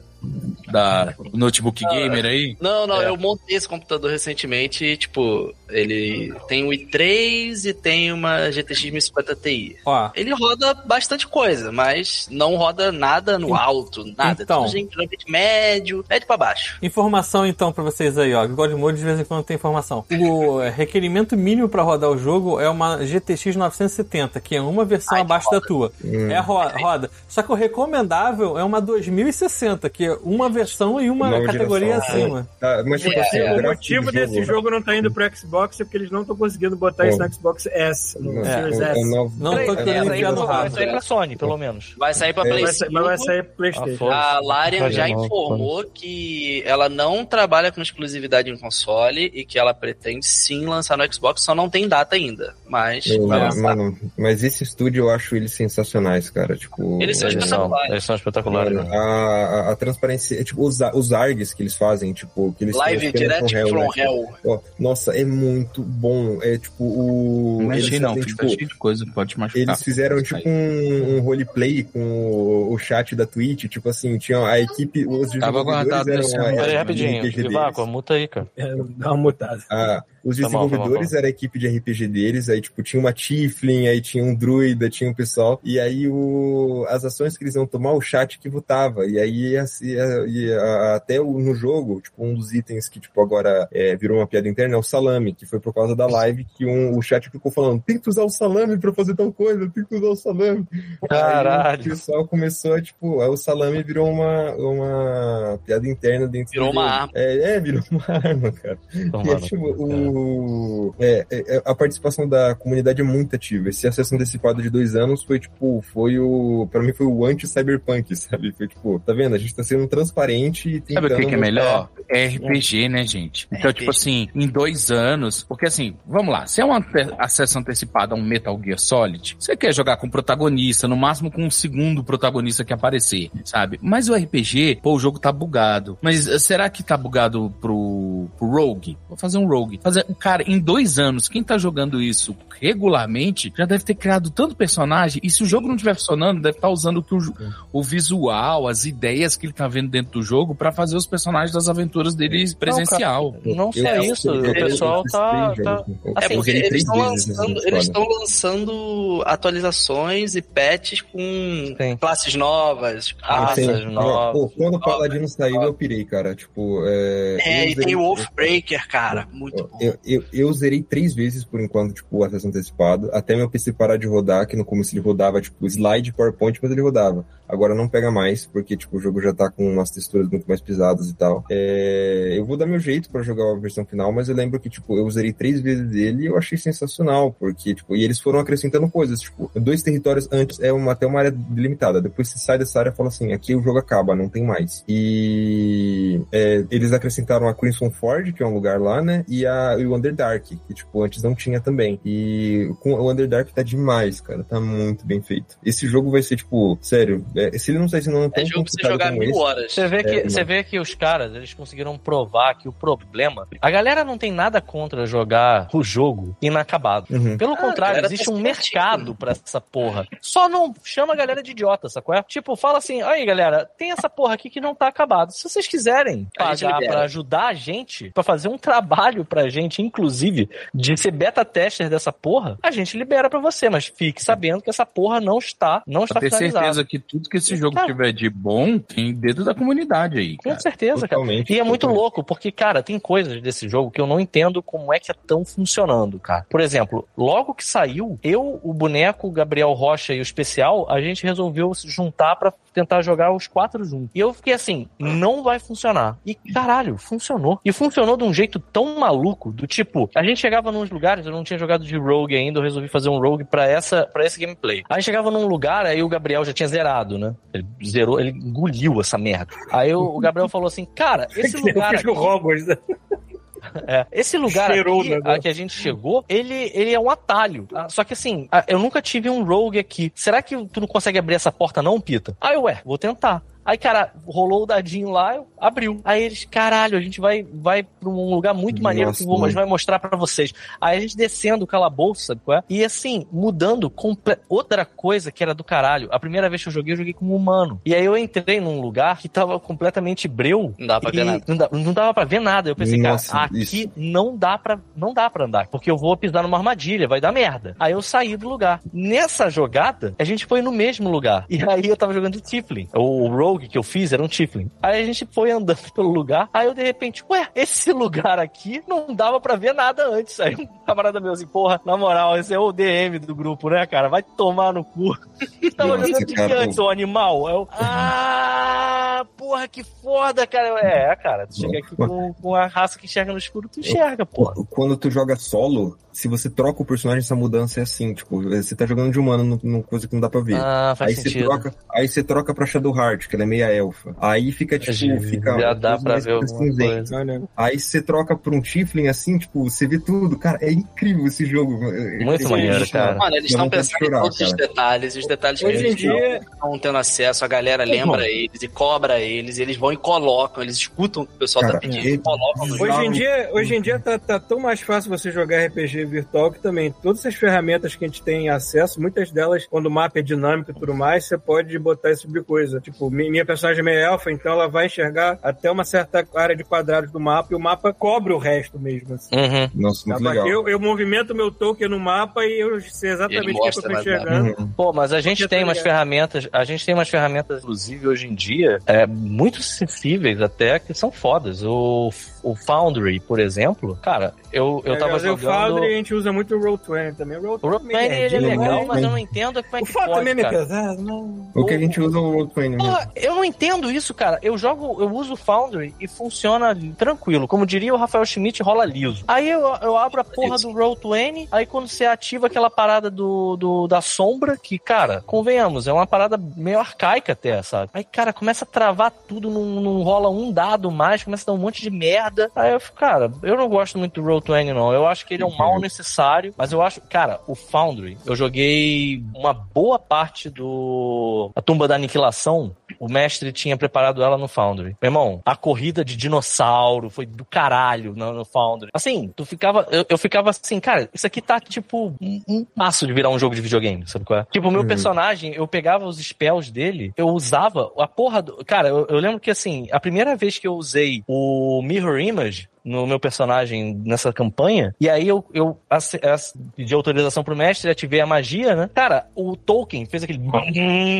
Da notebook gamer aí? Não, não, É. eu montei esse computador recentemente e, tipo, ele tem um i3 e tem uma GTX 1050 Ti. Ó, Ele roda bastante coisa, mas não roda nada no alto, nada. Então. Tudo gente geralmente médio, médio pra baixo. Informação então pra vocês aí, ó. God Mode de vez em quando tem informação. O é, requerimento mínimo pra rodar o jogo é uma GTX 970, que é uma versão Ai, abaixo da tua. Hum. É ro roda. Só que o recomendável é uma 2060, que é uma versão e uma Nova categoria geração. acima. Tá, mas tipo É, assim, o gráfico motivo desse jogo não tá indo pro Xbox é porque eles não estão conseguindo botar isso no Xbox S, no Não, Series é, é S. novo- Não tô é- querendo Vai sair, enfiar no pra, vai sair pra Sony, pelo menos. Vai sair pra É. Play Vai sair- mas vai 5. sair pro PlayStation. A Larian já não, informou que ela não trabalha com exclusividade em console e que ela pretende sim lançar no Xbox, só não tem data ainda. Mas Eu- vai mano, mas esse estúdio eu acho eles sensacionais, cara. Tipo, Eles são é, espetaculares. eles são espetaculares. mano, né? a, a, a transparência, é, tipo, os, os ARGs que eles fazem, tipo, que eles Live Direct pro from né? Hell. Ó, nossa, é muito bom. É tipo o. Mexi não, fazem, tipo, tá cheio de coisa, pode machucar. Eles fizeram tipo um, um roleplay com o, o chat da Twitch, tipo assim, tinha a equipe, os Tava guardado desenvolvedores nesse eram. Peraí, rapidinho. Ivaco, muta aí, cara. É, dá uma mutada. Ah, os Tá tá mal, desenvolvedores tá era a equipe de RPG deles, aí tipo tinha uma Tiflin, aí tinha um druida, tinha um pessoal, e aí o, as ações que eles iam tomar, o chat que votava, e aí assim, e até no jogo, tipo um dos itens que tipo agora é, virou uma piada interna é o salame, que foi por causa da live que um, o chat ficou falando, tem que usar o salame pra fazer tal coisa, tem que usar o salame. Aí o Caralho. pessoal começou a, tipo, aí o salame virou uma, uma piada interna dentro Virou uma arma. É, é, virou uma arma, cara. E, Tomando. tipo, o, o- é, é, é, a participação da comunidade é muito ativa. Esse acesso antecipado de dois anos foi, tipo, foi o. Pra mim foi o anti-cyberpunk, sabe? Foi tipo, tá vendo? A gente tá sendo transparente e Sabe tentando. o que, que é melhor? É RPG, né, gente? Então, tipo assim, em dois anos. Porque assim, vamos lá. Se é um ante- acesso antecipado a um Metal Gear Solid, você quer jogar com o protagonista, no máximo com um segundo protagonista que aparecer, sabe? Mas o RPG, pô, o jogo tá bugado. Mas eh, será que tá bugado pro, pro Rogue? Vou fazer um Rogue. Fazer, cara, em dois anos, quem tá jogando isso regularmente já deve ter criado tanto personagem. E se o jogo não estiver funcionando, deve estar usando o, que o, o visual, as ideias que ele tá vendo dentro do jogo pra fazer os personagens das aventuras dele presencial. Não Eu- só eu- isso, eu- o pessoal tá. tá- eu- É eu porque eles estão essa lançando, eles estão lançando atualizações e patches com Sim. classes novas, raças novas. pô, quando o Paladino saiu, eu pirei, cara. Tipo, é. É, e tem o Wolfbreaker, cara. Muito bom. Eu, eu, eu zerei três vezes por enquanto, tipo, o acesso antecipado, até meu PC parar de rodar, que no começo ele rodava, tipo, slide PowerPoint, mas ele rodava. Agora não pega mais, porque, tipo, o jogo já tá com umas texturas muito mais pesadas e tal. É, eu vou dar meu jeito pra jogar a versão final, mas eu lembro que, tipo, eu zerei três vezes ele e eu achei sensacional, porque, tipo, e eles foram acrescentando coisas, tipo, dois territórios antes é uma, até uma área delimitada, depois você sai dessa área e fala assim, aqui o jogo acaba, não tem mais. E é, eles acrescentaram a Crimson Forge, que é um lugar lá, né, e, a, e o Underdark, que, tipo, antes não tinha também. E com o Underdark tá demais, cara, tá muito bem feito. Esse jogo vai ser, tipo, sério, é, se ele não tá ensinando tão É jogo pra você complicado jogar mil esse, horas. Você vê, que, É, você vê que os caras, eles conseguiram provar que o problema. A galera não tem nada contra jogar o jogo inacabado. Uhum. Pelo Ah, contrário, existe tá um mercado pra essa porra. Só não chama a galera de idiota, sacou? É? Tipo, fala assim: aí galera, tem essa porra aqui que não tá acabado. Se vocês quiserem pagar pra ajudar a gente, pra fazer um trabalho pra gente, inclusive, de ser beta tester dessa porra, a gente libera pra você. Mas fique sabendo que essa porra não está, não está Pra ter finalizada. certeza que tudo que esse jogo Cara. tiver de bom tem dedo da comunidade aí, Com cara. certeza, cara. Totalmente, E é muito totalmente. louco, porque, cara, tem coisas desse jogo que eu não entendo como é que estão funcionando, cara. Por exemplo, logo que saiu, eu, o boneco, o Gabriel Rocha e o especial, a gente resolveu se juntar pra tentar jogar os quatro juntos. E eu fiquei assim, não vai funcionar. E caralho, funcionou. E funcionou de um jeito tão maluco, do tipo, a gente chegava nos lugares, eu não tinha jogado de Rogue ainda, eu resolvi fazer um Rogue pra essa para esse gameplay. Aí chegava num lugar, aí o Gabriel já tinha zerado, né? Ele zerou, ele engoliu essa merda. Aí o, Gabriel falou assim, cara, esse Eu lugar fiz no aqui, Hogwarts. né? é, esse lugar Cheirou aqui, a que a gente chegou, ele, ele é um atalho. Ah, Só que assim, ah, eu nunca tive um rogue aqui. Será que tu não consegue abrir essa porta não, Pita? Aí, ué, vou tentar. Aí, cara, rolou o dadinho lá, abriu. Aí eles, caralho, a gente vai, vai pra um lugar muito maneiro Nossa, que o Gomas vai mostrar pra vocês. Aí a gente descendo o calabouço, sabe qual é? E assim, mudando comple- outra coisa que era do caralho. A primeira vez que eu joguei, eu joguei como humano. E aí eu entrei num lugar que tava completamente breu. Não dá pra ver e nada. Não, dá- não dava pra ver nada. Eu pensei, Nossa, cara, aqui isso. não dá para não dá para andar, porque eu vou pisar numa armadilha, vai dar merda. Aí eu saí do lugar. Nessa jogada, a gente foi no mesmo lugar. E aí eu tava jogando de Tiflin. O Rogue que eu fiz era um Tiflin. Aí a gente foi andando pelo lugar. Aí eu de repente, ué, esse lugar aqui não dava pra ver nada antes. Aí um camarada meu assim, porra, na moral, esse é o DM do grupo, né, cara? Vai tomar no cu. Tava Nossa, jogando de antes, o animal. Eu, ah, porra, que foda, cara. Eu, É, cara, tu chega aqui com, com a raça que enxerga no escuro, tu enxerga, porra. Quando tu joga solo, se você troca o personagem, essa mudança é assim, tipo, você tá jogando de humano numa coisa que não dá pra ver. Ah, faz aí você sentido. troca, aí você troca pra Shadowheart, que ela é meia elfa. Aí fica tipo, fica Já dá pra ver alguma cinzenta. coisa. Aí você troca pra um Tiflin assim, tipo, você vê tudo. Cara, é incrível esse jogo. Muito maneiro, cara. Mano, eles estão pensando chorar, em todos os cara. detalhes, os detalhes que Hoje em eles dia- não estão tendo acesso, a galera lembra eles e cobra eles, eles vão e colocam, eles escutam o que o pessoal Cara, tá pedindo é e colocam no jogo. Hoje em dia, hoje em dia tá, tá tão mais fácil você jogar RPG virtual que também todas essas ferramentas que a gente tem acesso, muitas delas, quando o mapa é dinâmico e tudo mais, você pode botar esse tipo de coisa. Tipo, mi- minha personagem é meio elfa, então ela vai enxergar até uma certa área de quadrados do mapa e o mapa cobre o resto mesmo. Assim. Uhum. Nossa, muito Tá? legal. Eu, eu movimento meu token no mapa e eu sei exatamente o que, eu tô enxergando. Uhum. Pô, mas a gente Porque tem tá umas ligado. ferramentas, a gente tem umas ferramentas, inclusive, hoje em dia, é, muito sensíveis até, que são fodas. O, o Foundry, por exemplo, cara, eu, eu É, tava mas o jogando... Foundry, a gente usa muito o Roll20 também. O O Roll20 Rockman ele é legal, mas- eu não entendo como é O que fato pode, também é pesado, não. O que a gente usa é o Roll20 mesmo. Porra, eu não entendo isso, cara. Eu jogo, eu uso o Foundry e funciona tranquilo. Como diria o Rafael Schmidt, rola liso. Aí eu, eu abro a porra do Roll20, aí quando você ativa aquela parada do, do- da sombra, que, cara, convenhamos, é uma parada meio arcaica até, sabe? Aí, cara, começa a travar tudo, não, não rola um dado mais, começa a dar um monte de merda. Aí eu fico, cara, eu não gosto muito do Roll20, não. Eu acho que ele é um mal necessário, mas eu acho, cara, o Foundry, eu joguei uma boa parte do A Tumba da Aniquilação, o mestre tinha preparado ela no Foundry. Meu irmão, a corrida de dinossauro foi do caralho no, no Foundry. Assim, tu ficava. Eu, eu ficava assim, cara, isso aqui tá tipo um, um passo de virar um jogo de videogame, sabe qual é? Tipo, o meu Uhum. personagem, eu pegava os spells dele, eu usava a porra do. Cara, eu, eu lembro que assim, a primeira vez que eu usei o Mirror Image no meu personagem nessa campanha, e aí eu, eu ace- ace- pedi autorização pro mestre, ativei a magia, né? Cara, o Tolkien fez aquele.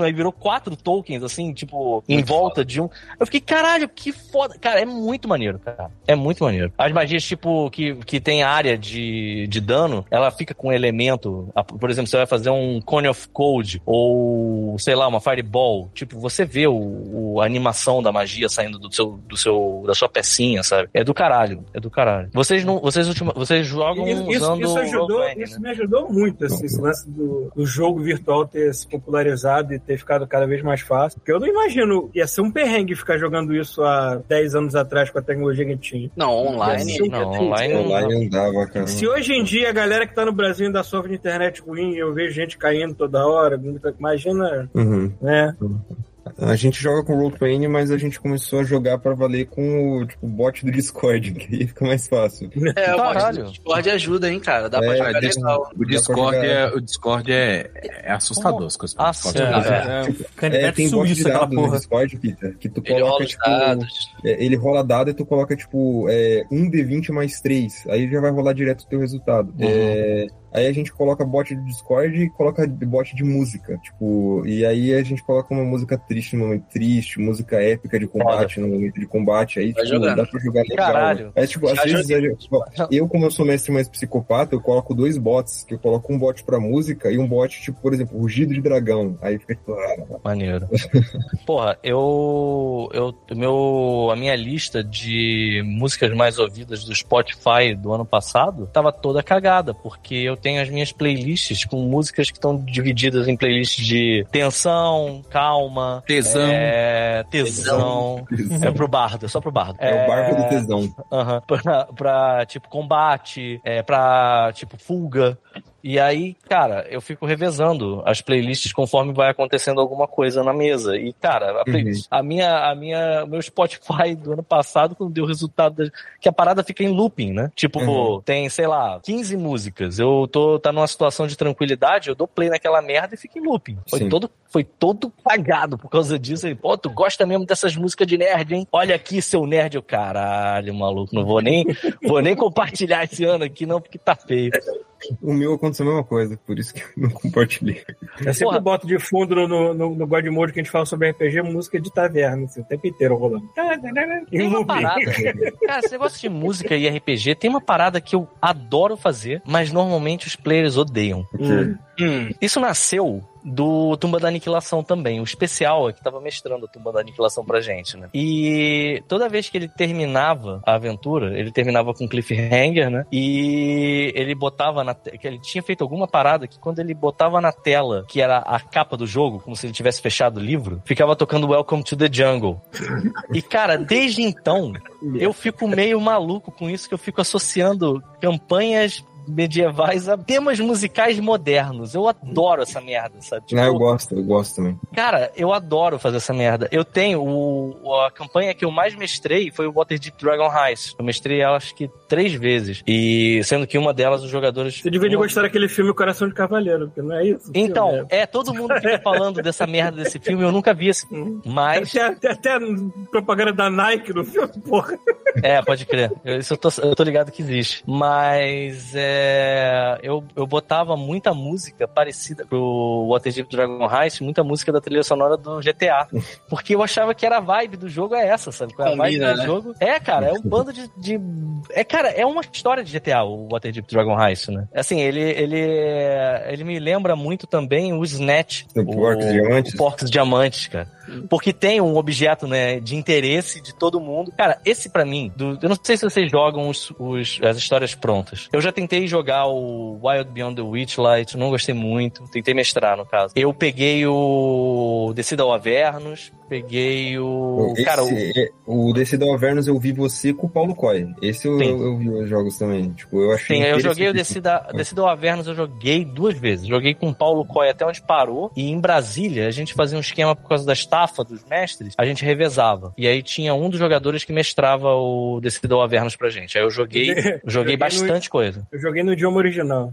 Aí virou quatro tokens, assim, tipo, em volta de um. Eu fiquei, caralho, que foda. Cara, é muito maneiro, cara. É muito maneiro. As magias, tipo, que, que tem área de, de dano, ela fica com um elemento. Por exemplo, você vai fazer um Cone of Cold, ou, sei lá, uma Fireball. Tipo, você vê o, o- a animação da magia saindo do seu, do seu, da sua pecinha, sabe? É do caralho. É do caralho. Vocês não. Vocês, ultima, vocês jogam Isso, isso, usando isso ajudou, Roll20, isso né? me ajudou muito, assim, esse lance do, do jogo virtual ter se popularizado e ter ficado cada vez mais fácil. Porque eu não imagino, ia ser um perrengue ficar jogando isso há 10 anos atrás com a tecnologia que a gente tinha. Não, online. Um Não, online não- Online não dava, cara. Se hoje em dia a galera que tá no Brasil ainda sofre de internet ruim, eu vejo gente caindo toda hora, imagina, Uhum. né? A gente joga com o Roll20, mas a gente começou a jogar pra valer com o tipo, bot do Discord, que aí fica mais fácil. É, o bot do Discord ajuda, hein, cara. Dá pra É, jogar deixa- legal. O pra Discord, jogar. é, o Discord é, é assustador. as coisas Ah, Discord sim. É, É, canivete tem bot de suíço aquela dado no. Discord, Peter, que tu Ele rola coloca, tipo, dados. é, ele rola dado e tu coloca, tipo, é, 1 D20 mais 3. Aí já vai rolar direto o teu resultado. É, aí a gente coloca bot do Discord e coloca bot de música, tipo, e aí a gente coloca uma música triste no momento triste, música épica de combate no momento de combate, aí, tipo, dá pra jogar legal. Caralho. Aí, tipo, às Já vezes, eu, tipo, eu, como eu sou mestre mais psicopata, eu coloco dois bots, que eu coloco um bot pra música e um bot, tipo, por exemplo, rugido de dragão. Aí fica, tipo, ah, Maneiro. Porra, eu, eu. Meu, a minha lista de músicas mais ouvidas do Spotify do ano passado tava toda cagada, porque eu tenho as minhas playlists com músicas que estão divididas em playlists de tensão, calma, Tesão. é, tesão. É pro bardo, é só pro bardo. é, o barco do tesão. Aham. Pra, pra, tipo, combate, é, pra, tipo, fuga. E aí, cara, eu fico revezando as playlists conforme vai acontecendo alguma coisa na mesa. E, cara, a, playlist, a minha, a minha, meu Spotify do ano passado, quando deu o resultado, da- que a parada fica em looping, né? Tipo, Uhum. tem, sei lá, 15 músicas. Eu tô, tá numa situação de tranquilidade, eu dou play naquela merda e fica em looping. Foi Sim. todo, foi todo cagado por causa disso. Aí, Pô, tu gosta mesmo dessas músicas de nerd, hein? Olha aqui, seu nerd. Eu, caralho, maluco, não vou nem, vou nem compartilhar esse ano aqui, não, porque tá feio. O meu aconteceu a mesma coisa, por isso que eu não compartilhei. Eu sempre Porra. boto de fundo no, no, no, no God Mode que a gente fala sobre RPG, música de taverna, assim, o tempo inteiro rolando. Tem uma parada. Cara, esse negócio de música e RPG tem uma parada que eu adoro fazer, mas normalmente os players odeiam. Hum. Hum, Isso nasceu do Tumba da Aniquilação também. O especial é que tava mestrando a Tumba da Aniquilação pra gente, né? E toda vez que ele terminava a aventura, ele terminava com cliffhanger, né? E ele botava na que ele tinha feito alguma parada que quando ele botava na tela, que era a capa do jogo, como se ele tivesse fechado o livro, ficava tocando Welcome to the Jungle. E cara, desde então, eu fico meio maluco com isso que eu fico associando campanhas medievais a temas musicais modernos. Eu adoro essa merda, sabe? Tipo, Ah, eu gosto, eu gosto também. Cara, eu adoro fazer essa merda. Eu tenho o, a campanha que eu mais mestrei foi o Waterdeep Dragon Heist. Eu mestrei ela acho que três vezes. E sendo que uma delas os jogadores. Você devia de uma- gostar daquele filme Coração de Cavaleiro, porque não é isso? Então, Filme, é, todo mundo fica falando dessa merda desse filme, eu nunca vi esse Hum. filme. Mas. Tem até, tem até propaganda da Nike no filme, porra. É, pode crer. Eu- Isso eu tô, eu tô ligado que existe. Mas é, eu, eu botava muita música parecida pro Waterdeep Dragon Heist, muita música da trilha sonora do GTA. Porque eu achava que era a vibe do jogo é essa, sabe? É a vibe Combina, do né? jogo. É, cara, é um bando de, de. É, cara, é uma história de GTA, o Waterdeep Dragon Heist, né? Assim, ele, ele, ele me lembra muito também o Snatch. O Porcos Diamantes? O Porcos Diamantes, cara. Porque tem um objeto, né, de interesse de todo mundo. Cara, esse pra mim, do- eu não sei se vocês jogam os, os- as histórias prontas. Eu já tentei jogar o Wild Beyond the Witchlight, não gostei muito. Tentei mestrar, no caso. Eu peguei o Descida ao Avernus, peguei o... Esse, cara, o... é- o Decidal Avernus eu vi você com o Paulo Coy. Esse eu, eu, eu vi os jogos também. Tipo, eu achei Sim, eu joguei o. Descida, Descida ao Avernus, eu joguei duas vezes. Joguei com o Paulo Coy até onde parou. E em Brasília, a gente fazia um esquema por causa da estafa dos mestres, a gente revezava. E aí tinha um dos jogadores que mestrava o Descida ao Avernus pra gente. Aí eu joguei, joguei Joguei no- bastante coisa. Eu joguei no idioma original.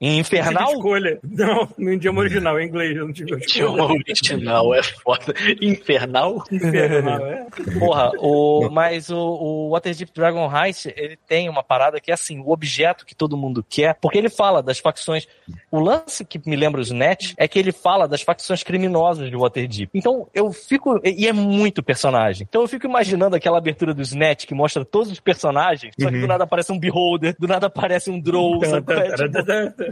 Em Infernal? escolha. Não, no idioma original, em inglês. Eu não tive Idioma original é foda. Infernal? Infernal, é. Porra, o, mas o, o Waterdeep Dragon Heist, ele tem uma parada que é assim, o objeto que todo mundo quer, porque ele fala das facções. O lance que me lembra os Net é que ele fala das facções criminosas de Waterdeep. Então eu fico. E é muito personagem. Então eu fico imaginando aquela abertura dos Net que mostra todos os personagens, só que do nada aparece um Beholder, do nada aparece um Drow, sabe?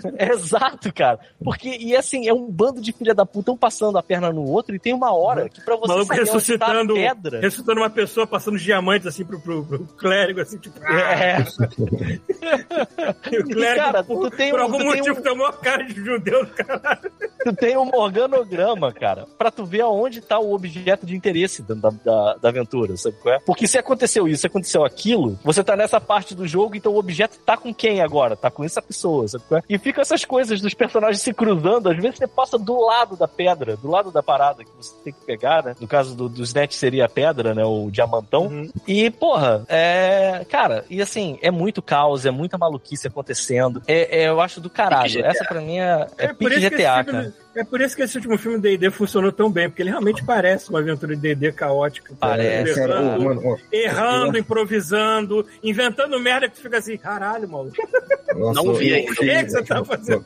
Exato, cara. Porque, e assim, é um bando de filha da puta, um passando a perna no outro, e tem uma hora que pra você maluco saber onde tá a ressuscitando, pedra. ressuscitando uma pessoa, passando diamantes assim pro, pro, pro clérigo, assim, tipo. ah, É, e o clérigo, cara, por, tu tem por um- algum motivo, um- tem uma cara de judeu do caralho. tu tem um organograma, cara, pra tu ver aonde tá o objeto de interesse da, da, da- da aventura, sabe qual é? Porque se aconteceu isso, se aconteceu aquilo, você tá nessa parte do jogo, então o objeto tá com quem agora? Tá com essa pessoa, sabe qual é? E fica essas coisas dos personagens se cruzando, às vezes você passa do lado da pedra, do lado da parada que você tem que pegar, né? No caso do, dos net seria a pedra, né? O diamantão. Uhum. E, porra, é. Cara, e assim, é muito caos, é muita maluquice acontecendo. É, é, eu acho do caralho. Essa pra mim é, é, por pique GTA, filme- cara. É por isso que esse último filme D&D funcionou tão bem, porque ele realmente parece uma aventura de D&D caótica. Parece, É, cara, Errando, ô, mano, ó, errando, improvisando, inventando merda que tu fica assim, caralho, maluco. nossa, Não vi ainda. O que, é que você tá fazendo?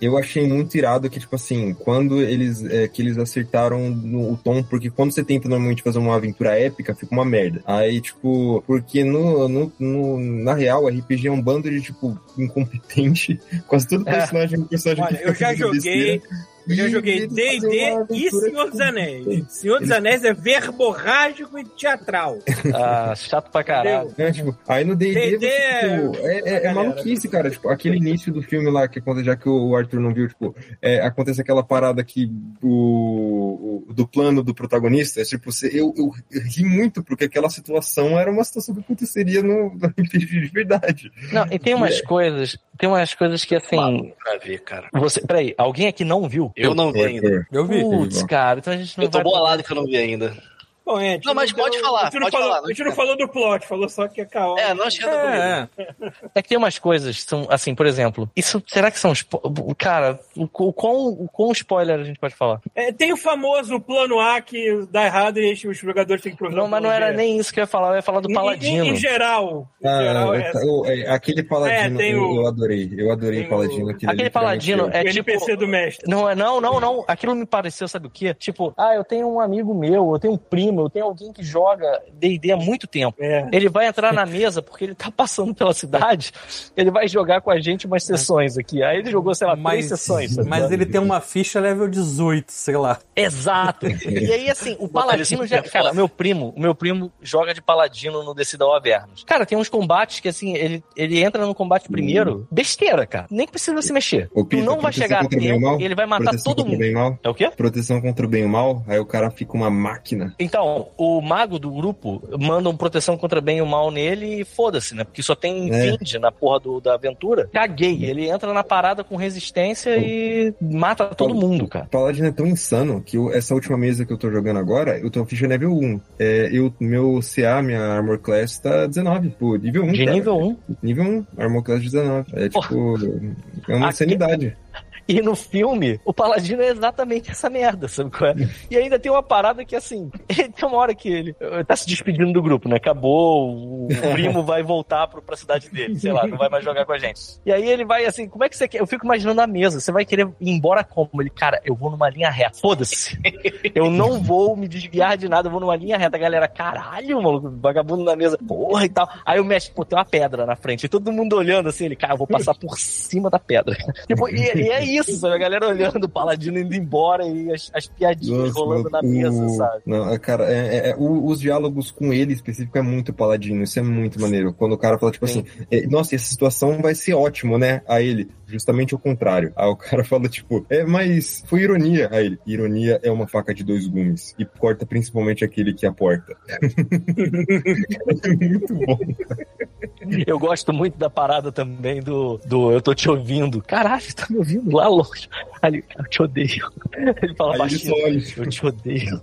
Eu achei muito irado que, tipo assim, quando eles é, que eles acertaram no, o tom, porque quando você tenta normalmente fazer uma aventura épica, fica uma merda. Aí, tipo, porque no, no, no- na real, RPG é um bando de, tipo, incompetente. Quase todo É. personagem é um personagem Olha, que eu já joguei, besteira. Eu já joguei D&D e Senhor dos Anéis. Senhor dos Anéis é verborrágico e teatral. Ah, chato pra caralho. É, tipo, aí no D&D, você, tipo, é, é, é maluquice, cara. Tipo, aquele início do filme lá, que acontece, já que o Arthur não viu, tipo, é, acontece aquela parada que o, o- do plano do protagonista, é, tipo, você- eu, eu ri muito, porque aquela situação era uma situação que aconteceria no no RPG de verdade. Não, e tem umas coisas, tem umas coisas que assim. Pra ver, cara. Você, peraí, alguém aqui não viu? Eu não vi ainda. Eu vi. Putz, cara, então a gente não Eu tô vai bolado que eu não vi ainda. Bom, é, Não, mas pode falar, a gente não pode falou, falar, não A gente não falou do plot, falou só que é caótico. É, não esquenta comigo. É, É que tem umas coisas, são, assim, por exemplo, isso, será que são, cara, o, o, quão, o quão spoiler a gente pode falar? É, tem o famoso plano A que dá errado e os jogadores têm que provar. Não, mas não era nem isso que eu ia falar, eu ia falar do Paladino. Em, em geral. Em Ah, geral, eu- é eu- é, aquele paladino É, o- eu adorei. Eu adorei paladino. Aquele, Aquele paladino eu. o é NPC tipo. do mestre. Não, é- não, não, não. Aquilo me pareceu, sabe o quê? Tipo, ah, eu tenho um amigo meu, eu tenho um primo, eu tenho alguém que joga D&D há muito tempo. É. Ele vai entrar na mesa porque ele tá passando pela cidade, ele vai jogar com a gente umas sessões aqui. Aí ele jogou, sei lá, três mas, sessões. sabe? mas ele tem uma ficha level 18, sei lá. Exato. E aí, assim, o Paladino já. Cara, meu primo, o meu primo joga de Paladino no Decida ao Avernos. Cara, tem uns combates que, assim, ele, ele entra no combate primeiro, besteira, cara. Nem precisa se mexer. Ô, Tu Pita, não vai chegar a o o tempo mal? e ele vai matar Proteção todo o mundo. bem mal? É o quê? Proteção contra o bem e o mal, aí o cara fica uma máquina. Então, o mago do grupo manda um proteção contra bem e o mal nele e foda-se, né? Porque só tem É. find na porra do, da aventura. Caguei. Ele entra na parada com resistência e mata todo mundo, cara. O Paladino é tão insano que eu- essa última mesa que eu tô jogando agora, eu tô ficha nível 1. É, eu, meu CA, minha Armor Class, tá 19, pô, nível 1. De cara. nível 1. Nível 1, Armor Class 19. É tipo, é uma Aqui- insanidade. E no filme, o Paladino é exatamente essa merda, sabe qual é? E ainda tem uma parada que, assim, tem uma hora que ele ele tá se despedindo do grupo, né? Acabou, o primo vai voltar pro, pra cidade dele, sei lá, não vai mais jogar com a gente. E aí ele vai assim, como é que você quer? Eu fico imaginando a mesa, você vai querer ir embora como? Ele, cara, eu vou numa linha reta, foda-se. Eu não vou me desviar de nada, eu vou numa linha reta. A galera, caralho, maluco, vagabundo na mesa, porra e tal. Aí o mestre, pô, tem uma pedra na frente, e todo mundo olhando assim, ele, cara, eu vou passar por cima da pedra. Tipo, e, e é isso, sabe? A galera olhando, o paladino indo embora e as, as piadinhas Nossa, rolando na mesa, sabe? Não, é, cara, é, é- é- os diálogos com ele específico é muito paladino, isso é muito maneiro. Quando o cara fala, tipo assim, é, nossa, essa situação vai ser ótimo, né? A ele, justamente o contrário. Aí o cara fala, tipo, é, mas foi ironia. A ele, ironia é uma faca de dois gumes. E corta principalmente aquele que aporta. muito bom. Eu gosto muito da parada também do, do eu tô te ouvindo. Caralho, você tá me ouvindo lá longe. Aí ele, eu te odeio. Ele fala Aí ele baixinho. olha. Eu te odeio.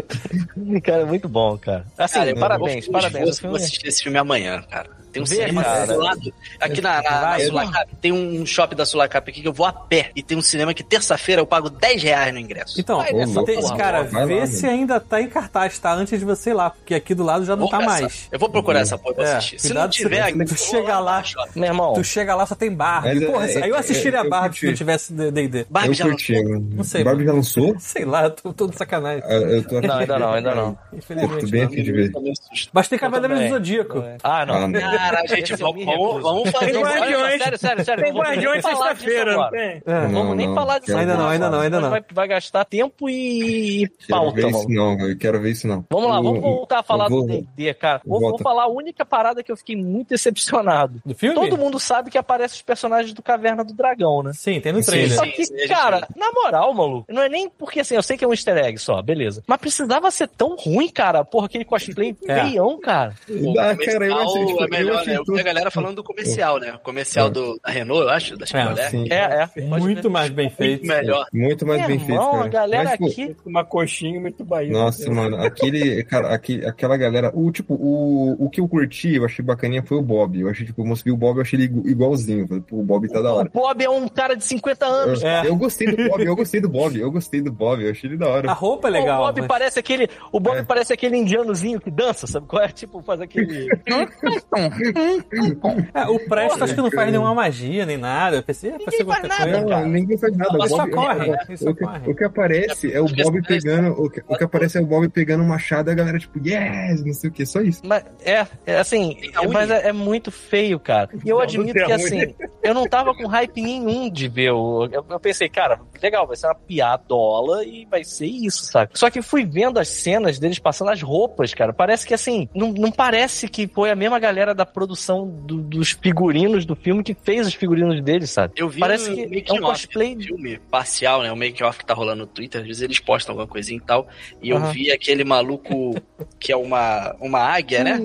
cara, é muito bom, cara. Assim, Cara, eu parabéns, vou, parabéns. Filme vou é- assistir esse filme amanhã, cara. Tem um Vê, cinema cara. do lado. Aqui na, na, na Sulacap, tem um shopping da Sulacap aqui que eu vou a pé. E tem um cinema que terça-feira eu pago 10 reais no ingresso. Então, Vai nessa louco, tem- porra, cara, vai lá, vê mano. se ainda tá em cartaz, tá? Antes de você ir lá, porque aqui do lado já não Vou tá caçar. mais. Eu vou procurar essa porra pra É, assistir. Se cuidado não tiver, se- aqui, tu chega lá-. Meu irmão, Tu chega lá, só tem Barbie. Mas é- Porra, é- aí eu assistiria é- eu Barbie se não tivesse D&D. Barbie eu já curti. lançou? Não sei, Barbie já lançou? Sei lá, eu tô todo sacanagem. Eu tô não, ainda não, ainda não. Pô, tô Infelizmente. bem afim de ver. Mas tem Eu Cavaleiro do. Zodíaco. Ah, não. Ah. Cara, gente, vamos, fazer sério, sério, sério. Tem falar disso sexta-feira, não tem? É. Não Não, vamos nem não, falar disso Ainda não, ainda não, ainda não. Vai, vai gastar tempo e Quero pauta, ver isso mano. não, eu quero ver isso não. Vamos lá, vamos voltar a falar eu vou- do D&D, cara. Vou, vou falar a única parada que eu fiquei muito decepcionado. Do filme? Todo mundo sabe que aparece os personagens do Caverna do Dragão, né? Sim, tem no Sim, trailer. Só que, cara, na moral, maluco, não é nem porque assim, eu sei que é um easter egg só, beleza. Mas precisava ser tão ruim, cara. Porra, aquele cosplay É. feião, cara. O Ah, cara, eu comercial achei, tipo, é eu melhor, achei né? Eu vi a galera falando do comercial, né? O comercial do, da Renault, eu acho, da É, sim. É, é. Muito ver. mais bem feito. Muito melhor. Muito mais Meu bem feito, cara. a galera Mas, aqui. Uma coxinha muito bahia. Nossa, mano, aquele, cara, aquele, aquela galera, o tipo, o, o que eu curti, eu achei bacaninha foi o Bob. Eu achei, tipo, eu o Bob, eu achei ele igu- igualzinho. Falei, o Bob tá da O hora. Bob é um cara de 50 anos. Eu, É. eu gostei do Bob, eu gostei do Bob, eu gostei do Bob, eu achei ele da A hora. roupa é legal. o Bob mas- parece aquele. O Bob É. parece aquele indianozinho que dança, sabe qual é? Tipo, faz aquele. É, o Presto acho que não faz nenhuma magia nem nada. Eu pensei, é pra ser nada, coisa. Não, cara. ninguém faz nada. O só corre, o- ele só o, que, corre. o que aparece é o Bob pegando, o que, o que aparece é o Bob pegando um machado e a galera, tipo, yes, não sei o que, só isso. Mas é, é assim, É mas é, é muito feio, cara. E eu Não, admito não que é assim, eu não tava com hype nenhum de ver o. Eu, eu pensei, cara, legal, vai ser uma piadola e vai ser isso, sabe? Só que fui vendo as cenas deles passando as roupas, cara. Parece que assim, não, não parece que foi a mesma galera da produção do- dos figurinos do filme que fez os figurinos deles, sabe? Eu vi Parece um que é um off cosplay- filme parcial, né? O make-off que tá rolando no Twitter, às vezes eles postam alguma coisinha e tal. E eu Aham. vi aquele maluco que é uma, uma águia, né?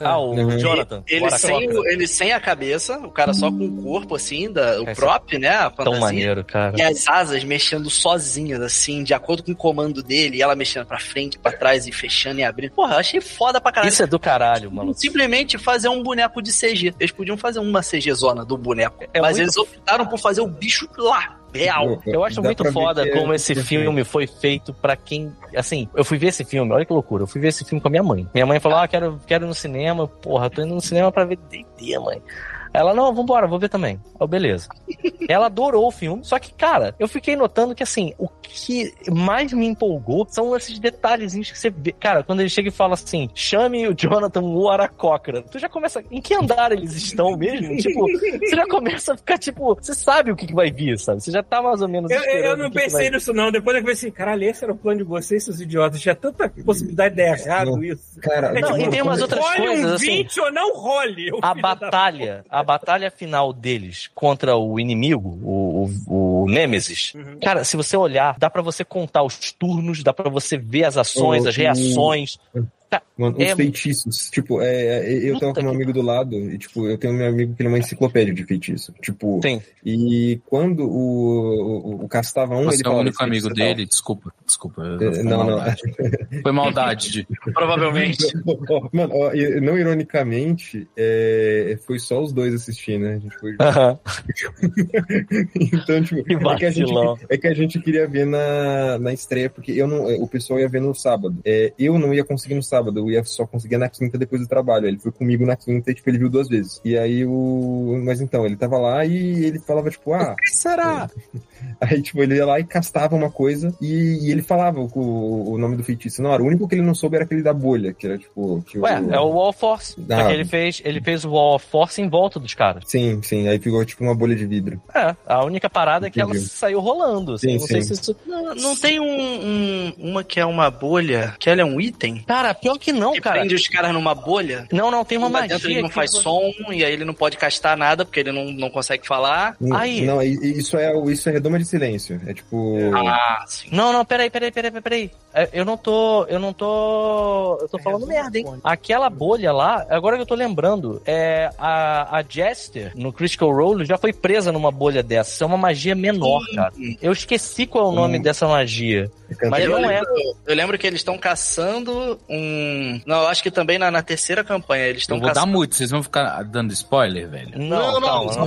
Ah, o Uhum. Jonathan. Ele Bora, sem, o- ele sem a cabeça, o cara só com o corpo, assim, da, o Esse prop, né? A Tão fantasia. maneiro, cara. E as asas mexendo sozinhas, assim, de acordo com o comando dele, e ela mexendo pra frente, pra trás e fechando e abrindo. Porra, eu achei foda pra caralho. Isso é do caralho, mano. Simplesmente fazer um boneco de CG. Eles podiam fazer uma CG zona do boneco. É mas muito- eles optaram por fazer o bicho lá, real. Eu acho Dá muito foda que é- como esse filme foi feito pra quem. Assim, eu fui ver esse filme, olha que loucura. Eu fui ver esse filme com a minha mãe. Minha mãe falou: Ah, quero, quero ir no cinema. Porra, tô indo no cinema pra ver DD, mãe. Ela, não, vambora, vou ver também. Eu, beleza. Ela adorou o filme, só que, cara, eu fiquei notando que, assim, o que mais me empolgou são esses detalhezinhos que você vê. Cara, quando ele chega e fala assim, chame o Jonathan o Aracócra, tu já começa. Em que andar eles estão mesmo? tipo, você já começa a ficar, tipo, você sabe o que, que vai vir, sabe? Você já tá mais ou menos. Eu, eu- não que que pensei vai- nisso, não. Depois eu pensei, caralho, esse era o plano de vocês, seus idiotas. Tinha tanta possibilidade de dar errado Não. isso. Cara, É Não, tipo, e tem umas outras role coisas, um assim. 20 ou não role. a batalha, a batalha final deles contra o inimigo, o, o, o Nemesis. Uhum. Cara, se você olhar, dá pra você contar os turnos, dá pra você ver as ações, O- as reações. Mano, os É- feitiços. Tipo, é, é, eu Puta tava com meu que amigo do lado e, tipo, eu tenho meu amigo que ele é uma enciclopédia de feitiço. Tipo, Sim. e quando o, o, o castava um, Você ele é o único "Esse amigo é tal." dele? Desculpa, desculpa. É, Foi Não, não. maldade. Foi maldade de. Provavelmente. Mano, ó, não ironicamente, é, foi só os dois assistindo, né? A gente foi... Aham. então, tipo, Que é que, a gente, é que a gente queria ver na, na estreia, porque eu não, o pessoal ia ver no sábado. É, eu não ia conseguir no sábado, eu ia só conseguir na quinta depois do trabalho. Ele foi comigo na quinta e, tipo, ele viu duas vezes. E aí o. Mas então, ele tava lá e ele falava, tipo, ah. que será? Aí, tipo, ele ia lá e castava uma coisa e, e ele falava o, o nome do feitiço. Não, era o único que ele não soube era aquele da bolha, que era tipo. Que Ué, é o Wall Force. Ah. ele fez, ele fez o Wall Force em volta dos caras. Sim, sim. Aí ficou tipo uma bolha de vidro. É, a única parada é que ela saiu rolando. Assim, Sim, não sei sim. se isso. Não, não tem um, um- uma que é uma bolha, que ela é um item? Cara, pior que não, que cara. prende os caras numa bolha? Não, não, tem uma magia. dentro ele não faz som, e aí ele não pode castar nada, porque ele não, não consegue falar. Aí. Não, e- e isso é, isso é redoma de silêncio. É tipo. Ah, sim. Não, não, peraí, peraí, peraí, peraí, peraí. É, Eu não tô. Eu não tô. Eu tô falando merda, hein? Aquela bolha lá, agora que eu tô lembrando, é a, a Jester no Critical Role já foi presa numa bolha dessa. Isso é uma magia menor, cara. Eu esqueci qual é o nome Hum. dessa magia. Mas eu, não é. lembro, eu lembro que eles estão caçando um. Não, eu acho que também na, na terceira campanha eles Eu estão vou dar caçando. muito, vocês vão ficar dando spoiler, velho. Não, Não, não, não, não. não,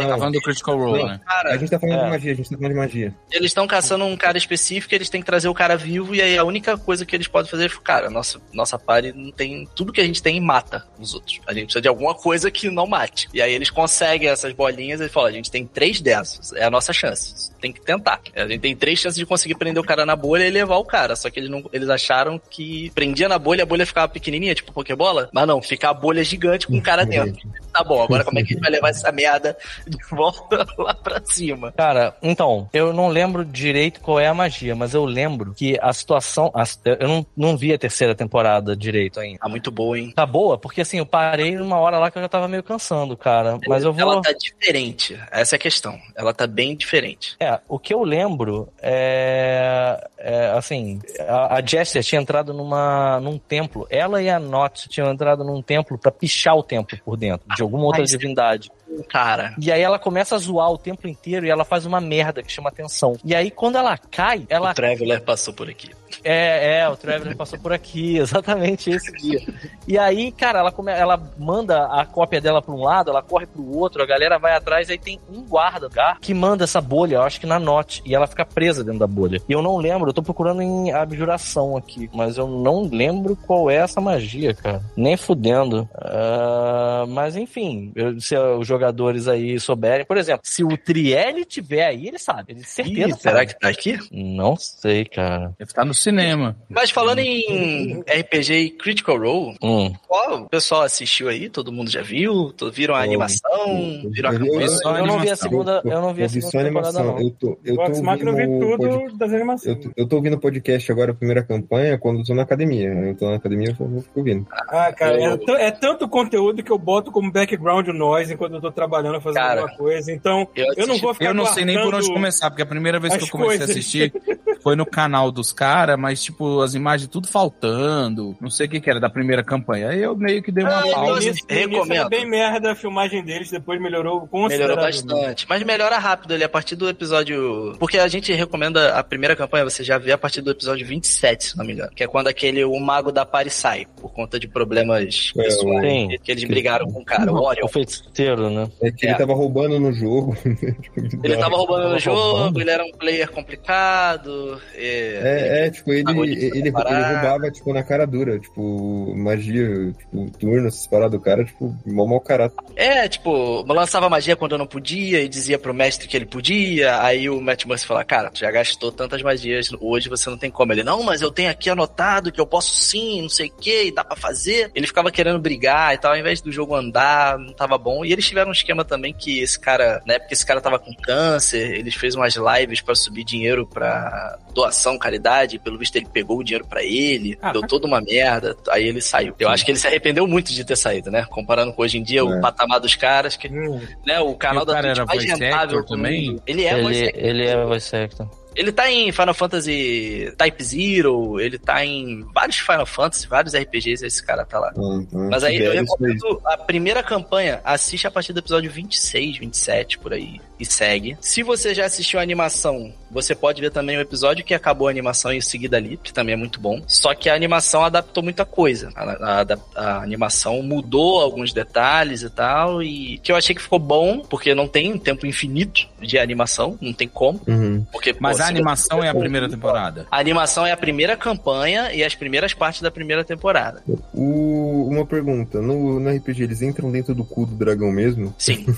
não. Tá falando do Critical Role, né? Cara, A gente tá falando É. de magia, a gente tá falando de magia. eles estão caçando um cara específico, eles têm que trazer o cara vivo, e aí a única coisa que eles podem fazer é, cara, nossa, nossa party não tem. Tudo que a gente tem mata os outros. A gente precisa de alguma coisa que não mate. E aí eles conseguem essas bolinhas e falam: a gente tem três dessas, é a nossa chance. Tem que tentar. A gente tem três chances de conseguir prender o cara na bolha e levar o cara. Só que eles, não, eles acharam que prendia na bolha, a bolha ficava pequenininha, tipo Pokébola. Mas não, fica a bolha gigante com o cara dentro. Tá bom, agora como é que a gente vai levar essa merda de volta lá pra cima? Cara, então, eu não lembro direito qual é a magia, mas eu lembro que a situação. a- eu não, não vi a terceira temporada direito ainda. Ah, muito boa, hein? Tá boa? Porque assim, eu parei numa hora lá que eu já tava meio cansando, cara. Mas eu vou. Ela tá diferente. Essa é a questão. Ela tá bem diferente. É, o que eu lembro é, é, assim, a, a Jester tinha entrado numa, num templo. Ela e a Not tinham entrado num templo pra pichar o templo por dentro, de alguma outra Mas- divindade. Cara, E aí ela começa a zoar o templo inteiro e ela faz uma merda que chama atenção. E aí quando ela cai, ela o Traveler passou por aqui. é, é, o Traveler passou por aqui, exatamente esse dia. E aí, cara, ela, come, ela manda a cópia dela pra um lado, ela corre pro outro, a galera vai atrás, aí tem um guarda tá, que manda essa bolha, eu acho que na Note, e ela fica presa dentro da bolha. E eu não lembro, eu tô procurando em abjuração aqui, mas eu não lembro qual é essa magia, cara. Nem fudendo. Ah, mas enfim, eu- se os jogadores aí souberem, por exemplo, se o Trielli tiver aí, ele sabe, ele certeza. Ih, será que tá aqui? Não sei, cara. Deve estar no cinema. Mas falando em RPG e Critical Role, Hum. qual o pessoal assistiu aí? Todo mundo já viu? Viram a animação? Viram a eu- eu- campanha? só Eu não vi a segunda, eu não vi a vi segunda temporada, não. Eu tô, eu tô vi ouvindo o tudo pod- das animações. Eu, tô- eu tô ouvindo o podcast agora, a primeira campanha, quando eu tô na academia. Eu tô na academia, eu vou ficar ouvindo. Ah, cara, Eu- é, é tanto conteúdo que eu boto como background noise enquanto eu tô trabalhando, fazendo Cara, alguma coisa. Então, eu eu, não assisti- vou ficar Eu não sei nem por onde começar, porque a primeira vez que eu comecei coisas. a assistir foi no canal dos caras, mas tipo, as imagens tudo faltando, não sei o que que era da primeira campanha. Aí eu meio que dei uma Ah, pausa. era Recomendo. bem merda a filmagem deles, depois melhorou Melhorou consideravelmente. bastante. Mas melhora rápido ali a partir do episódio. Porque a gente recomenda a primeira campanha, você já vê a partir do episódio 27, se não me engano. Que é quando aquele o mago da Pari sai, por conta de problemas É, pessoais. Sim. Que eles brigaram com o cara, o Orion. O feiticeiro, né? É que É. ele tava roubando no jogo. Ele tava roubando no jogo, ele era um player complicado. É, É, é, tipo, ele, ele, ele, roubava, tipo, na cara dura, tipo, magia, tipo, turno, essas paradas do cara, tipo, mó mau caráter. É, tipo, lançava magia quando eu não podia e dizia pro mestre que ele podia. Aí o Matt Mercer fala: Cara, tu já gastou tantas magias, hoje você não tem como. Ele, não, mas eu tenho aqui anotado que eu posso sim, não sei o que, e dá pra fazer. Ele ficava querendo brigar e tal, ao invés do jogo andar, não tava bom. E eles tiveram um esquema também que esse cara, na época esse cara tava com câncer, eles fez umas lives pra subir dinheiro pra doação, caridade, e pelo visto ele pegou o dinheiro pra ele, Ah, deu toda uma merda, aí ele saiu. Eu acho que ele se arrependeu muito de ter saído, né? Comparando com hoje em dia, o É. patamar dos caras, que, Hum. né, o canal E o da cara Twitch era mais voice rentável também? Ele é voice Ele, actor. ele é voice actor. Ele tá em Final Fantasy Type Zero, ele tá em vários Final Fantasy, vários RPGs, esse cara tá lá. Ah, então, Mas aí eu recomendo a primeira campanha, assiste a partir do episódio 26, 27, por aí, e segue. Se você já assistiu a animação, você pode ver também o episódio que acabou a animação e em seguida ali, que também é muito bom. Só que a animação adaptou muita coisa. A, a- a- a animação mudou alguns detalhes e tal, e que eu achei que ficou bom, porque não tem um tempo infinito de animação, não tem como. Uhum. Porque, Mas pô, a animação é a primeira temporada. A animação é a primeira campanha e as primeiras partes da primeira temporada. O- uma pergunta, no, no RPG eles entram dentro do cu do dragão mesmo? Sim.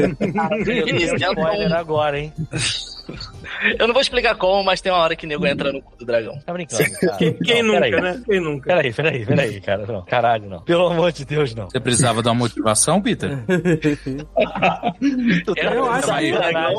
Eles spoiler agora, hein? Eu não vou explicar como, mas tem uma hora que o nego entra no cu do dragão. Tá brincando, cara. Quem, quem Não, nunca, peraí. né? Quem nunca? Peraí, peraí, peraí, cara. Não. Caralho, não. Pelo amor de Deus, não. Você precisava dar uma motivação, Peter? Tu tá Eu acho que-.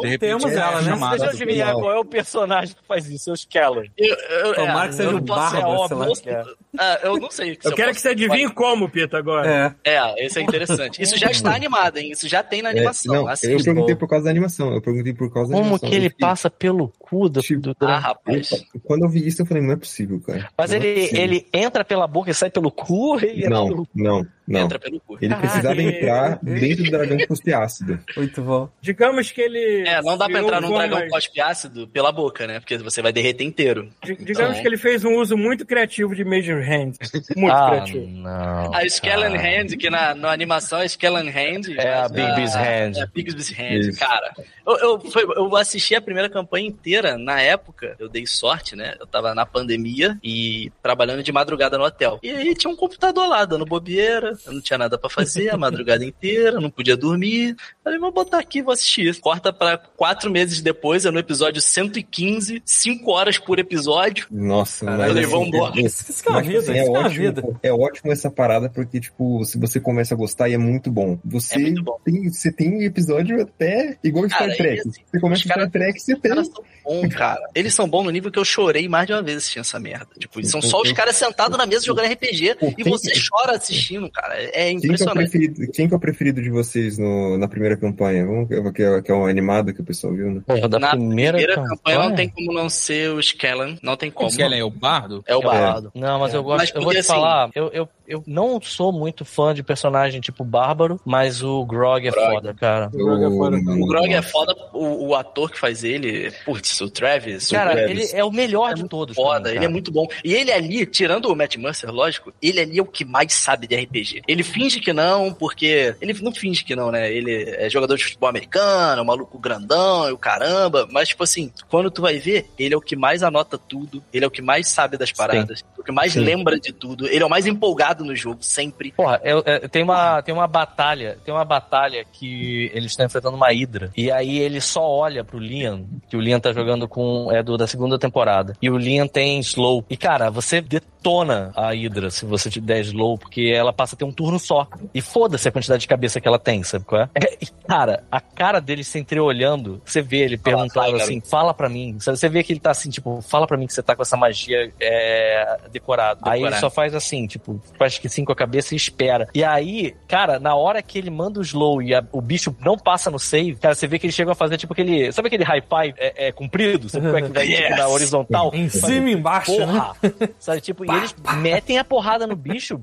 De repente, Temos é ela, né? Deixa eu adivinhar qual é o personagem que faz isso, é o. Eu, eu, Tomara que seja eu não posso- barba, é sei lá. que é. Ah, eu não sei. se Eu quero posso- que você adivinhe como, Pita, agora. É. É, esse é interessante. Isso já está animado, hein? Isso já tem na É, animação. não, eu Assista. perguntei por causa da animação. Eu perguntei por causa da Como animação. que ele Eu passa pelo cu do, Tipo, do Ah, rapaz. Quando eu vi isso, eu falei, não é possível, cara. Mas Não é ele, possível. ele entra pela boca e sai pelo cu? Ele entra Não, pelo... não, não. Entra pelo cu. Ele precisava Caralho. entrar dentro do dragão que fosse ácido. Muito bom. Digamos que ele. É, não dá pra entrar num dragão cospe ácido pela boca, né? Porque você vai derreter inteiro. Di- Digamos Então- que ele fez um uso muito criativo de Major Hand. Muito ah, criativo. não. A Skellen. Hand, que na, na animação é Skellen Hand. É a mas Bigby's Hand. É a Bigby's Hand, Isso. cara. Eu, eu, foi- eu assisti a primeira campanha inteira. Na época, eu dei sorte, né? Eu tava na pandemia e trabalhando de madrugada no hotel. E aí tinha um computador lá, dando bobeira. Eu não tinha nada pra fazer a madrugada inteira, não podia dormir. Falei, vou botar aqui, vou assistir. Corta pra quatro meses depois, é no episódio 115, cinco horas por episódio. Nossa, Caralho, mas, vamos embora. é- Isso, isso que é vida, assim, é isso é vida. é ótimo essa parada, porque, tipo, se você começa a gostar e é muito bom. Você, É muito bom. Tem, você tem episódio até igual Star Cara, Trek. assim, você começa cara- Star Trek, você tem. São bons, cara. Eles são bons no nível que eu chorei mais de uma vez assistindo essa merda. Tipo, são só os caras sentados na mesa jogando RPG e você chora assistindo, cara. É Quem que, é o impressionante. preferido, quem que é o preferido de vocês no- na primeira campanha? Vamos, que, é, que é um animado que o pessoal viu, né? Porra, da Na primeira, primeira campanha não tem como não ser o Skellen. Não tem como. Que ela é o bardo? É o É. Bardo. Não, mas É. eu gosto. Mas eu vou te assim- falar, eu, eu, eu não sou muito fã de personagem tipo Bárbaro, mas o Grog é Grog. foda, cara. O Grog é foda. O Grog é foda, o, o ator que faz ele, putz, o Travis. o Cara, Travis. ele é o melhor é de todos. Foda, mim, ele é muito bom. E ele ali, tirando o Matt Mercer, lógico, ele ali é o que mais sabe de RPG. Ele finge que não, porque. Ele não finge que não, né? Ele é jogador de futebol americano, maluco grandão e o caramba. Mas, tipo assim, quando tu vai ver, ele é o que mais anota tudo, ele é o que mais sabe das paradas, o que mais Sim. lembra de tudo. Ele é o mais empolgado no jogo, sempre. Porra, eu- eu- tem, uma, tem uma batalha, tem uma batalha que eles estão enfrentando uma Hydra. E aí ele só olha pro Liam, que o Liam tá jogando com. É do, da segunda temporada. E o Liam tem slow. E, cara, você detona a Hydra se você te der slow, porque ela passa a ter um turno só. E foda-se a quantidade de cabeça que ela tem, sabe qual é? É, e, cara, a cara dele se entreolhando, você vê ele perguntando assim, fala pra mim. Sabe, Você vê que ele tá assim, tipo, fala pra mim que você tá com essa magia é, decorada. Aí ele só faz assim, tipo, faz que sim com a cabeça e espera. E aí, cara, na hora que ele manda o slow e a- o bicho não passa no save, cara, você vê que ele chega a fazer tipo aquele. Sabe aquele high five é, é comprido? Sabe como é que vai tipo, Yes! na horizontal? Em cima e embaixo, né? Porra! Sabe, tipo, e eles metem a porrada no bicho.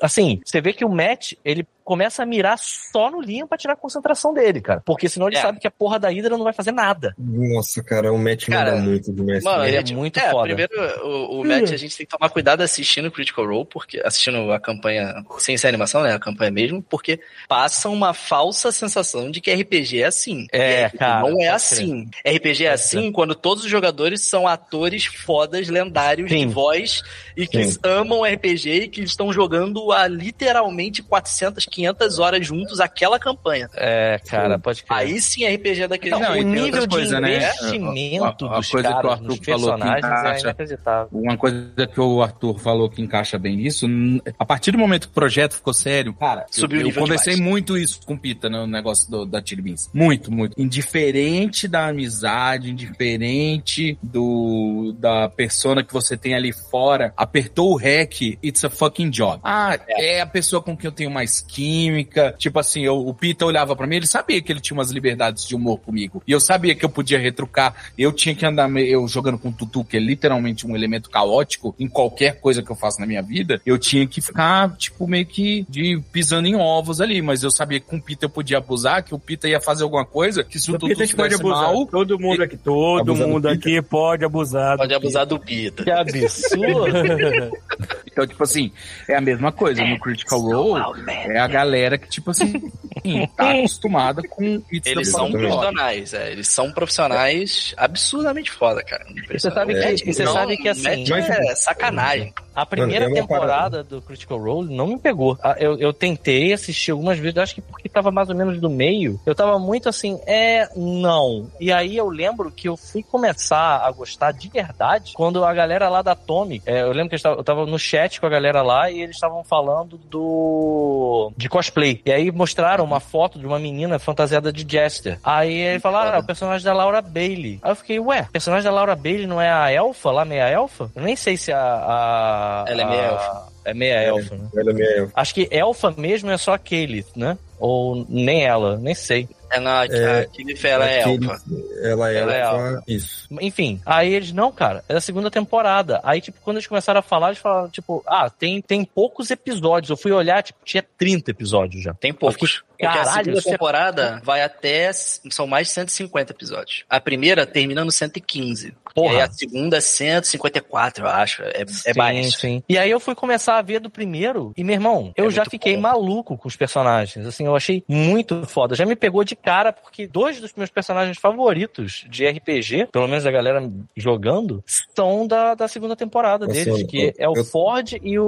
Assim, você vê que o Matt, ele começa a mirar só no Liam pra tirar a concentração dele, cara. Porque senão ele É. sabe que a porra da Hydra não vai fazer nada. Nossa, cara, o Matt Cara, manda muito do Mestre. Mano, Ele é tipo, muito foda. Primeiro, o, o Matt, a gente tem que tomar cuidado assistindo o Critical Role, porque assistindo a campanha, sem ser animação, né? A campanha mesmo, porque passa uma falsa sensação de que RPG é assim. É, RPG cara, Não é assim. RPG é Pode assim quando todos os jogadores são atores fodas, lendários Sim. de voz e que Sim. amam RPG e que estão jogando há literalmente 400, 500 horas juntos aquela campanha. É, cara, pode crer. Aí sim RPG é daquele Não, e o nível de coisas, né? investimento A- a dos coisa que o caras Arthur nos falou que personagens é encaixa- inacreditável. Uma coisa que o Arthur falou que encaixa bem nisso, a partir do momento que o projeto ficou sério, cara, Subiu eu, eu conversei demais. muito isso com o Pita no negócio do- da Chili Beans. Muito, muito. Indiferente da amizade, indiferente do da persona que você tem ali fora, apertou o REC, it's a fucking job. Ah, é, a pessoa com quem eu tenho mais química. Tipo assim, eu- o Pita olhava pra mim, ele sabia que ele tinha umas liberdades de humor comigo. E eu sabia que eu podia retrucar. Eu tinha que andar me- eu jogando com o Tutu, que é literalmente um elemento caótico em qualquer coisa que eu faço na minha vida. Eu tinha que ficar, tipo, meio que de pisando em ovos ali. Mas eu sabia que com o Pita eu podia abusar, que o Pita ia fazer alguma coisa, que se o O Tutu pode estivesse abusar. mal, Todo mundo aqui, todo mundo aqui pode abusar. do Pode abusar do Pita. Que absurdo. Então, tipo assim, é a mesma coisa. No Critical Role, é a galera que, tipo assim, tá acostumada com pizza Eles são Fórmula 1. profissionais, é, eles são profissionais absurdamente foda, cara. Você sabe que- Matt, você não, sabe que, assim, mas- é sacanagem. A primeira Mano, temporada do Critical Role não me pegou. Ah, Eu, eu tentei assistir algumas vezes, acho que porque tava mais ou menos do meio. Eu tava muito assim, é, não. E aí eu lembro que eu fui começar a gostar de verdade quando a galera lá da Tommy, é, eu lembro que eu tava, no chat com a galera lá e eles estavam falando do. de cosplay. E aí mostraram uma foto de uma menina fantasiada de Jester. Aí ele falaram, ah, o personagem da Laura Bailey. Aí eu fiquei, ué, o personagem da Laura Bailey não é a elfa lá, meia elfa? Eu nem sei se a. a Ela é meia a- elfa. É meia elfa, né? Ela é meio- Acho que elfa mesmo é só a né? Ou nem ela, nem sei. É na É, a Kenneth, ela é elfa. Ela é Ela é elfa. Isso. Enfim, aí eles, não, cara, é a segunda temporada. Aí, tipo, quando eles começaram a falar, eles falaram, tipo, ah, tem, tem poucos episódios. Eu fui olhar, tipo, tinha 30 episódios já. Tem poucos. Porque a Caralho, segunda isso é- temporada vai até. São mais de 150 episódios. A primeira termina no 115. Porra. E a segunda é 154, eu acho. É, é Sim, mais. sim. E aí eu fui começar a ver do primeiro, e meu irmão, eu É já fiquei bom. maluco com os personagens. Assim, eu achei muito foda. Já me pegou de cara, porque dois dos meus personagens favoritos de RPG, pelo menos a galera jogando, são da, da segunda temporada deles, que é o eu- Ford e o,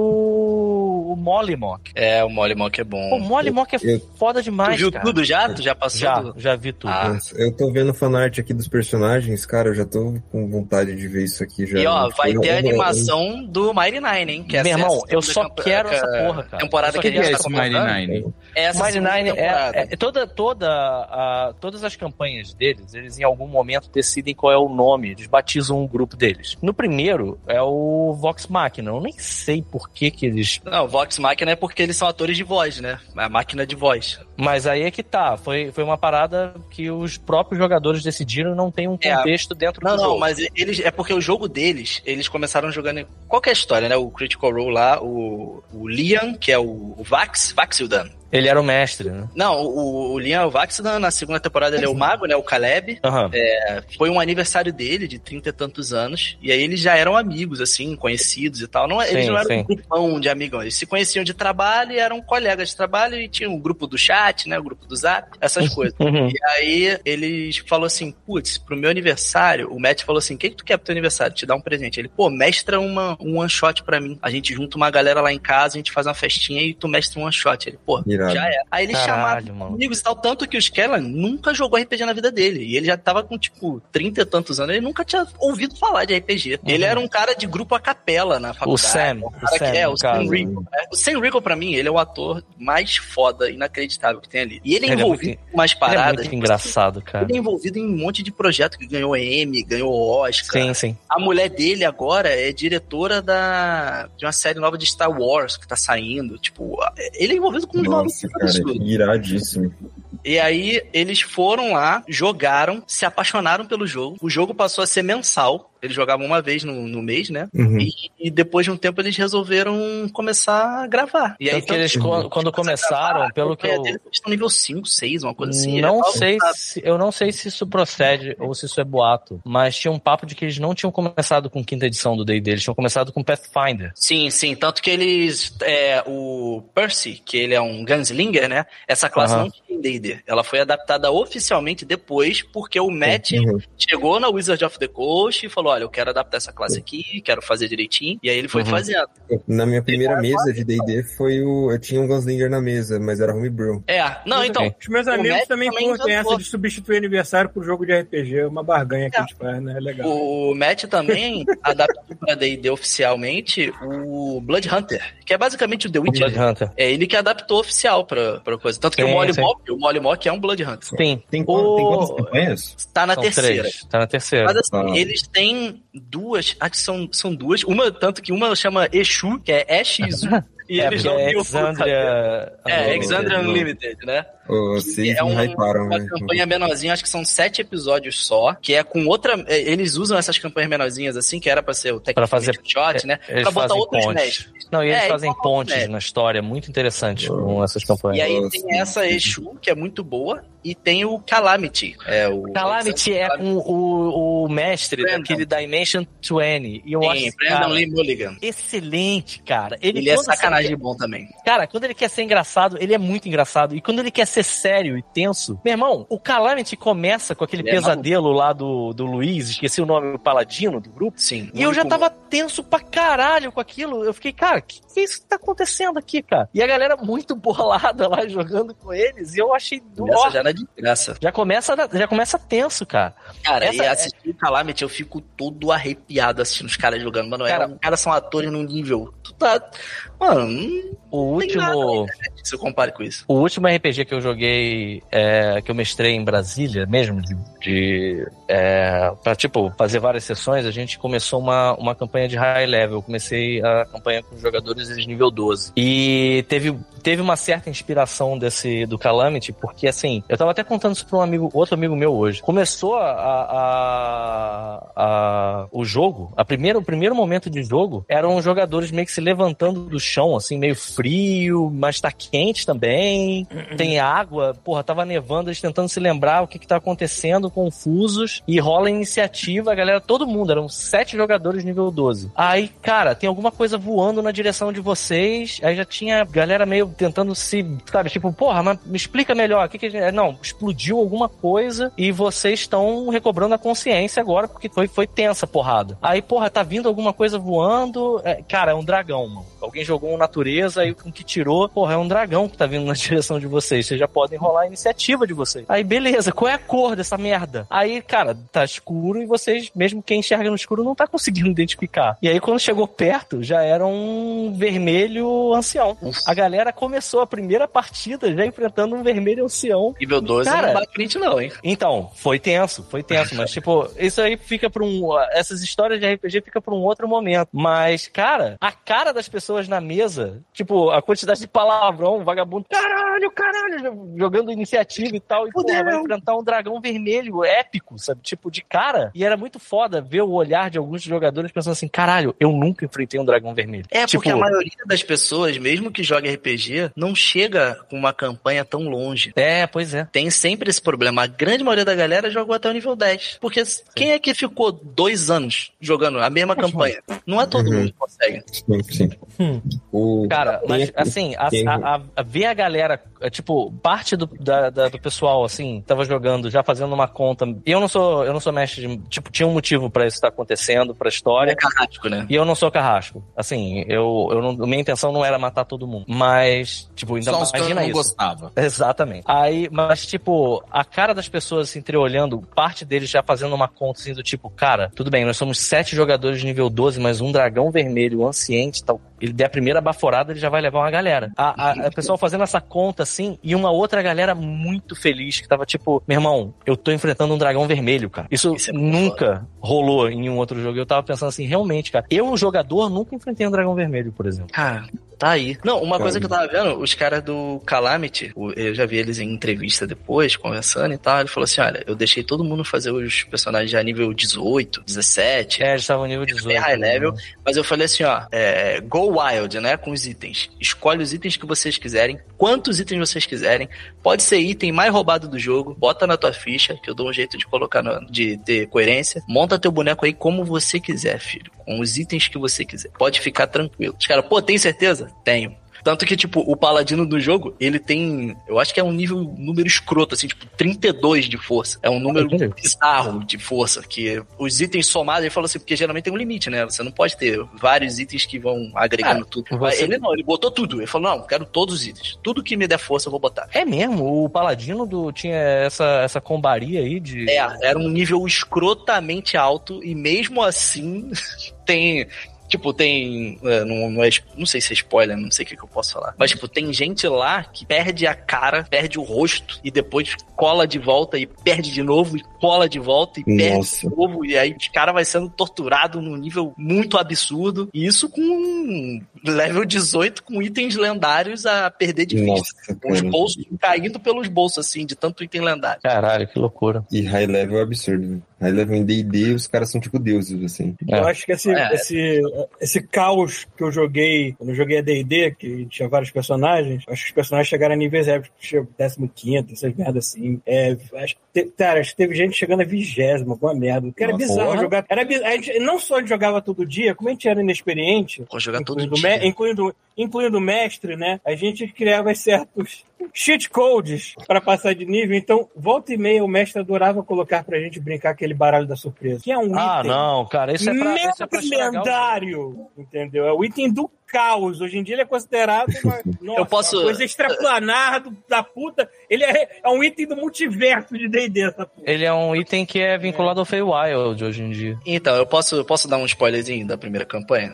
o Mollymock. É, o Molly Mock é bom. o Mollymock é eu- foda Tu demais, viu cara. tudo já? Tu já passou? Já, do- já vi tudo. Ah. Nossa, eu tô vendo fanart aqui dos personagens, cara, eu já tô com vontade de ver isso aqui já. E ó, vai ter a eu- animação do Mighty Nine, hein? Que Meu essa irmão, é eu só quero ca- essa porra, cara. Temporada que O é esse tá Mighty contando. Nine? Essa Mighty Nine temporada. é, é toda, toda a, todas as campanhas deles, eles em algum momento decidem qual é o nome, eles batizam um grupo deles. No primeiro é o Vox Machina, eu nem sei por que que eles, Não, Vox Machina é porque eles são atores de voz, né? A máquina de voz. mas aí é que tá, foi, foi uma parada que os próprios jogadores decidiram e não tem um É. contexto dentro Não, do não, jogo. mas eles é porque o jogo deles, eles começaram jogando. Qual que é a história, né? O Critical Role lá, o, o Liam, que é o, o Vax, Vaxildan. Ele era o mestre, né? Não, o, o Liam é na segunda temporada ele é o mago, né? O Caleb. Aham. Foi um aniversário dele, de 30 e tantos anos, e aí eles já eram amigos, assim, conhecidos e tal. Não, eles Sim, não eram sim. um grupão de amigos, eles se conheciam de trabalho e eram colegas de trabalho e tinha o grupo do chat, né? O grupo do zap, essas coisas. Uhum. E aí eles falou assim, putz, pro meu aniversário, o Matt falou assim, o que, que tu quer pro teu aniversário? Te dar um presente. Ele, pô, mestra uma, um one shot pra mim. A gente junta uma galera lá em casa, a gente faz uma festinha e tu mestra um one shot. Ele, pô, Irado. já é. Aí Caralho, chamaram mano. amigos e tal, tanto que o Skellan nunca jogou RPG na vida dele. E ele já tava com, tipo, 30 e tantos anos, ele nunca tinha ouvido falar de RPG. Ele era um cara de grupo a capela na faculdade. O Sam, Um o Sam, que, é, o Sam. Riegel. né? O Sam Riegel, pra mim, ele é o ator mais foda, inacreditável que tem ali. E ele é Ele é envolvido muito- com umas Ele é paradas. muito engraçado, cara. Ele é envolvido em um monte de projeto que ganhou Emmy, ganhou Oscar. Sim, sim. A mulher dele agora é diretora da de uma série nova de Star Wars que tá saindo. Tipo, ele é envolvido com uns Nossa, malucos cara, iradíssimo. E aí eles foram lá, jogaram, se apaixonaram pelo jogo. O jogo passou a ser mensal. Eles jogavam uma vez no, no mês, né? Uhum. E, e depois de um tempo eles resolveram começar a gravar. E aí, Tanto que eles, tanto- quando, quando começaram, pelo que eu... deles, Eles estão nível 5, 6, uma coisa assim. Não É sei se, eu não sei se isso procede ou se isso é boato, mas tinha um papo de que eles não tinham começado com quinta edição do D&D, eles tinham começado com Pathfinder. Sim, sim. Tanto que eles. É, o Percy, que ele é um Gunslinger, né? Essa classe Aham. não tinha em Ela foi adaptada oficialmente depois, porque o Matt Uhum. chegou na Wizard of the Coast e falou: Olha, eu quero adaptar essa classe aqui, quero fazer direitinho. E aí ele foi Uhum. fazendo. Na minha primeira mesa de D&D foi o... Eu tinha um Gunslinger na mesa, mas era homebrew. É, não, então. Os meus O amigos Matt também também inventou. essa de substituir aniversário por jogo de RPG. É uma barganha que a gente faz, né? É legal. O Matt também adaptou pra D&D oficialmente o Blood Hunter, que é basicamente o The Witcher. Blood Hunter. É ele que adaptou oficial pra, pra coisa. Tanto que Sim, o Molly. Mock, o Molly Mock é um Blood Hunter. Sim, Tem, quantas- tem O- quantas campanhas? Tá na são terceira. três. Tá na terceira. Mas assim, Ah. eles têm duas, acho que são, são duas. Uma, tanto que uma chama Exu, que é Exu, E é, eles não é o? Exandria... É, Exandria. Unlimited, né? Vocês é me um- hyparam, uma né? campanha menorzinha, acho que são sete episódios só, que é com outra. é, Eles usam essas campanhas menorzinhas assim, que era pra ser o Pra fazer- shot, né? Eles pra botar outros pontes. mestres. Não, e eles É, fazem ao pontes Mestre. na história, muito interessante com essas E campanhas. aí Nossa, tem essa Exu, que é muito boa, e tem o Calamity. É o Calamity é com o, o mestre Brandon. daquele Dimension 20. E eu Tem acho Brandon cara, Lee Mulligan. excelente, cara. Ele, Ele é sacanagem você- bom também. Cara, quando ele quer ser engraçado, ele é muito engraçado. E quando ele quer ser sério e tenso, meu irmão, o Calamity começa com aquele Ele é pesadelo lá do, do Luiz, esqueci o nome, o paladino do grupo. Sim. E eu já tava tenso pra caralho com aquilo. Eu fiquei, cara, que que é isso que tá acontecendo aqui, cara? E a galera muito bolada lá jogando com eles. E eu achei. Essa Ó, já era de graça. já começa, já começa tenso, cara. Cara, Essa e é- assistir o Calamity, eu fico todo arrepiado assistindo os caras jogando. Mano, Cara- cara, os caras são atores num nível. Tu tá. Mano, O tem nada último. que se compare com isso. O último RPG que eu joguei, é, que eu mestrei em Brasília mesmo, de, de é, pra, tipo, fazer várias sessões, a gente começou uma, uma campanha de high level. Eu comecei a campanha com jogadores de nível 12. E teve, teve uma certa inspiração desse, do Calamity, porque assim, eu tava até contando isso pra um amigo, outro amigo meu hoje. Começou a, a- a- o jogo, a primeira, o primeiro momento de jogo, eram os jogadores meio que se levantando do chão, assim, meio frio, mas tá quente também, tem água, porra, tava nevando, eles tentando se lembrar o que que tá acontecendo, confusos, e rola iniciativa, a galera, todo mundo, eram sete jogadores nível 12. Aí, cara, tem alguma coisa voando na direção de vocês, aí já tinha galera meio tentando se, sabe, tipo, porra, mas me explica melhor, o que que a gente... Não, explodiu alguma coisa e vocês estão recobrando a consciência agora, porque foi, foi tensa a porrada. Aí, porra, tá vindo alguma coisa voando, é, cara, é um dragão, mano. Alguém jogou um natureza aí com que tirou, porra, é um dragão que tá vindo na direção de vocês, vocês já podem rolar a iniciativa de vocês. Aí, beleza, qual é a cor dessa merda? Aí, cara, tá escuro e vocês, mesmo quem enxerga no escuro, não tá conseguindo identificar. E aí, quando chegou perto, já era um vermelho ancião. A galera começou a primeira partida já enfrentando um vermelho ancião. Nível 12 Cara, não bate frente, não, hein? Então, foi tenso, foi tenso, mas tipo, isso aí fica pra um. Essas histórias de RPG fica pra um outro momento. Mas, cara, a cara das pessoas na mesa, tipo, a quantidade de palavrão, vagabundo, caralho, caralho, jogando iniciativa e tal, e porra, vai enfrentar um dragão vermelho épico, sabe? Tipo, de cara. E era muito foda ver o olhar de alguns jogadores pensando assim: caralho, eu nunca enfrentei um dragão vermelho. É, tipo, porque a maioria das pessoas, mesmo que jogue RPG, não chega com uma campanha tão longe. É, pois é. Tem sempre esse problema. A grande maioria da galera jogou até o nível 10. Porque quem é que ficou dois anos jogando a mesma campanha? Não é todo Uhum. mundo que consegue. Sim, sim. O... Cara, mas tem- assim, a, tem- a- a- ver a galera, é, tipo, parte do, da- da- do pessoal, assim, tava jogando, já fazendo uma conta. E eu não sou, eu não sou mestre de. Tipo, tinha um motivo pra isso estar acontecendo, pra É história. carrasco, né? E eu não sou carrasco. Assim, eu, eu não, minha intenção não era matar todo mundo. Mas, tipo, ainda Só os que eu imagina não isso. gostava. Exatamente. Aí, mas, tipo, a cara das pessoas se entreolhando, parte deles já fazendo uma conta assim do tipo, cara, tudo bem, nós somos sete jogadores de nível 12, mas um dragão vermelho, um anciente tal. Ele der a primeira baforada, ele já vai levar uma galera. A, a, a pessoa fazendo essa conta assim, e uma outra galera muito feliz, que tava tipo, meu irmão, eu tô enfrentando um dragão vermelho, cara. Isso, Isso é nunca rolou em um outro jogo. Eu tava pensando assim, realmente, cara, eu, jogador, nunca enfrentei um dragão vermelho, por exemplo. Cara, tá aí. Não, uma coisa que eu tava vendo, os caras do Calamity, eu já vi eles em entrevista depois, conversando e tal. Ele falou assim: olha, eu deixei todo mundo fazer os personagens já nível 18, 17. É, eles estavam nível 18. Bem high level, né? mas eu falei assim, ó, é, go wild, né, com os itens. Escolhe os itens que vocês quiserem, quantos itens vocês quiserem. Pode ser item mais roubado do jogo, bota na tua ficha, que eu dou um jeito de colocar, no- de ter coerência. Monta teu boneco aí como você quiser, filho, com os itens que você quiser. Pode ficar tranquilo. Os caras, pô, tem certeza? Tenho. Tanto que, tipo, o paladino do jogo, ele tem. Eu acho que é um nível, número escroto, assim, tipo, 32 de força. É um número bizarro de força. Que os itens somados, ele falou assim, porque geralmente tem um limite, né? Você não pode ter vários itens que vão agregando Ah, tudo. você- Mas Ele não, ele botou tudo. Ele falou, não, quero todos os itens. Tudo que me der força, eu vou botar. É mesmo, o Paladino do, tinha essa, essa combaria aí de. É, era um nível escrotamente alto e mesmo assim tem. Tipo, tem. é, Não, não, é, não sei se é spoiler, não sei o que, que eu posso falar. Mas, tipo, tem gente lá que perde a cara, perde o rosto e depois cola de volta e perde de novo e bola de volta e perde Nossa. de novo. E aí os cara vai sendo torturado num nível muito absurdo. E isso com level 18 com itens lendários a perder de vista. Nossa, Com os bolsos caindo pelos bolsos, assim, de tanto item lendário. Caralho, que loucura. E high level é absurdo. velho. High level em D&D, os caras são tipo deuses, assim. É. Eu acho que esse, É. esse, esse caos que eu joguei, quando eu joguei a D&D, que tinha vários personagens, acho que os personagens chegaram a níveis épicos, chegou 15, essas merdas assim. É, acho te- cara, acho que teve gente chegando a vigésima, alguma merda. Que era bizarro porra. jogar. Era, a gente, não só a gente jogava todo dia, como a gente era inexperiente, Pô, jogar todo incluindo, dia. me- incluindo, incluindo o mestre, né? A gente criava certos cheat codes para passar de nível. Então, volta e meia, o mestre adorava colocar pra gente brincar aquele baralho da surpresa. Que é um Ah, item não, cara, isso é pra, isso é pra estragar o lendário, entendeu? É o item do caos. Hoje em dia ele é considerado uma, nossa, Eu posso- uma coisa extraplanar do- da puta. Ele é, é um item do multiverso de D&D, essa puta. Ele é um item que é vinculado ao Feywild hoje em dia. Então, eu posso, eu posso dar um spoilerzinho da primeira campanha?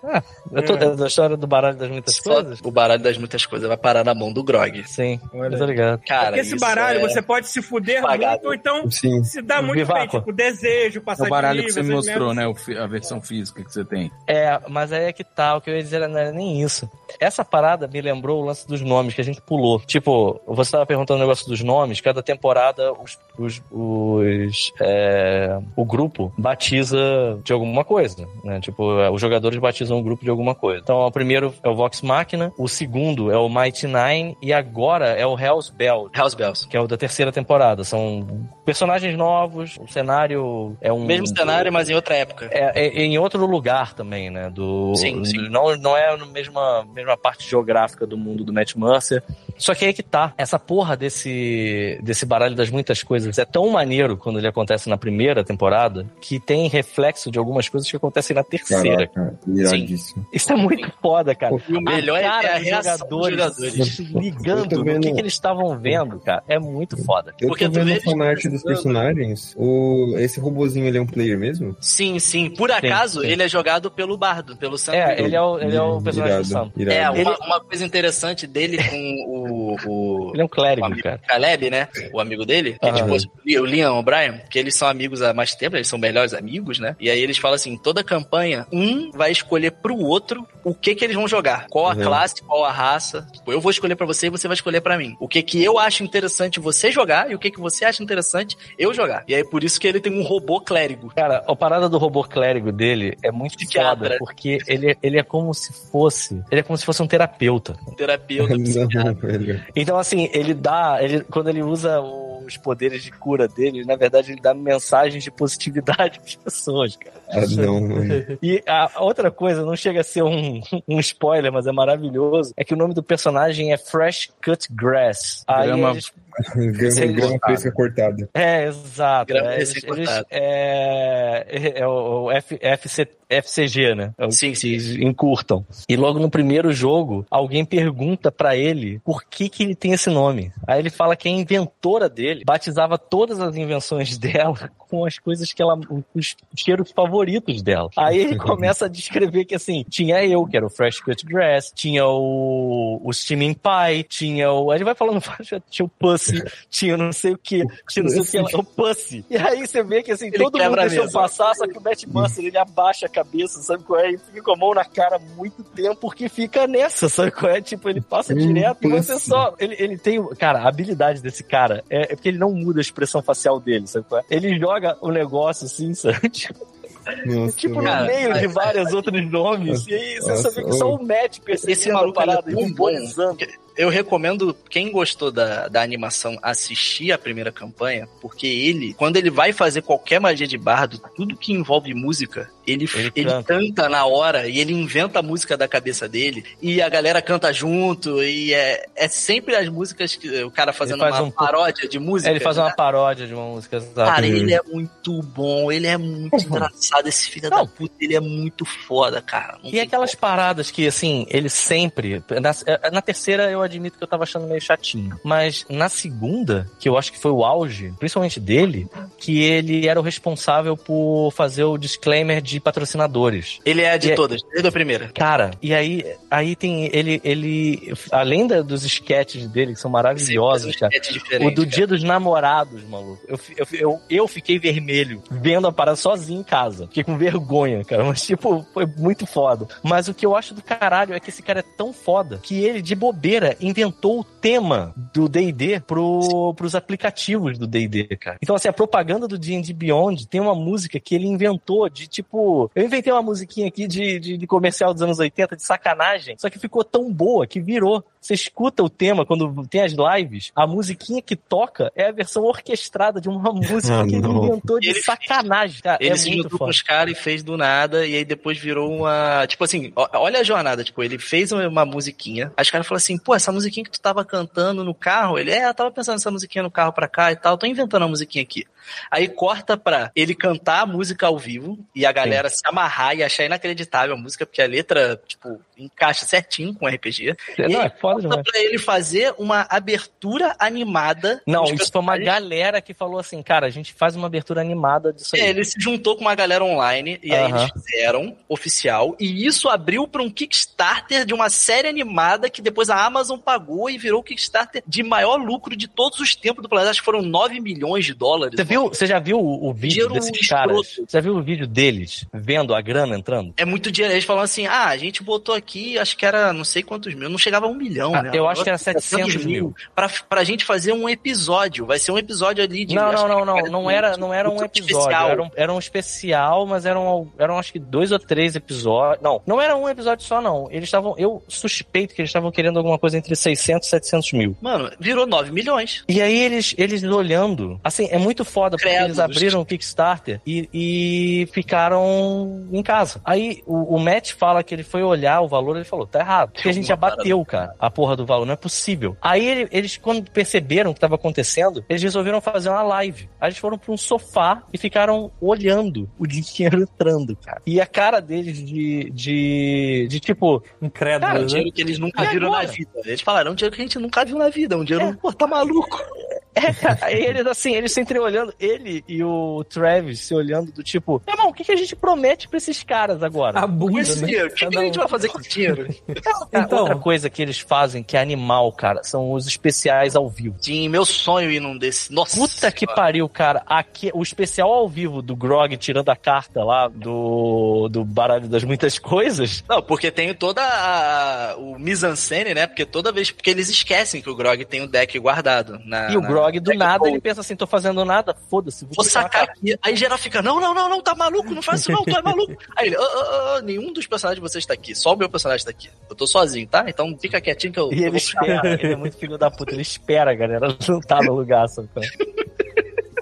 Eu tô, É. Da história do baralho das muitas Só coisas? o baralho das muitas coisas vai parar na mão do Grog. Sim, Olha tô ligado. Cara, Porque esse isso baralho é- você pode se fuder Pagado. muito, ou então Sim. se dá muito Vivaco. bem, tipo, desejo, É passar o baralho de que você me mostrou, né? A versão física que você tem. É, mas aí é que tá, o que eu ia dizer não era nem isso. Essa parada me lembrou o lance dos nomes que a gente pulou. Tipo, você tava perguntando o negócio dos nomes, cada temporada os, os, os, é, o grupo batiza de alguma coisa, né? Tipo, é, os jogadores batizam o grupo de alguma coisa. Então, o primeiro é o Vox Machina, o segundo é o Mighty Nine e agora é o Hell's Bell, House Bells. que é o da terceira temporada. São personagens novos, o cenário é um... Mesmo cenário, mas em outra época. É, é em outro lugar também, né? Do, Sim, sim. Não, não é na mesma, mesma parte geográfica do mundo do Matt Mercer. Só que aí que tá. Essa porra desse, desse baralho das muitas coisas é tão maneiro quando ele acontece na primeira temporada que tem reflexo de algumas coisas que acontecem na terceira. Caraca, iradíssimo. Isso é muito foda, cara. E o melhor é cara a dos reação dos jogadores. Ligando no vendo- que, que eles estavam vendo, cara. É muito foda. Eu Porque tô vendo o eles fanart dos personagens. O... Esse robozinho, ele é um player mesmo? Sim, sim. Por acaso, sim. ele é jogado pelo Bardo, pelo Sam É, ele é o, ele é o personagem do Sam. irado, irado. É, uma, uma coisa interessante dele com o, o, Ele é um o clérigo, amigo cara. Caleb, né? O amigo dele, que é Aham. tipo o Liam O'Brien, que eles são amigos há mais tempo, eles são melhores amigos, né? E aí eles falam assim: toda campanha, um vai escolher pro outro o que que eles vão jogar. Qual a Uhum. classe, qual a raça. Tipo, eu vou escolher pra você e você vai escolher pra mim. O que que eu acho interessante você jogar e o que que você acha interessante eu jogar. E aí por isso que ele tem um robô clérigo. Cara, a parada do robô clérigo dele é muito Psiquiatra. foda, porque ele, ele é como se fosse. Ele é como se fosse um terapeuta. Um terapeuta, Não. Então, assim, ele dá. Ele, quando ele usa os poderes de cura dele, na verdade, ele dá mensagens de positividade pras pessoas, cara. Ah, não. E a outra coisa, não chega a ser um, um spoiler, mas é maravilhoso, é que o nome do personagem é Fresh Cut Grass. Aí Grama- eles Grama, grama fresca cortada. É, exato. Grama É, eles, é, é, é o F, FC, FCG, né? É o Sim, sim. eles encurtam. E logo no primeiro jogo, alguém pergunta pra ele por que que ele tem esse nome. Aí ele fala que a inventora dele batizava todas as invenções dela com as coisas que ela, os cheiros favoritos dela. Aí ele começa a descrever que assim, tinha eu, que era o Fresh Cut Grass, tinha o, o Steaming Pie, tinha o, aí ele vai falando, tinha o Pussy, tinha não sei o que, tinha não sei o que, o Pussy. E aí você vê que assim, Ele todo mundo a deixou mesa. passar, só que o Matt Buster, ele abaixa a cabeça, sabe qual é? E fica com a mão na cara muito tempo, porque fica nessa, sabe qual é? Tipo, ele passa direto e você só... Ele, ele tem... Cara, a habilidade desse cara é, é porque ele não muda a expressão facial dele, sabe qual é? Ele joga o negócio assim, sabe? Tipo, Nossa, tipo no Cara, meio de vários outros nomes. E aí você Nossa, sabe que só o Matt percebeu Esse maluco é parada tão bom. simbolizando. Eu recomendo quem gostou da, da animação assistir a primeira campanha, porque ele, quando ele vai fazer qualquer magia de bardo, tudo que envolve música, ele, Ele ele, canta. canta na hora e ele inventa a música da cabeça dele e a galera canta junto e é, é sempre as músicas que o cara fazendo faz uma um paródia de música. É, ele faz uma né? paródia de uma música. exato. Cara, ele é muito bom, ele é muito engraçado, esse filho da puta, ele é muito foda, cara. Não E aquelas paradas que, assim, ele sempre. Na, na terceira eu admito que eu tava achando meio chatinho. Mas na segunda, que eu acho que foi o auge, principalmente dele, que ele era o responsável por fazer o disclaimer de patrocinadores. Ele é de E- todas, desde a primeira. Cara, e aí, aí tem ele, ele, além da- dos sketches dele, que são maravilhosos, cara. Sketch diferente, O do cara. Dia dos Namorados, maluco. Eu, eu, eu, eu fiquei vermelho vendo a parada sozinho em casa. Fiquei com vergonha, cara. Mas, tipo, foi muito foda. Mas o que eu acho do caralho é que esse cara é tão foda que ele, de bobeira, inventou o tema do D&D pro, pros aplicativos do D&D, cara. Então, assim, a propaganda do D&D Beyond tem uma música que ele inventou de, tipo... Eu inventei uma musiquinha aqui de, de, de comercial dos anos 80, de sacanagem, só que ficou tão boa que virou. Você escuta o tema quando tem as lives, a musiquinha que toca é a versão orquestrada de uma música Ah, que ele não. inventou de ele sacanagem. Cara, Ele é se muito juntou com os caras e fez do nada, e aí depois virou uma. Tipo assim, olha a jornada. Tipo, ele fez uma, musiquinha. Aí os caras falaram assim: pô, essa musiquinha que tu tava cantando no carro. Ele, é, eu tava pensando nessa musiquinha no carro pra cá e tal. Tô inventando uma musiquinha aqui. Aí corta pra ele cantar a música ao vivo e a galera se amarrar e achar inacreditável a música, porque a letra, tipo, encaixa certinho com o RPG. Não, aí é foda corta demais. pra ele fazer uma abertura animada. Não, isso foi uma galera que falou assim, cara, a gente faz uma abertura animada disso aí. É, ele se juntou com uma galera online e aí eles fizeram oficial e isso abriu para um Kickstarter de uma série animada que depois a Amazon pagou e virou o Kickstarter de maior lucro de todos os tempos do planeta. Acho que foram 9 milhões de dólares. Você viu, você já viu o, o vídeo Dinheiro desses escroto. caras? Você já viu o vídeo deles vendo a grana entrando? É muito dinheiro. Eles falam assim: ah, a gente botou aqui, acho que era não sei quantos mil, não chegava a um milhão, Ah, né? eu acho que era 700 700 mil. Pra, pra gente fazer um episódio. Vai ser um episódio ali de. Não, não, não, não, não era, não era um episódio, especial. era um, era um especial, mas eram, eram acho que dois ou três episódios. Não, não era um episódio só, não. Eles estavam, eu suspeito que eles estavam querendo alguma coisa entre 600 e 700 mil. Mano, virou 9 milhões. E aí eles, eles olhando, assim, é muito foda, porque eles abriram o Kickstarter e, e ficaram em casa. Aí o, o Matt fala que ele foi olhar o valor, ele falou, tá errado. Porque a gente já bateu, cara, a porra do valor, não é possível. Aí ele- eles, quando perceberam o que estava acontecendo, eles resolveram fazer uma live. Aí eles foram pra um sofá e ficaram olhando o dinheiro entrando, cara. E a cara deles de, de, de tipo, Incrédulo, Cara, um né? dinheiro que eles nunca E viram agora? na vida. Eles falaram, um dinheiro que a gente nunca viu na vida. Um dinheiro, É. pô, tá maluco. É, cara, eles assim, eles se entreolhando, ele e o Travis se olhando do tipo, irmão, o que, que a gente promete pra esses caras agora? A bunda, esse né? dinheiro, o que, que a gente vai fazer com esse dinheiro? Cara, Então- Outra coisa que eles fazem que é animal, cara, são os especiais ao vivo. Sim, meu sonho ir num desse. Nossa. Puta que pariu, cara. Aqui, o especial ao vivo do Grog tirando a carta lá do, do baralho das muitas coisas. Não, porque tem toda a, o mise-en-scène, né? Porque toda vez. Porque eles esquecem que o Grog tem o deck guardado. Na, e o na- Grog, do nada, ele pensa assim: tô fazendo nada, foda-se. Vou uma sacar aqui. Aí geral fica, não, não, não, não, tá maluco, não faz isso não, tu é maluco. Aí ele, "Ah, ah, ah, nenhum dos personagens de vocês tá aqui, só o meu personagem tá aqui. Eu tô sozinho, tá? Então fica quietinho que eu, E eu ele vou espera, ele é muito filho da puta, ele espera, galera, não tá no lugar, sabe?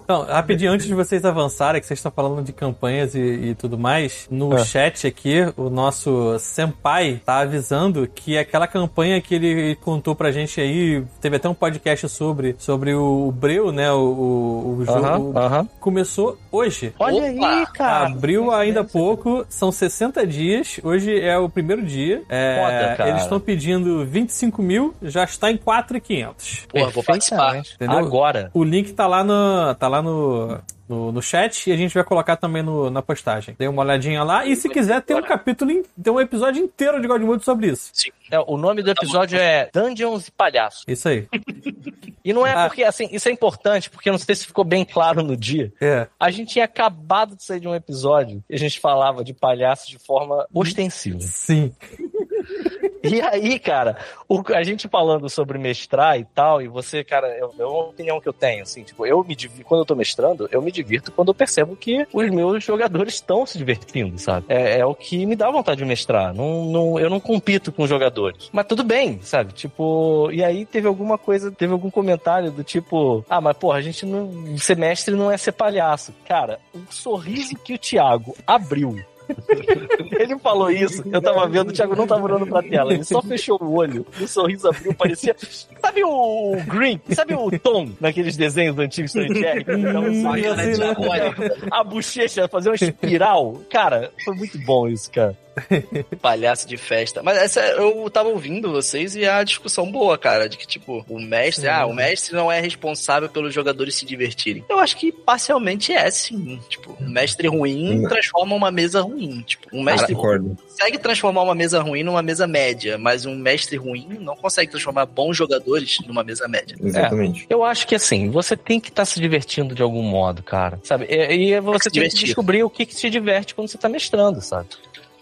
Então, rapidinho, antes de vocês avançarem, que vocês estão falando de campanhas e, e tudo mais, no Ah. chat aqui, o nosso Senpai tá avisando que aquela campanha que ele contou pra gente aí, teve até um podcast sobre, sobre o Breu, né? O, o, o jogo Aham, aham. começou hoje. Olha Opa! aí, cara. Abriu ainda há pouco, são 60 dias, hoje é o primeiro dia. É, Foda, cara. Eles estão pedindo 25 mil, já está em 4,500. Porra, vou participar. Entendeu? Agora. O link tá lá no, tá lá no, no, no chat e a gente vai colocar também no, na postagem. Dê uma olhadinha lá. E se quiser, tem um capítulo, tem um episódio inteiro de Godmode sobre isso. É, o nome do episódio é Dungeons e Palhaços. Isso aí. E não é Ah. porque, assim, isso é importante, porque eu não sei se ficou bem claro no dia. É. A gente tinha acabado de sair de um episódio e a gente falava de palhaços de forma ostensiva. Sim. E aí, cara, o- a gente falando sobre mestrar e tal, e você, cara, eu- é uma opinião que eu tenho, assim, tipo, eu me quando eu tô mestrando, eu me divirto quando eu percebo que os meus jogadores estão se divertindo, sabe? É, é o que me dá vontade de mestrar. Não, não, eu não compito com jogadores. Mas tudo bem, sabe? Tipo, e aí teve alguma coisa, teve algum comentário do tipo, ah, mas porra, a gente não. Ser mestre não é ser palhaço. Cara, o sorriso que o Thiago abriu ele falou isso, eu tava vendo, o Thiago não tava olhando pra tela, ele só fechou o olho, o sorriso abriu, parecia. Sabe o Green? Sabe o Tom naqueles desenhos antigos do Jerry? Hum, sorrindo, assim, né? A bochecha fazer uma espiral. Cara, foi muito bom isso, cara. Palhaço de festa. Mas essa, eu tava ouvindo vocês e a discussão boa, cara, de que, tipo, o mestre, ah, o mestre não é responsável pelos jogadores se divertirem. Eu acho que parcialmente é, sim. Tipo, um mestre ruim transforma uma mesa ruim. Tipo, um mestre consegue transformar uma mesa ruim numa mesa média, mas um mestre ruim não consegue transformar bons jogadores numa mesa média. Exatamente. Eu acho que assim, você tem que estar se divertindo de algum modo, cara. Sabe? E, e você tem que descobrir o que, que te diverte quando você tá mestrando, sabe?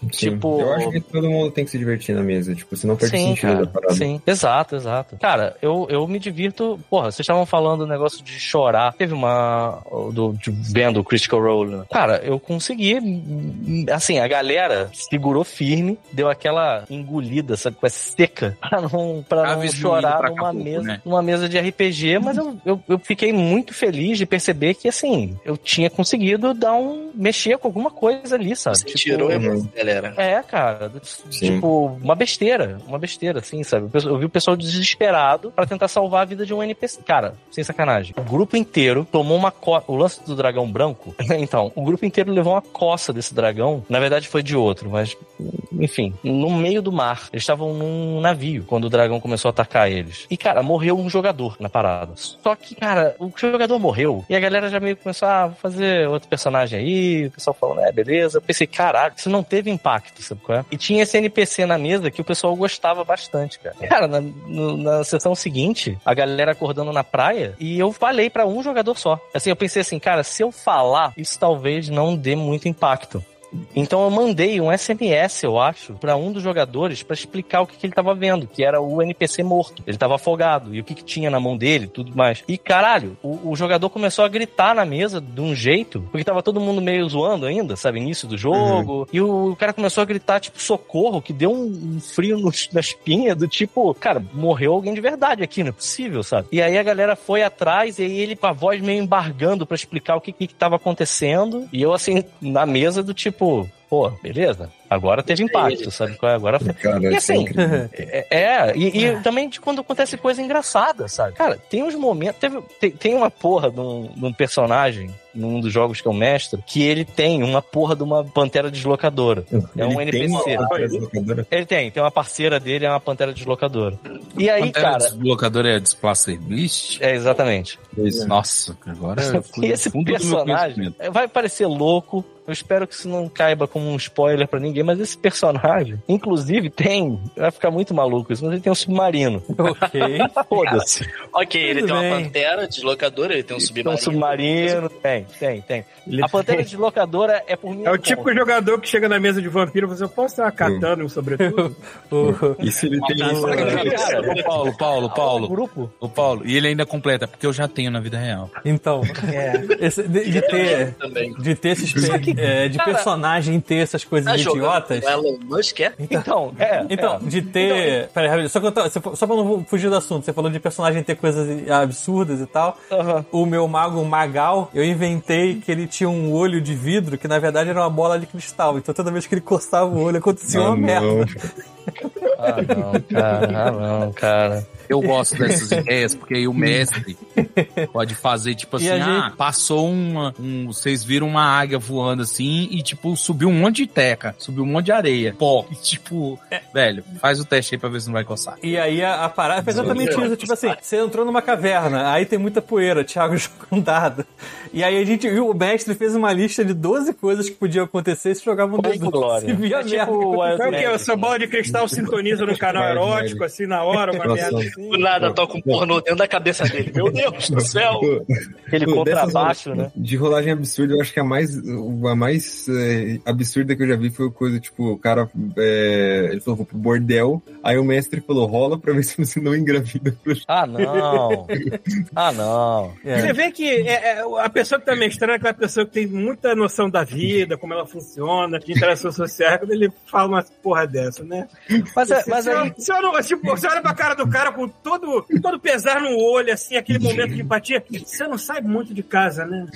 Sim. tipo- Eu acho que todo mundo tem que se divertir na mesa. Tipo, senão perde Sim, sentido cara. da parada. Sim, exato, exato. Cara, eu, eu me divirto. Porra, vocês estavam falando do negócio de chorar. Teve uma. Do, de, vendo o Critical Role. né? Cara, eu consegui. Assim, a galera segurou firme, deu aquela engolida, sabe? Com essa seca. Pra não, pra não chorar pra numa Acapulco, mesa, né? numa mesa de RPG. Mas eu, eu, eu fiquei muito feliz de perceber que, assim, eu tinha conseguido dar um. mexer com alguma coisa ali, sabe? Você tirou a uhum. emoção, galera. É, cara. Sim. Tipo, uma besteira. Uma besteira, assim, sabe? Eu vi o pessoal desesperado pra tentar salvar a vida de um NPC. Cara, sem sacanagem. O grupo inteiro tomou uma co... O lance do dragão branco. então, o grupo inteiro levou uma coça desse dragão. Na verdade, foi de outro, mas. Enfim, no meio do mar. Eles estavam num navio quando o dragão começou a atacar eles. E, cara, morreu um jogador na parada. Só que, cara, o jogador morreu. E a galera já meio que começou a fazer outro personagem aí. O pessoal falando, é, beleza. Eu pensei, caralho, isso não teve impacto, sabe qual é? E tinha esse NPC na mesa que o pessoal gostava bastante, cara. Cara, na, no- na sessão seguinte, a galera acordando na praia e eu falei pra um jogador só. Assim, eu pensei assim, cara, se eu falar, isso talvez não dê muito impacto. Então eu mandei um SMS, eu acho, pra um dos jogadores pra explicar o que, que ele tava vendo, que era o NPC morto. Ele tava afogado e o que, que tinha na mão dele, tudo mais. E caralho, o, o jogador começou a gritar na mesa de um jeito, porque tava todo mundo meio zoando ainda, sabe, início do jogo. E o, cara começou a gritar tipo socorro, que deu um, um frio no, na espinha do tipo, cara, morreu alguém de verdade aqui, não é possível, sabe? E aí a galera foi atrás e aí ele com a voz meio embargando pra explicar o que que, que tava acontecendo. E eu assim na mesa do tipo, pô, beleza. Agora teve impacto, sabe? qual é? Agora foi. Cara, E é assim, é, é, e, e também de quando acontece coisa engraçada, sabe? Cara, tem uns momentos. Teve, tem, tem uma porra de um, de um personagem num dos jogos que eu mestro que ele tem uma porra de uma pantera deslocadora. É um Ele tem NPC. uma deslocadora? Ele tem, tem uma parceira dele, é uma pantera deslocadora. E aí, Pantera cara. Deslocador é Displacer Beast? É, exatamente. Isso. Nossa, agora eu fui E esse personagem vai parecer louco. Eu espero que isso não caiba como um spoiler pra ninguém, mas esse personagem, inclusive, tem. Vai ficar muito maluco isso, mas ele tem um submarino. Ok. Foda-se. Ok, ele Tudo tem bem. uma pantera deslocadora, ele tem um Tem um submarino. submarino. Tem, tem, tem. Ele A pantera deslocadora é por minha É o conta. típico jogador que chega na mesa de vampiro e fala assim, eu posso ter uma katana, um sobretudo? O- E se ele tem isso? Cara, Ô, Paulo, Paulo, o Paulo. grupo. O Paulo. E ele ainda completa, porque eu já tenho na vida real. Então, esse- de, de ter. De ter esses pe- é, de Cara, personagem ter essas coisas Tá idiotas. Elon Musk, é? Então, é. Então, é. de ter. Peraí, rapidinho, só, que eu tô- você- só pra não fugir do assunto, você falou de personagem ter coisas absurdas e tal. Aham. O meu mago Magal, eu inventei que ele tinha um olho de vidro que na verdade era uma bola de cristal. Então toda vez que ele coçava o olho acontecia uma Ah, merda. não. Ah, não, cara. Ah, não, cara. Eu gosto dessas ideias, porque aí o mestre pode fazer, tipo assim, a ah, gente- passou uma. Um, vocês viram uma águia voando assim e, tipo, subiu um monte de teca, subiu um monte de areia. Pó. E, tipo, velho, faz o teste aí pra ver se não vai coçar. E aí a, a parada foi exatamente isso. Tipo assim, você entrou numa caverna, aí tem muita poeira, Thiago joga um dado. E aí a gente viu, o mestre fez uma lista de 12 coisas que podiam acontecer se jogavam dado. Glória. Se via É tipo merda. o que? O seu bola de cristal sintoniza no canal erótico, assim, na hora, uma Nossa. merda assim. Do nada toca um pornô dentro da cabeça dele. Meu Deus do céu! Aquele contrabaixo, né? De rolagem absurda, eu acho que a mais, a mais é, absurda que eu já vi foi coisa, tipo, o cara, é, ele falou, vou pro bordel, aí o mestre falou, rola pra ver se você não engravida. Ah, não. Ah, não. É. Você vê que é, é, a pessoa que tá mestrando é aquela pessoa que tem muita noção da vida, como ela funciona, de interação social, quando ele fala uma porra dessa, né? Mas, é- mas você, aí. você, olha- tipo, você olha pra cara do cara com todo, todo pesar no olho, assim, aquele momento de empatia. Você não sai muito de casa, né?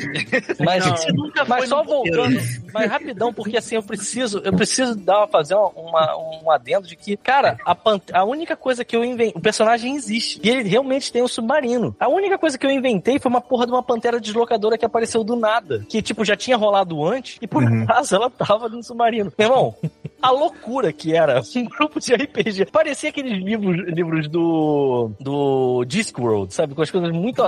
Mas. Você mas só voltando, mas rapidão, porque assim, eu preciso, eu preciso dar, fazer uma, um adendo de que, cara, a, a única coisa que eu inventei, o personagem existe, e ele realmente tem um submarino. A única coisa que eu inventei foi uma porra de uma pantera deslocadora que apareceu do nada, que, tipo, já tinha rolado antes, e por Uhum. acaso ela tava no submarino. Meu irmão, a loucura que era um grupo de RPG. Parecia aqueles livros, livros do, do Discworld, sabe? Com as coisas muito,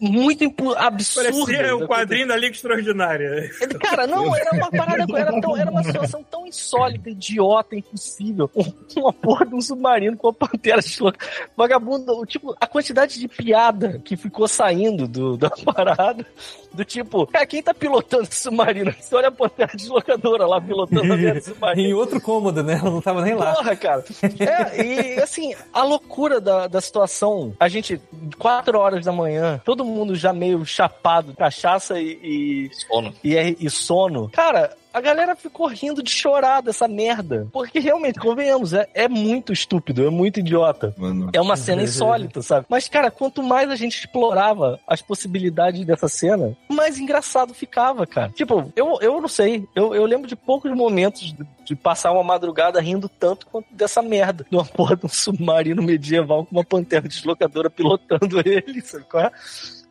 muito absurdas. Parecia o quadrinho da Liga Extraordinária. Cara, não, era uma parada, era, tão, era uma situação tão insólita, idiota, impossível. Uma porra de um submarino com uma pantera desloca. Vagabundo, tipo, a quantidade de piada que ficou saindo do, da parada, do tipo, cara, quem tá pilotando esse submarino? Você olha a pantera deslocadora lá pilotando a merda do submarino. em outro cômodo, né? Ela não tava nem lá. Porra, cara. É, e assim, a loucura da, da situação, a gente, quatro horas da manhã, todo mundo já meio chapado, cachaça e, e, Sono. e, e sono. Cara, a galera ficou rindo de chorar dessa merda. Porque realmente, convenhamos, é, é muito estúpido, é muito idiota. Mano. É uma cena insólita, sabe? Mas, cara, quanto mais a gente explorava as possibilidades dessa cena, mais engraçado ficava, cara. Tipo, eu, eu não sei. Eu, eu lembro de poucos momentos de, de passar uma madrugada rindo tanto quanto dessa merda. De uma porra de um submarino medieval com uma pantera deslocadora pilotando ele, sabe qual é?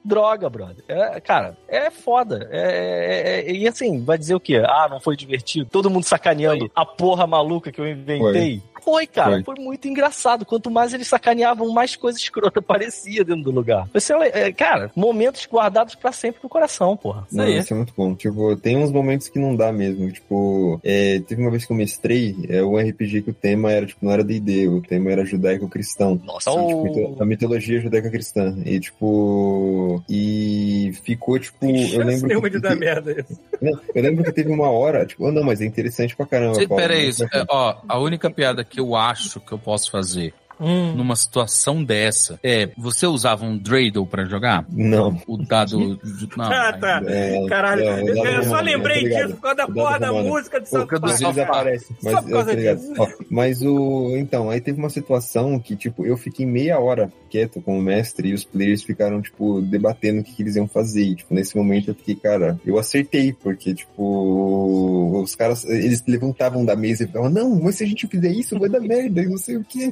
Droga, brother. É, cara, é foda. É, é- é- e assim, vai dizer o quê? Ah, não foi divertido? Todo mundo sacaneando a porra maluca que eu inventei. Foi, cara. Foi. Foi. muito engraçado. Quanto mais eles sacaneavam, mais coisa escrota aparecia dentro do lugar. Você, é, cara, momentos guardados pra sempre no coração, porra. Isso Não, aí. isso é muito bom. Tipo, tem uns momentos que não dá mesmo. Tipo, é, teve uma vez que eu mestrei é, um RPG que o tema era, tipo, não era D&D, o tema era judaico-cristão. Nossa, Oh. Tipo, a mitologia judaico-cristã. E, tipo... E ficou, tipo... Eu lembro que, de dar merda isso. não, eu lembro que teve uma hora, tipo, oh, não, mas é interessante pra caramba. Pera aí, Mas- é, ó, a única piada que eu acho que eu posso fazer Hum. numa situação dessa é, você usava um Dreidel pra jogar? Não. O dado... Não, Ah, tá. É, Caralho, é, eu, eu só lembrei tá disso por causa da porra da música de South Park. Às vezes Só- aparece, mas, Só por eu causa disso. Ó, mas o. Então, aí teve uma situação que, tipo, eu fiquei meia hora quieto com o mestre e os players ficaram, tipo, debatendo o que, que eles iam fazer. E, tipo, nesse momento eu fiquei, cara, eu acertei, porque, tipo, os caras, eles levantavam da mesa e falavam, não, mas se a gente fizer isso, vai dar merda, e não sei o quê.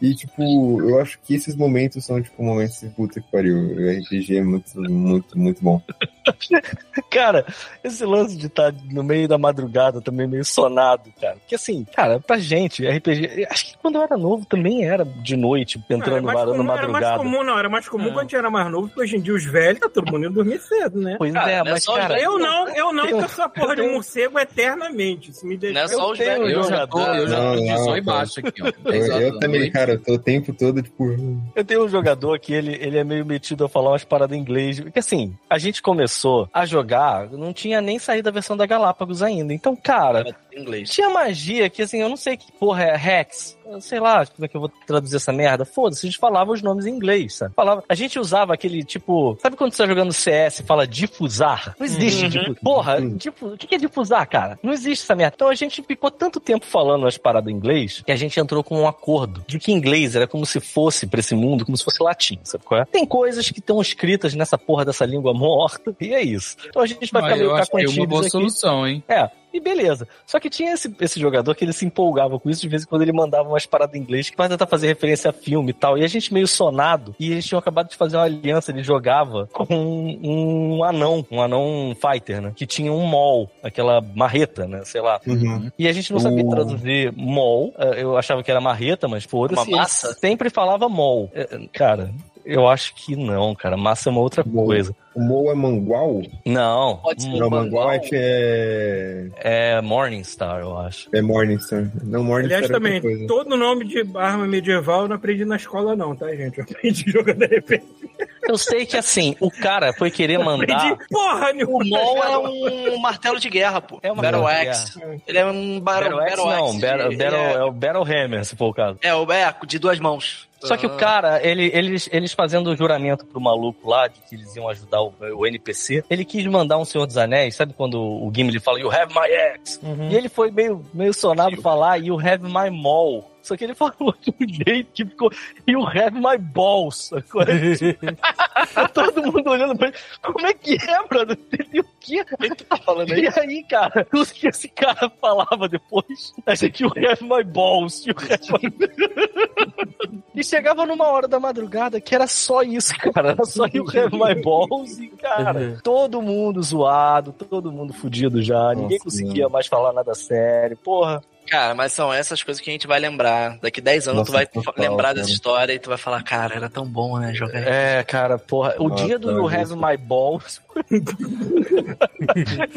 E, tipo, eu acho que esses momentos são, tipo, momentos de puta que pariu. O RPG é muito, muito, muito bom. Cara, esse lance de estar no meio da madrugada também meio sonado, cara. Porque assim, cara, pra gente, RPG. Acho que quando eu era novo também era de noite, entrando era mais varando comum, era mais madrugada. comum, não. Era mais comum É. quando a gente era mais novo, porque hoje em dia os velhos, tá todo mundo indo dormir cedo, né? Pois Cara, é, é mas só os cara. Eu não, eu não, Eu- eu sou a porra de um morcego eternamente. Isso me deixa. Não é só eu os velhos. Eu já tô, eu já tô de não, zóio cara. baixo aqui, ó. Eu, eu também, noite. Cara, eu tô o tempo todo, tipo. Eu tenho um jogador que ele, ele é meio metido a falar umas paradas em inglês. Porque assim, a gente começou a jogar, não tinha nem saído a versão da Galápagos ainda. Então, cara, tinha magia que assim, eu não sei que porra é Hex. Eu sei lá como é que eu vou traduzir essa merda. Foda-se, a gente falava os nomes em inglês, sabe? Falava, a gente usava aquele tipo. Sabe quando você tá jogando CS e fala difusar? Não existe Uhum. difu- Porra, Uhum. o que é difusar, cara? Não existe essa merda. Então a gente ficou tanto tempo falando as paradas em inglês que a gente entrou com um acordo de que inglês era como se fosse pra esse mundo, como se fosse latim, sabe qual é? Tem coisas que estão escritas nessa porra dessa língua morta, e é isso. Então a gente vai Mas ficar meio acho que é uma boa aqui. solução, hein? É, e beleza. Só que tinha esse, esse jogador que ele se empolgava com isso, de vez em quando ele mandava umas paradas em inglês que pra tentar fazer referência a filme e tal. E a gente meio sonado, e eles tinham acabado de fazer uma aliança, ele jogava com um, um anão, um anão fighter, né? Que tinha um mol, aquela marreta, né? Sei lá. Uhum. E a gente não sabia traduzir mol, eh, eu achava que era marreta, mas foda-se. Uma massa? sempre falava mol. Eh, Cara, eu acho que não, cara. Massa é uma outra Mol. coisa. O Mo é mangual? Não, Pode ser. Não, mangual é, Mangual. que é. é Morningstar, eu acho. É Morningstar. Não, Morningstar Aliás, é também, coisa. todo nome de arma medieval eu não aprendi na escola, não, tá, gente? Eu aprendi jogando RPG. Eu sei que assim, o cara foi querer mandar. Aprendi porra O nenhuma. Mol é um martelo de guerra, pô. É uma Battle Axe. Ele é um Battle, Axe não, Battle, de- Battle- é, é o Battle Hammer, se for o caso. é, o é, de duas mãos. Só que o cara, ele, eles, eles fazendo o juramento pro maluco lá, de que eles iam ajudar o, o NPC, ele quis mandar um Senhor dos Anéis, sabe quando o Gimli fala, You have my axe? Uhum. E ele foi meio, meio sonado falar, You have my maul. Só que ele falou de um jeito que ficou, You have my balls. Todo mundo olhando pra ele, como é que é, brother? O que tu tá falando aí? E aí, cara, o que esse cara falava depois? Achei que you have my balls. You have my... e chegava numa hora da madrugada que era só isso, cara. Era só you have my balls e, cara, todo mundo zoado, todo mundo fudido já. ninguém Nossa, conseguia mais falar nada sério. Porra, Cara, mas são essas coisas que a gente vai lembrar. Daqui 10 anos Nossa, tu vai total, lembrar cara. dessa história e tu vai falar, cara, era tão bom, né, jogar. É, cara, porra. O Nossa, dia do You. Have My Balls.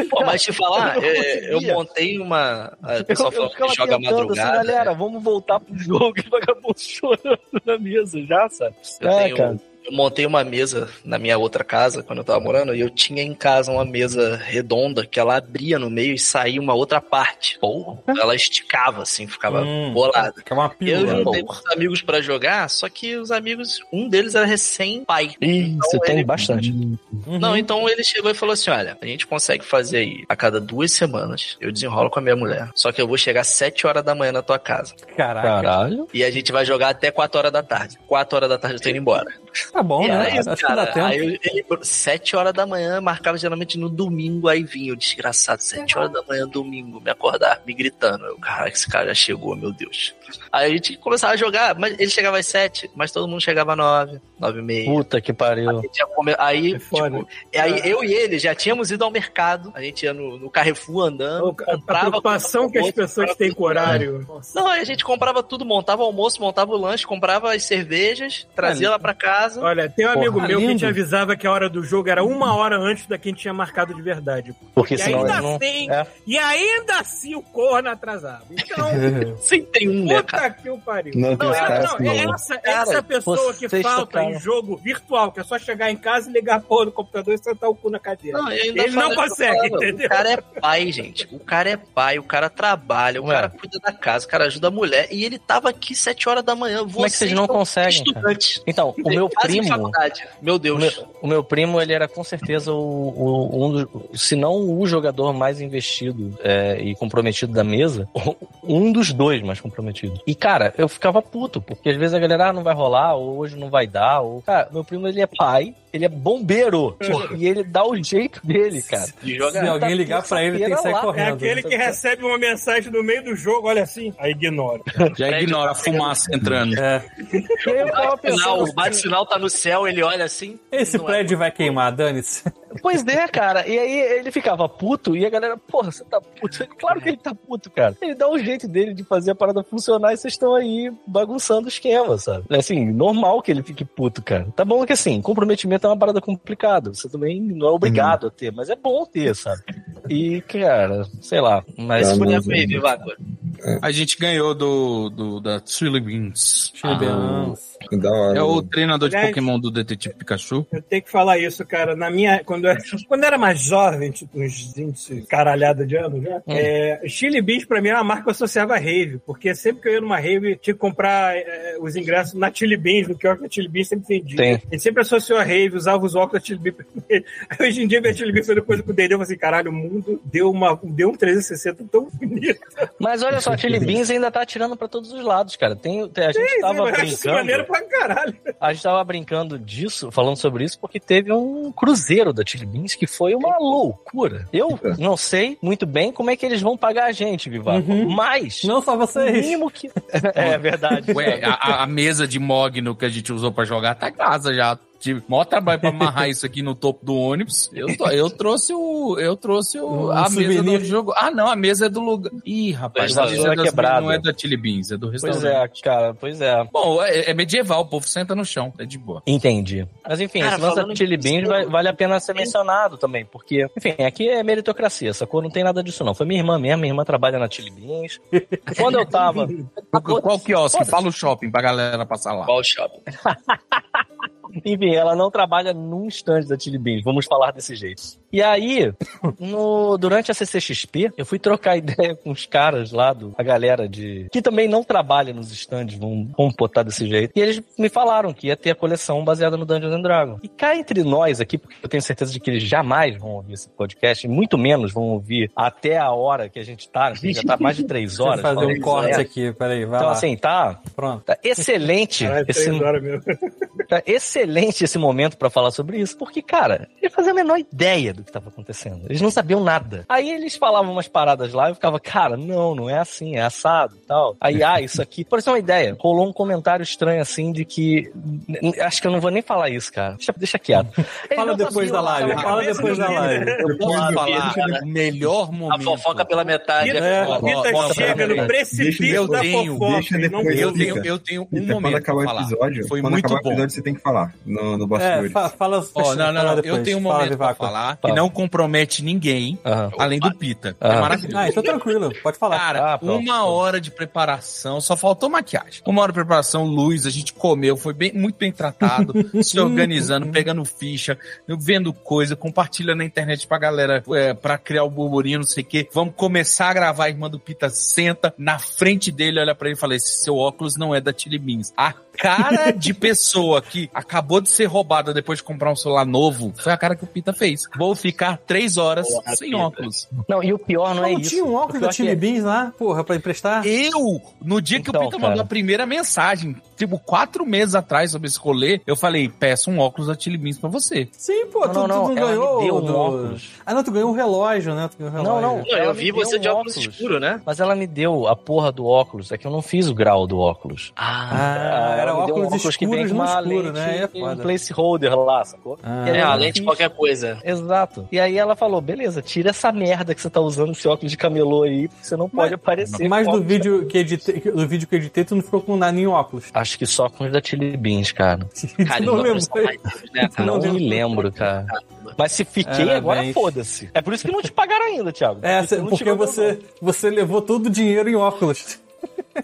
Pô, mas te falar, Eu é, eu montei uma. A pessoa ficava que joga assim, madrugada. galera, vamos voltar pro jogo e vagabundo chorando na mesa já, sabe? Eu, É, tenho- cara. Eu montei uma mesa na minha outra casa, quando eu tava morando, e eu tinha em casa uma mesa redonda que ela abria no meio e saía uma outra parte. Porra. Ela esticava, assim, ficava Hum. bolada. Fica uma E eu pílula. juntei com os amigos pra jogar, só que os amigos, um deles era recém-pai. Ih, você tem ele- bastante. Uhum. Não, então ele chegou e falou assim: olha, a gente consegue fazer aí a cada duas semanas. Eu desenrolo com a minha mulher. Só que eu vou chegar às 7 horas da manhã na tua casa. Caraca. Caralho. E a gente vai jogar até 4 horas da tarde. 4 horas da tarde eu tô indo embora. Tá bom, E né? isso, dá cara. Aí eu- ele, 7 horas da manhã, marcava geralmente no domingo, aí vinha o desgraçado, 7 horas da manhã, domingo, me acordar, me gritando. Eu, cara, esse cara já chegou, meu Deus. Aí a gente começava a jogar, mas ele chegava às 7, mas todo mundo chegava às 9, 9 e meia. Puta que pariu. A comer- Aí, É foda. tipo, aí eu e ele já tínhamos ido ao mercado, a gente ia no, no Carrefour andando, A comprava. preocupação que as pessoas têm com o horário. Não, aí a gente comprava tudo, montava o almoço, montava o lanche, comprava as cervejas, trazia lá pra casa. Olha, tem um amigo Porra, meu que lindo. te avisava que a hora do jogo era uma hora antes da que a gente tinha marcado de verdade. Porque E senão ainda não. assim, É. e ainda assim o corno atrasava. Então, Sempre um, né, cara? puta que o pariu. Não, Não, é, não, que é não. essa, Cara, essa pessoa que vocês falta em jogo virtual, que é só chegar em casa e ligar a porra do computador e sentar o cu na cadeira. Não, ainda Ele não consegue, entendeu? O cara é pai, gente. O cara é pai, o cara trabalha, o Ué. cara cuida da casa, o cara ajuda a mulher. E ele tava aqui 7 horas da manhã. Como é que vocês não conseguem, cara? Então, o meu primo. Meu O Deus. meu, o meu primo, ele era com certeza o, o- um dos, se não o jogador mais investido é, e comprometido da mesa, um dos dois mais comprometidos. E, cara, eu ficava puto, porque às vezes a galera ah, não vai rolar, ou hoje não vai dar, ou... Cara, meu primo, ele é pai, ele é bombeiro, e ele dá o jeito dele, cara. De Se jogar. alguém ligar pra ele, tem que sair lá. É correndo. aquele que recebe uma mensagem no meio do jogo, olha assim, aí ignora. Já ignora a fumaça entrando. É. Aí eu tava O pensando, sinal, o bate-sinal tá no céu, ele olha assim. Esse é. prédio vai queimar, dane-se. Pois é, cara. E aí ele ficava puto e a galera, porra, você tá puto. Claro que ele tá puto, cara. Ele dá um jeito dele de fazer a parada funcionar e vocês estão aí bagunçando o esquema, sabe? É assim, normal que ele fique puto, cara. Tá bom que assim, comprometimento é uma parada complicada. Você também não é obrigado a ter, mas é bom ter, sabe? E, cara, sei lá. Mas Por mas- Vivaco. A gente ganhou do, do da Chili Beans. Chibens. Da hora. É o né? treinador de Aliás- Pokémon do Detetive Pikachu. Eu tenho que falar isso, cara. Na minha, quando, eu, quando eu era mais jovem, tipo uns 20 caralhada de anos já, é, Chili Beans pra mim era uma marca que eu associava a rave, porque sempre que eu ia numa rave, tinha que comprar é, os ingressos na Chili Beans, no que da Chili Beans sempre vendia. Tem. A gente sempre associou a rave, usava os óculos da Chili Beans. Hoje em dia, minha Chili Beans foi coisa com o Dede, eu falei assim, caralho, o mundo deu, uma, deu um 360 tão bonito. Mas olha só, a Chili Beans ainda tá atirando pra todos os lados, cara. Tem, tem- a gente tava acho isso maneiro brincando. pra caralho. A gente tava brincando disso, falando sobre isso, porque teve um cruzeiro da Chili Beans que foi uma loucura. Eu não sei muito bem como é que eles vão pagar a gente, Vivaco. Uhum. Mas. Não só o vocês. mínimo que. é verdade. Ué, a, a- a mesa de Mogno que a gente usou pra jogar tá em casa já. Tive maior trabalho pra amarrar isso aqui no topo do ônibus. Eu, tô- eu trouxe o. Eu trouxe o, Um a mesa souvenir. do jogo. Ah, não, a mesa é do lugar. Ih, rapaz, a Pois é, mesa é das- quebrada. não é da Chili Beans, é do Pois restaurante. é, cara, pois é. Bom, é, é medieval, o povo senta no chão, é de boa. Entendi. Mas enfim, Cara, esse lance da Chili Beans vai- vale a pena ser mencionado também, porque, enfim, aqui é meritocracia, sacou? Não tem nada disso não. Foi minha irmã mesmo, minha irmã trabalha na Chili Beans. Quando eu tava... Qual, quiosque? Fala o shopping pra galera passar lá. Qual shopping? Enfim, ela não trabalha num stand da Chili Beans, vamos falar desse jeito. E aí, no, durante a CCXP, eu fui trocar ideia com os caras lá, do, a galera de. que também não trabalha nos stands, vamos, vamos botar desse jeito. E eles me falaram que ia ter a coleção baseada no Dungeons and Dragons. E cá entre nós aqui, porque eu tenho certeza de que eles jamais vão ouvir esse podcast, e muito menos vão ouvir até a hora que a gente tá, que já tá mais de três Deixa eu horas. fazer um corte isso. aqui, peraí, vai Então, lá. assim, tá, Pronto. tá excelente Caralho, esse, três horas mesmo. Tá excelente esse momento pra falar sobre isso, porque, cara, eu não fazia a menor ideia do que tava acontecendo. Eles não sabiam nada. Aí eles falavam umas paradas lá e eu ficava, cara, não, não é assim, é assado e tal. Aí, ah, isso aqui. Por isso uma ideia, rolou um comentário estranho assim de que. Acho que eu não vou nem falar isso, cara. Deixa, deixa quieto. Eles Fala depois da live. Fala depois da live. Eu posso falar cara. melhor A momento. fofoca pela metade. É. É. Pita Ó, ó, chega no precipício Eu da tenho, fofoca. deixa não depois Eu tenho, eu tenho um Então, quando momento acabar pra o falar. episódio, Foi muito bom. você tem que falar no, no É, bastidores. fa- fala. Deixa- não, não, fala não. depois. Eu tenho um Fala, momento pra falar que Fala. não compromete ninguém, Aham. além do Pita. É Aham. maravilhoso. Ah, então tranquilo. Pode falar. Cara, Ah, pronto. uma hora de preparação, só faltou maquiagem. Uma hora de preparação, luz, a gente comeu, foi bem, muito bem tratado, se organizando, pegando ficha, vendo coisa, compartilhando na internet pra galera, é, pra criar o burburinho, não sei o quê. Vamos começar a gravar, a irmã do Pita senta na frente dele, olha pra ele e fala, esse seu óculos não é da Chili Beans. A cara de pessoa que acabou de ser roubada depois de comprar um celular novo, foi a cara que o Pita fez. Vou ficar três horas Porra, sem Pita. óculos. Não, e o pior não Não, é isso. tinha um óculos da Chili que- Beans lá, porra, pra emprestar? Eu, no dia que Então, o Pita cara. mandou a primeira mensagem, tipo, quatro meses atrás sobre esse rolê, eu falei, peço um óculos da Chili Beans pra você. Sim, pô, Não, tu, não, não, tu não ela me ganhou. deu um do- óculos. Ah, não, tu ganhou um relógio, né? Tu ganhou um Não, relógio. não. Não, Ela eu vi você um de óculos óculos. escuro, né? Mas ela me deu a porra do óculos. É que eu não fiz o grau do óculos. Ah, era ela me deu um óculos que vem escuros com uma escuro, lente né? É um placeholder lá, sacou? Ah. É, não de fiz. qualquer coisa. Exato. E aí ela falou, beleza, tira essa merda que você tá usando esse óculos de camelô aí, porque você não pode aparecer. Mas do óculos vídeo que editei, do vídeo que eu editei, tu não ficou com nada nenhum óculos. Acho que só com os da Chili Beans, cara. Cara, não deles, né, cara? Não, Não me lembro. lembro, cara. Mas se fiquei, Era agora foda-se. É por isso que não te pagaram ainda, Thiago. É, Porque porque você, você levou todo o dinheiro em óculos.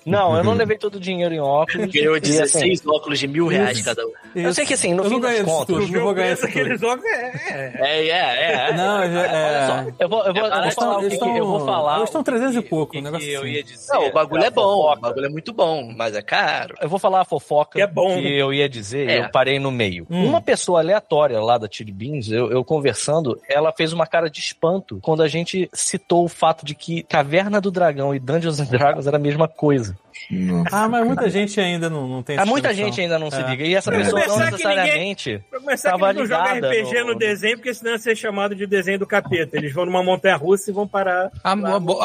Não, eu não levei todo o dinheiro em óculos. Ganhou E, assim, 16 óculos de mil reais cada um. Eu sei que assim, no eu fim das isso contas, tudo, não vou ganhar isso. Aqueles óculos, é, é. É, é, é. Não, já, é... Olha só, eu vou, eu vou, eu vou Eles falar estão, o que, eles eu vou estão, falar. eles estão 300 e pouco, que um negócio eu assim. ia dizer. Não, o bagulho é bom. fofoca. O bagulho é muito bom, mas é caro. Eu vou falar a fofoca Que é bom. que eu ia dizer É. eu parei no meio. Hum. Uma pessoa aleatória lá da Chili Beans, eu, eu conversando, ela fez uma cara de espanto quando a gente citou o fato de que Caverna do Dragão e Dungeons and Dragons era a mesma coisa. certeza Nossa. Ah, mas muita gente ainda não, não tem Há essa muita gente ainda não se É. liga. E essa Pra pessoa não que necessariamente. Pra começar, que Tava eles não ligada RPG no... no- desenho, porque senão ia ser chamado de desenho do capeta. Eles vão numa montanha russa e vão parar. A, a,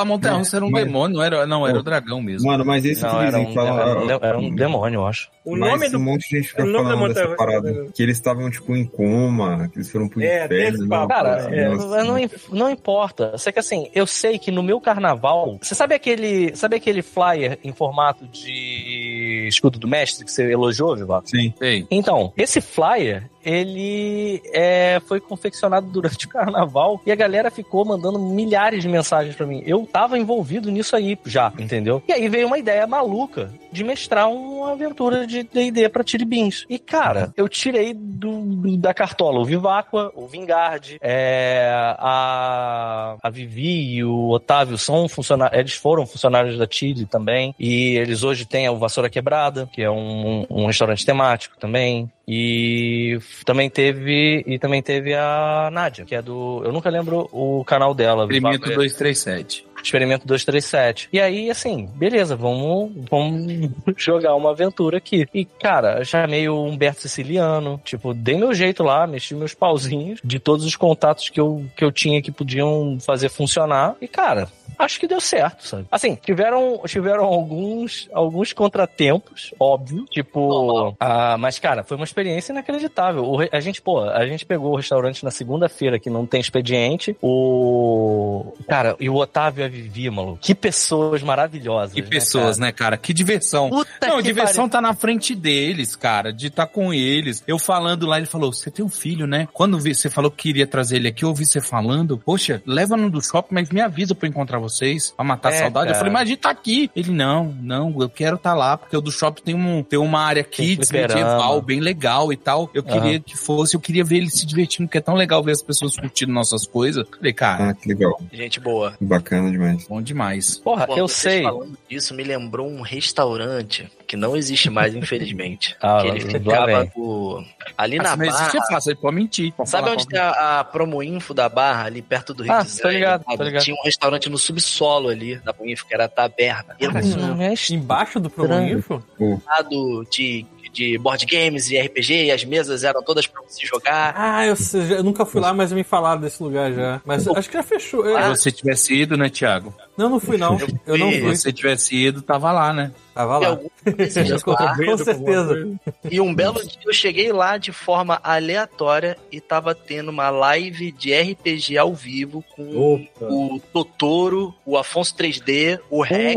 a montanha russa era um Mas- demônio, não era, não, era o dragão mesmo. Mano, mas esse Não, que era um, que fala. era um- era um demônio, eu acho. O mas nome do. um monte de gente fica o nome falando dessa parada. Que eles estavam, tipo, em coma, que eles foram pro É, inferno. papo, Cara, É, Nossa. não, não importa. Só que assim, eu sei que no meu carnaval. Você sabe aquele. Sabe aquele flyer em formato de escudo do mestre que você elogiou, Vivaco? Sim. Sei. Então, esse flyer, ele é, foi confeccionado durante o carnaval e a galera ficou mandando milhares de mensagens pra mim. Eu tava envolvido nisso aí já, entendeu? E aí veio uma ideia maluca de mestrar uma aventura de D&D pra Tiribins. E, cara, eu tirei do, do- da cartola o Viváqua, o Vingard, é, a, a Vivi e o Otávio são funcionários, eles foram funcionários da Chile também, e eles hoje têm o Vassoura Quebrada, que é um, um restaurante temático também, e também teve e também teve a Nádia, que é do, eu nunca lembro o canal dela, Vivaco- 237. Experimento 237. E aí, assim, beleza, vamos, vamos jogar uma aventura aqui. E, cara, chamei o Humberto Siciliano, tipo, dei meu jeito lá, mexi meus pauzinhos de todos os contatos que eu, que eu tinha que podiam fazer funcionar. E, cara, acho que deu certo, sabe? Assim, tiveram, tiveram alguns, alguns contratempos, óbvio, tipo, ah, mas, cara, foi uma experiência inacreditável. O a gente, pô, a gente pegou o restaurante na segunda-feira que não tem expediente, o... Cara, e o Otávio a Vivi, maluco, que pessoas maravilhosas, Que né, pessoas, cara? né, cara? Que diversão. Puta não, a que diversão tá na frente deles, cara, de estar com eles. Eu falando lá, ele falou: Você tem um filho, né? Quando você falou que queria trazer ele aqui, eu ouvi você falando: Poxa, leva no do shopping, mas me avisa pra eu encontrar vocês, pra matar a É, saudade. Eu cara. falei: Mas a gente tá aqui. Ele: Não, não, eu quero estar lá, porque o do shopping tem, um, tem uma área kids fliperama. medieval, bem legal e tal. Eu queria Aham. que fosse, eu queria ver ele se divertindo, porque é tão legal ver as pessoas curtindo nossas coisas. Falei: Cara, Ah, que legal. Gente boa. Bacana demais. bom demais. Porra, Pô, eu sei. falando disso me lembrou um restaurante que não existe mais, infelizmente. Ah, que ele ficava no- ali Ah, na mas barra. isso é fácil, ele pode mentir. Pode Sabe onde tem a, a promo info da barra, ali perto do Rio Ah, de Janeiro? ligado, sabe? tô ligado. Tinha um restaurante no subsolo ali da promo info, que era a taberna. Isso não é Embaixo do Promo Info? lado de, de board games e RPG, e as mesas eram todas pra você jogar. Ah, eu, eu nunca fui lá, mas me falaram desse lugar já. Mas acho que já fechou. Eu- Se você tivesse ido, né, Thiago? não, não fui não. Eu não Se fui. você tivesse ido, tava lá, né? Tava E lá. desses Com, com certeza. E um belo dia eu cheguei lá de forma aleatória e tava tendo uma live de RPG ao vivo com Opa. o Totoro, o Afonso 3D, o Rex,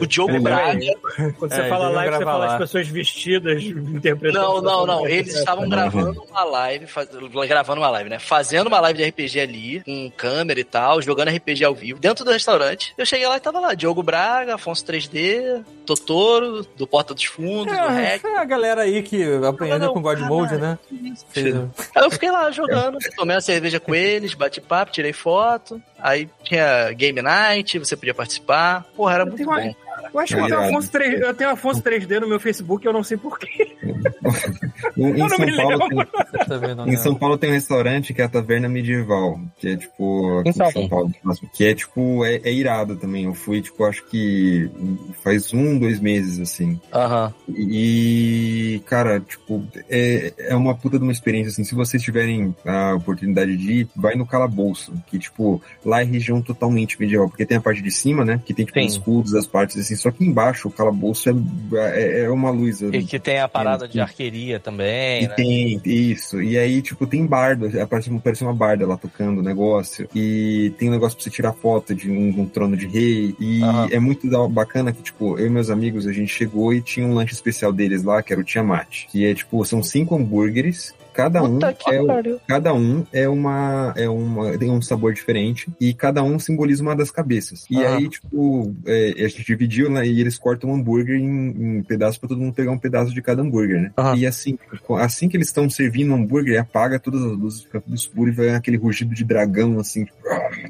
o Diogo Braga. Quando você É, fala live, você fala lá. as pessoas vestidas interpretando. Não, não, não. Eles estavam gravando uma live, faz- gravando uma live, né? Fazendo uma live de RPG ali, com câmera e tal, jogando RPG ao vivo, dentro do restaurante. Eu cheguei lá e tava lá, Diogo Braga, Afonso 3D, Totoro, do Porta dos Fundos, do É, Rex. é a galera aí que Não, com God não, Mode, né? Fez- Aí eu fiquei lá jogando, tomei uma cerveja com eles, bati papo, tirei foto. Aí tinha Game Night, você podia participar. Porra, era muito Tem uma- bom. Eu acho que eu tenho. Afonso 3, eu tenho Afonso 3D no meu Facebook, eu não sei porquê. Em, São Paulo tem, Em. São Paulo tem um restaurante que é a Taverna Medieval, que é tipo. aqui Em São Paulo. que é tipo. É, é irado também. Eu fui, tipo, acho que faz um, dois meses, assim. Aham. E, cara, tipo, é, é uma puta de uma experiência, assim. Se vocês tiverem a oportunidade de ir, vai no Calabouço, que, tipo, lá é região totalmente medieval, porque tem a parte de cima, né, que tem, tipo, Sim. escudos, as partes, assim, só que embaixo o calabouço é, é, é uma luz. E que tem a parada de arqueria também, E né? tem, isso. E aí, tipo, tem bardo. Parece, parece uma barda lá tocando o negócio. E tem um negócio pra você tirar foto de um, um trono de rei. E Aham. é muito bacana que, tipo, eu e meus amigos, a gente chegou e tinha um lanche especial deles lá, que era o Tiamat. Que é, tipo, são cinco hambúrgueres. Cada um, Puta que é, o- pariu. cada um é uma, é uma. tem um sabor diferente. E cada um simboliza uma das cabeças. E Ah. aí, tipo, é, a gente dividiu, né? E eles cortam o hambúrguer em, em pedaços pra todo mundo pegar um pedaço de cada hambúrguer, né? Aham. E assim, assim que eles estão servindo o hambúrguer, apaga todas as luzes, fica tudo escuro e vai aquele rugido de dragão, assim. tipo,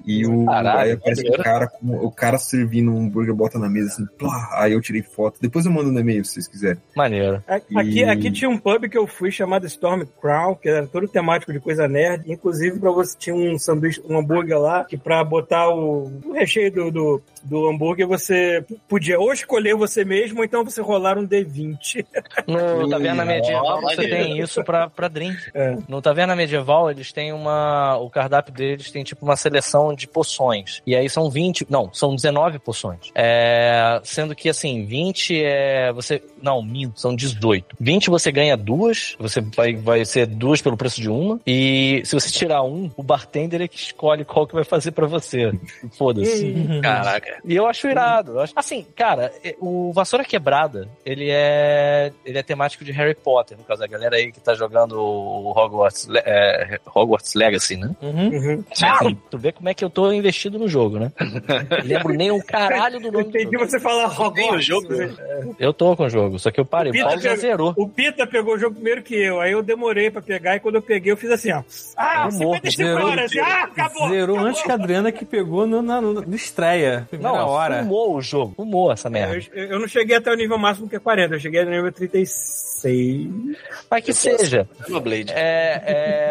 E o, Caralho, aí aparece o cara, com- o cara servindo um hambúrguer, bota na mesa, assim, plá, aí eu tirei foto. Depois eu mando no e-mail se vocês quiserem. Maneiro. Aqui, E- aqui tinha um pub que eu fui chamado Storm Crown, que era todo temático de coisa nerd. Inclusive, pra você tinha um sanduíche, um hambúrguer lá, que pra botar o, o recheio do, do, do hambúrguer, você podia ou escolher você mesmo, ou então você rolar um D20. No Taverna Medieval você tem isso pra, pra drink. É. No Taverna Medieval eles têm uma. O cardápio deles tem tipo uma seleção de poções. E aí são 20. Não, são 19 poções. É, sendo que assim, 20 é. Você. Não, minto, são 18. 20 você ganha duas. Você vai, vai ser duas pelo preço de uma. E se você tirar um, o bartender é que escolhe qual que vai fazer pra você. Foda-se. Caraca. E eu acho irado. Eu acho- Assim, cara, é- o Vassoura Quebrada, ele é ele é temático de Harry Potter, no caso, a galera aí que tá jogando o Hogwarts, Le- é, Hogwarts Legacy, né? Uhum. Uhum. Ah, tu vê como é que eu tô investido no jogo, né? Lembro nem o caralho do nome do entendi jogo. você falar o Hogwarts. jogo? Eu tô com o jogo, só que eu parei. O Pita Paulo já pegou- zerou. O Pita pegou o jogo primeiro que eu, aí eu demorei pra pegar, e quando eu peguei, eu fiz assim, ó. Ah, Humor, 55 zerou. horas, assim, ah, acabou! Zerou acabou. antes que a Adriana que pegou no, na, no- na estreia. Primeira Não, hora. fumou o jogo. Fumou essa merda. Eu, eu não cheguei até o nível máximo que é 40, eu cheguei no nível 36. Mas que seja. É,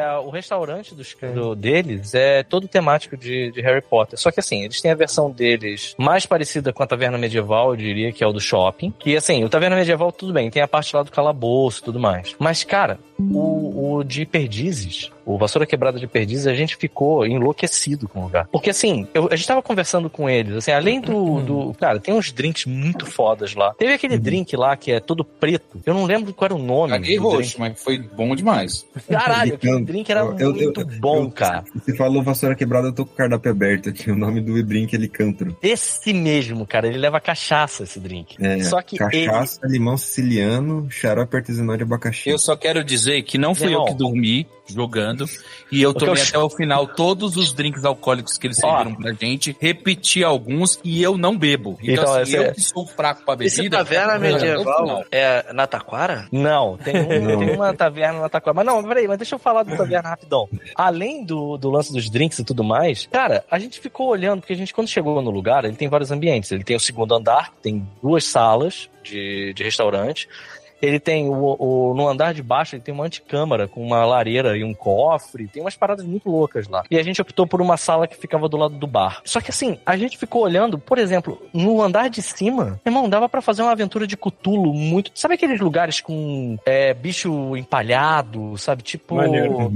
é, o restaurante dos, do- deles é todo temático de, de Harry Potter. Só que assim, eles têm a versão deles mais parecida com a Taverna Medieval, eu diria, que é o do shopping. Que assim, o Taverna Medieval, tudo bem, tem a parte lá do calabouço e tudo mais. Mas, cara, o, o de Perdizes, o Vassoura Quebrada de Perdizes, a gente ficou enlouquecido com o lugar. Porque assim, eu- a gente tava conversando com eles, assim, além do, do. Cara, tem uns drinks muito fodas lá. Teve aquele drink lá que é todo preto. Eu não lembro qual era o nome. Caguei roxo, mas foi bom demais. drink. Caralho, aquele Eu- drink era eu- eu- muito eu- bom, eu- cara. Você falou vassoura quebrada, eu tô com o cardápio aberto aqui. O nome do drink é Licantro. Esse mesmo, cara, ele leva cachaça, esse drink. É, Só que ele. cachaça, limão siciliano, xarope artesanal de abacaxi. Eu só quero dizer que não fui eu que dormi jogando e eu eu tomei ch- até o final todos os drinks alcoólicos que eles Ó. serviram pra gente, repeti alguns e eu não bebo. Então, Então, assim, esse eu é- que sou fraco pra Esse bebida. Taverna eu até o Medieval é na Taquara? Não, tem, um- Não. tem uma taverna na Taquara. Mas não, peraí, mas deixa eu falar do taverna rapidão. Além do, do lance dos drinks e tudo mais, cara, a gente ficou olhando, porque a gente, quando chegou no lugar, ele tem vários ambientes. Ele tem o segundo andar, tem duas salas de, de restaurante. Ele tem o, o- no andar de baixo, ele tem uma anticâmara com uma lareira e um cofre. Tem umas paradas muito loucas lá. E a gente optou por uma sala que ficava do lado do bar. Só que assim, a gente ficou olhando, por exemplo, no andar de cima, irmão, dava pra fazer uma aventura de Cutulo muito. Sabe aqueles lugares com é, bicho empalhado, sabe? Tipo. Maneiro.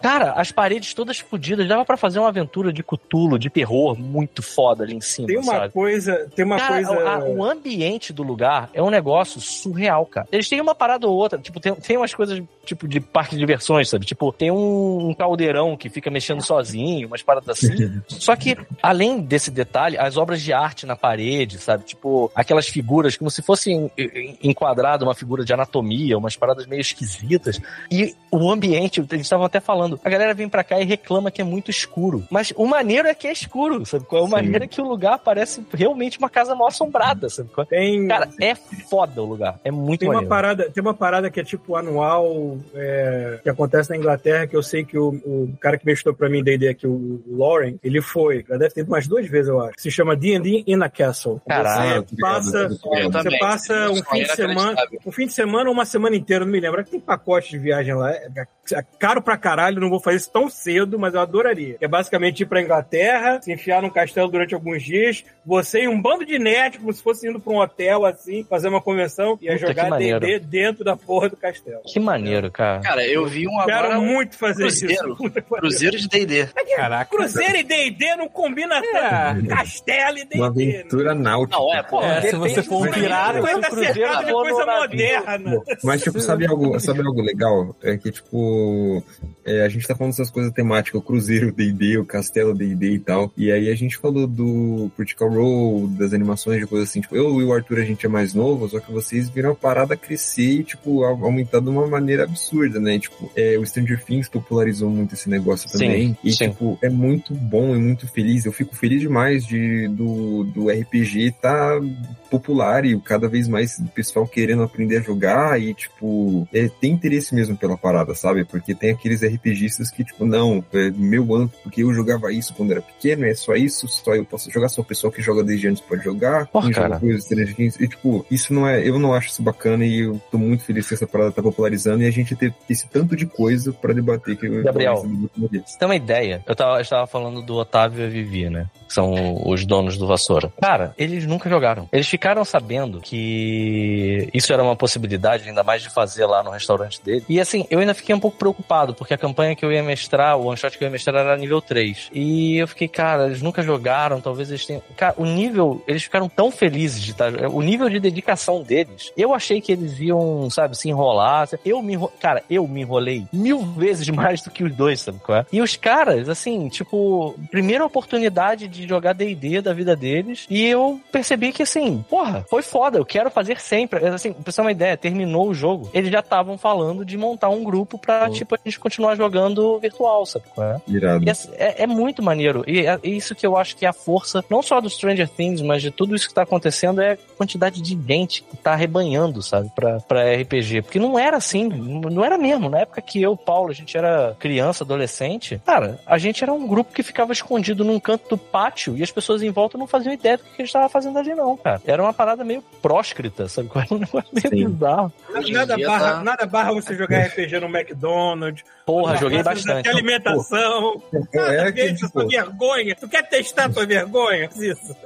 Cara, as paredes todas fodidas, dava pra fazer uma aventura de Cutulo, de terror muito foda ali em cima, Tem uma sabe? coisa, tem uma Cara, coisa. a- o ambiente do lugar é um negócio surreal, cara. Eles têm uma parada ou outra, tipo, tem, tem umas coisas tipo de parque de diversões, sabe? Tipo, tem um, um caldeirão que fica mexendo sozinho, umas paradas assim. Só que, além desse detalhe, as obras de arte na parede, sabe? Tipo, aquelas figuras como se fosse en- en- enquadrado uma figura de anatomia, umas paradas meio esquisitas. E o ambiente, eles estavam até falando, a galera vem pra cá e reclama que é muito escuro. Mas o maneiro é que é escuro, sabe? qual é? O maneiro é que o lugar parece realmente uma casa mal assombrada, sabe? é? Tem, Cara, é foda o lugar. É muito tem uma parada, tem uma parada que é tipo anual, é, que acontece na Inglaterra, que eu sei que o, o cara que mestrou pra mim D&D aqui, o Lauren, ele foi, já deve ter ido umas duas vezes, eu acho. que Se chama D&D in a Castle. Caralho. Você passa, você também. passa um fim de semana, um fim de semana ou uma semana inteira, não me lembro. Tem pacote de viagem lá, é é caro pra caralho, não vou fazer isso tão cedo, mas eu adoraria. É basicamente ir pra Inglaterra, se enfiar num castelo durante alguns dias, você e um bando de nerd, como se fosse indo pra um hotel assim, fazer uma convenção, ia Puta, jogar maneiro. D&D dentro da porra do castelo. Que maneiro, cara. Cara, eu vi um Quero agora. um muito fazer cruzeiro. isso. Cruzeiro de D&D. Caraca. Cruzeiro e D&D não combina tanto. Castelo e D&D. Uma né? aventura náutica. Não, é, pô. É, se você for um pirata, Coisa o cruzeiro de for coisa moderna. Mas, tipo, sabe algo, sabe algo legal? É que, tipo, é, a gente tá falando dessas coisas temáticas, o cruzeiro D&D, o castelo D&D e tal. E aí a gente falou do Critical Role, das animações, de coisas assim. Tipo, eu e o Arthur, a gente é mais novo, só que vocês viram a parada crescer e, tipo, aumentar de uma maneira absurda, né? Tipo, é, o Stranger Things popularizou muito esse negócio Sim, também. e, sim. tipo, é muito bom e muito feliz. Eu fico feliz demais de, do, do RPG tá popular e cada vez mais o pessoal querendo aprender a jogar e, tipo, é, tem interesse mesmo pela parada, sabe? Porque tem aqueles RPGistas que, tipo, não, é meu âmbito, porque eu jogava isso quando era pequeno, é só isso, só eu posso jogar, só o pessoal que joga desde antes pode jogar, Porra, cara. e, tipo, isso não é, eu não acho isso bacana e eu tô muito feliz que essa parada tá popularizando e a gente ter esse tanto de coisa pra debater que eu Gabriel. Você tem uma ideia? Eu tava, eu estava falando do Otávio e a Vivi, né? Que são os donos do Vassoura. Cara, eles nunca jogaram. Eles ficaram sabendo que isso era uma possibilidade, ainda mais de fazer lá no restaurante dele. E assim, eu ainda fiquei um pouco preocupado, porque a campanha que eu ia mestrar, o one shot que eu ia mestrar era nível 3. E eu fiquei, cara, eles nunca jogaram, talvez eles tenham. Cara, o nível, eles ficaram tão felizes de estar. O nível de dedicação deles, eu achei que eles iam, sabe, se enrolar. Eu me. Cara, eu me enrolei mil vezes mais do que os dois, sabe qual é? E os caras, assim, tipo, primeira oportunidade de jogar D&D da vida deles, e eu percebi que, assim, porra, foi foda, eu quero fazer sempre. Assim, pra você ter uma ideia, terminou o jogo, eles já estavam falando de montar um grupo pra, tipo, a gente continuar jogando virtual, sabe qual é? Irado. E assim, é, é muito maneiro. E é isso que eu acho que é a força, não só do Stranger Things, mas de tudo isso que tá acontecendo, é a quantidade de gente que tá arrebanhando, sabe, pra, pra RPG. Porque não era assim, não era mesmo. Na época que eu, Paulo, a gente era criança, adolescente, cara, a gente era um grupo que ficava escondido num canto do pátio e as pessoas em volta não faziam ideia do que a gente tava fazendo ali, não, cara. Era uma parada meio próscrita, sabe? Era um negócio meio Sim. bizarro. Nada barra, tá- nada barra você jogar RPG no McDonald's. Porra, joguei bastante. Alimentação. É, que, tipo, vergonha. Tu quer testar tua vergonha? Isso.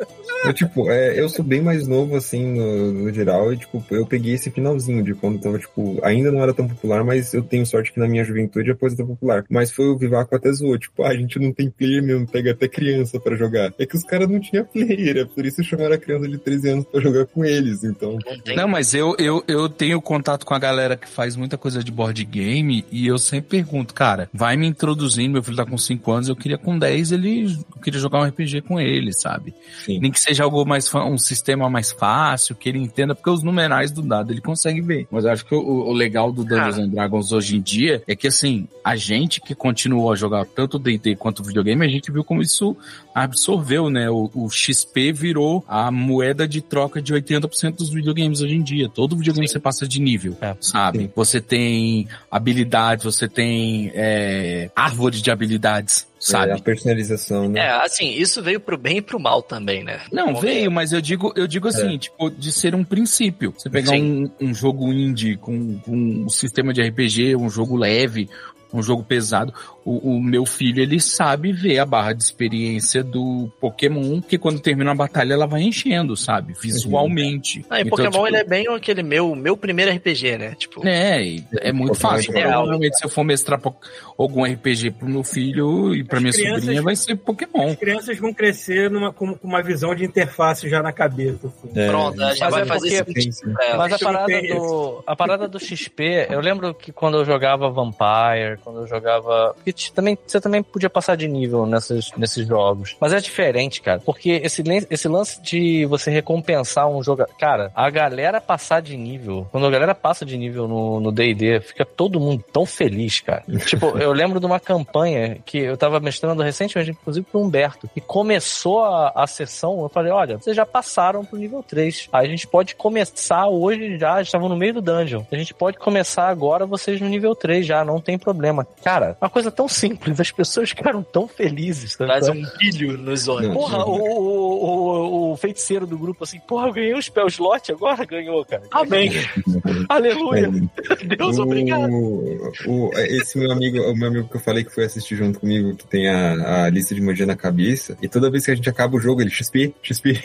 Eu, tipo, é, eu sou bem mais novo, assim, no, no geral, e, tipo, eu peguei esse finalzinho de quando tava, tipo, ainda não era tão popular, mas eu tenho sorte que na minha juventude a coisa tá popular. Mas foi o Vivaco até zoou, tipo, ah, a gente não tem player mesmo, pega até criança pra jogar. É que os caras não tinham player, é por isso chamaram a criança de 13 anos pra jogar com eles, então... Não mas eu, eu, eu tenho contato com a galera que faz muita coisa de board game e eu sempre pergunto, cara, vai me introduzindo, meu filho tá com 5 anos, eu queria com 10 ele, eu queria jogar um RPG com ele, sabe? Sim. Nem que seja algo mais, um sistema mais fácil, que ele entenda, porque os numerais do dado ele consegue ver. Mas eu acho que o, o legal do Dungeons and Dragons hoje em dia é que, assim, a gente que continuou a jogar tanto D&D quanto videogame, a gente viu como isso absorveu, né? O, o XP virou a moeda de troca de 80% dos videogames hoje em dia. Todo videogame você passa de nível, É. sabe? Sim. Você tem habilidades, você tem é, árvore de habilidades. Sabe? É, a personalização, né? É, assim, isso veio pro bem e pro mal também, né? Não, Bom, veio, mas eu digo, eu digo assim, tipo, de ser um princípio. Você pegar um, um jogo indie com, com um sistema de RPG, um jogo leve, um jogo pesado, o, o meu filho, ele sabe ver a barra de experiência do Pokémon, que quando termina a batalha ela vai enchendo, sabe? Visualmente. Ah, e Então, Pokémon tipo, ele é bem aquele meu, meu primeiro RPG, né? Tipo, É, é muito Pokémon fácil. é. Provavelmente, se eu for mestrar po- algum RPG pro meu filho e pra As minha crianças- sobrinha, vai ser Pokémon. As crianças vão crescer numa, com, com uma visão de interface já na cabeça. assim. É, pronto, já Mas vai é fazer porque-. É, Mas a parada, do, a parada do XP, eu lembro que quando eu jogava Vampire, quando eu jogava. Porque também, você também podia passar de nível nessas, nesses jogos. Mas é diferente, cara. Porque esse, esse lance de você recompensar um jogo. Cara, a galera passar de nível. Quando a galera passa de nível no no DD, fica todo mundo tão feliz, cara. tipo, eu lembro de uma campanha que eu tava mestrando recentemente, inclusive pro Humberto. E começou a, a sessão, eu falei: olha, vocês já passaram pro nível 3. A gente pode começar hoje já, estavam no meio do dungeon. A gente pode começar agora vocês no nível 3 já, não tem problema. Cara, uma coisa tão simples, as pessoas ficaram tão felizes. Tá Traz um brilho nos olhos. Porra, o, o, o, o feiticeiro do grupo assim, porra, eu ganhei o spell slot agora, ganhou, cara. Amém. Aleluia. É, Deus, o, obrigado. o- esse meu amigo, o meu amigo que eu falei que foi assistir junto comigo, que tem a, a lista de magia na cabeça, e toda vez que a gente acaba o jogo, ele XP, XP.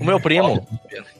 O meu primo,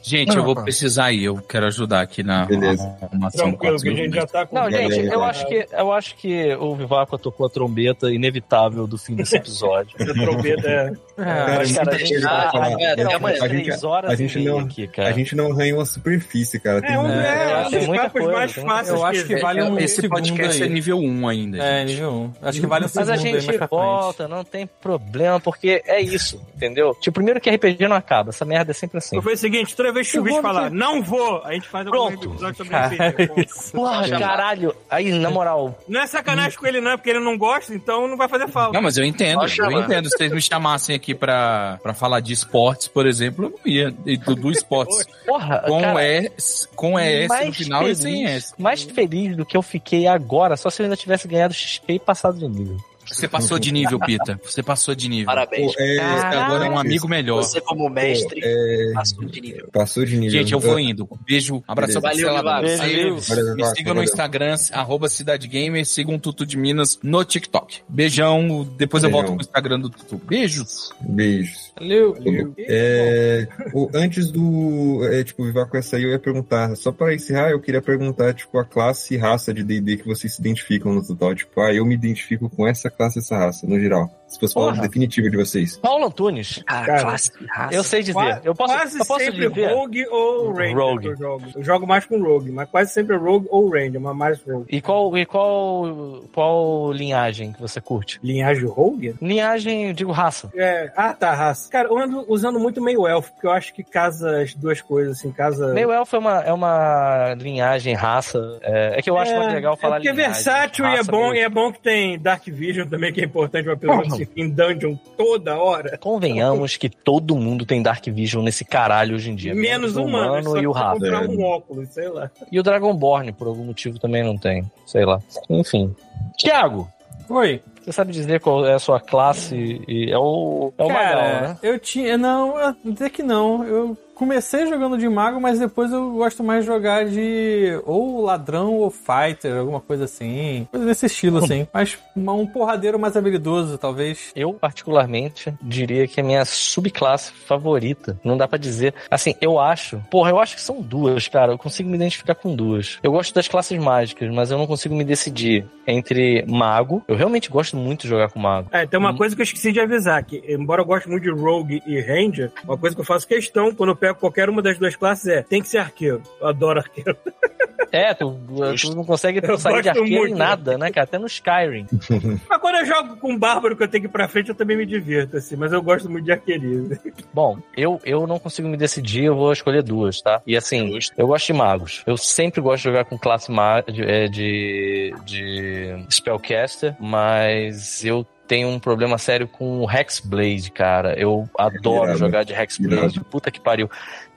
Gente, eu vou precisar ir, eu quero ajudar aqui na Beleza. arrumação Tranquilo, que a gente já tá com. Não, gente, eu acho que eu acho que o Vivaco tocou a trombeta inevitável do fim desse episódio. A trombeta é. Mas, cara, a gente tá A não- aqui, cara. A gente não arranhou a superfície, cara. Tem É um, um- é, eu um acho dos muita papos coisa, mais fáceis Eu acho que vale um Esse podcast aí. é nível 1 ainda. É, nível 1. Acho que vale um Mas a gente volta, não tem problema, porque é isso, entendeu? Tipo, primeiro que RPG não acaba, essa merda é sempre assim. Eu falei o seguinte, toda vez que o Eu bicho falar, não vou, a gente faz algum Pronto. episódio sobre. Porra, caralho. Aí, na moral, Não é sacanagem com ele, não, é porque ele não gosta, então não vai fazer falta. Não, mas eu entendo, Pode eu chamar. entendo. Se vocês me chamassem aqui pra, pra falar de esportes, por exemplo, eu não ia. E Do, do esportes. porra, com cara, S, com ES no final feliz, e sem S. Mais feliz do que eu fiquei agora, só se eu ainda tivesse ganhado XP e passado de nível. Você passou de nível, Pita. Você passou de nível. Parabéns. Pô, é, agora é um amigo melhor. Você, como mestre, é, passou de nível. passou de nível. Gente, eu vou indo. Beijo, abração pra Valeu. Valeu, Me sigam no valeu. Instagram, arroba Cidade Gamer, sigam o Tutu de Minas no TikTok. Beijão, depois eu Beijão. volto pro Instagram do Tutu. Beijos. Beijos. Valeu. É, o, antes do. É, tipo, Vivaco ia sair, eu ia perguntar. Só pra encerrar, eu queria perguntar, tipo, a classe e raça de DD que vocês se identificam no total. Tipo, ah, eu me identifico com essa classe essa raça, no geral. Se fosse falar Porra. definitiva de vocês. Paulo Antunes, Cara, Cara, classe raça. eu sei dizer. Qua- eu posso, quase eu posso sempre dizer. Rogue ou Ranger Rogue. que eu jogo. Eu jogo mais com Rogue, mas quase sempre é Rogue ou Ranger, mas mais Rogue. E qual, e qual, qual linhagem que você curte? Linhagem Rogue? Linhagem, eu digo raça. É, ah, tá, raça. Cara, eu ando usando muito meio elfo, porque eu acho que casa as duas coisas, assim, casa... Meio elfo é uma, é uma linhagem, raça. É, é que eu acho é, mais legal falar é porque é linhagem, versátil e é raça bom, mesmo. e é bom que tem Dark Vision também, que é importante pra pessoa em dungeon toda hora. Convenhamos que todo mundo tem Dark Vision nesse caralho hoje em dia. Menos o humano, só e o comprar É. um óculos, sei lá. E o Dragonborn, por algum motivo, também não tem. Sei lá. Enfim. Tiago, Oi. Você sabe dizer qual é a sua classe? E é o, é o Cara, Magal, né? eu tinha. Não, até que não. Eu comecei jogando de mago, mas depois eu gosto mais de jogar de ou ladrão ou fighter, alguma coisa assim. Coisa desse estilo, assim. Mas um porradeiro mais habilidoso, talvez. Eu, particularmente, diria que é a minha subclasse favorita. Não dá pra dizer. Assim, eu acho. Porra, eu acho que são duas, cara. Eu consigo me identificar com duas. Eu gosto das classes mágicas, mas eu não consigo me decidir entre mago. Eu realmente gosto muito de jogar com mago. É, tem uma Hum. coisa que eu esqueci de avisar, que embora eu goste muito de Rogue e Ranger, uma coisa que eu faço questão quando eu pego qualquer uma das duas classes é, tem que ser arqueiro. Eu adoro arqueiro. É, tu, tu não consegue Eu sair de gosto arqueiro em muito. nada, né, cara? Até no Skyrim. Mas quando eu jogo com bárbaro que eu tenho que ir pra frente, eu também me divirto, assim, mas eu gosto muito de arqueria. Bom, eu, eu não consigo me decidir, eu vou escolher duas, tá? E assim, eu gosto de magos. Eu sempre gosto de jogar com classe de, é, de, de Spellcaster, mas eu tenho um problema sério com o Hexblade, cara. Eu adoro Irado. jogar de Hexblade. Irado. Puta que pariu.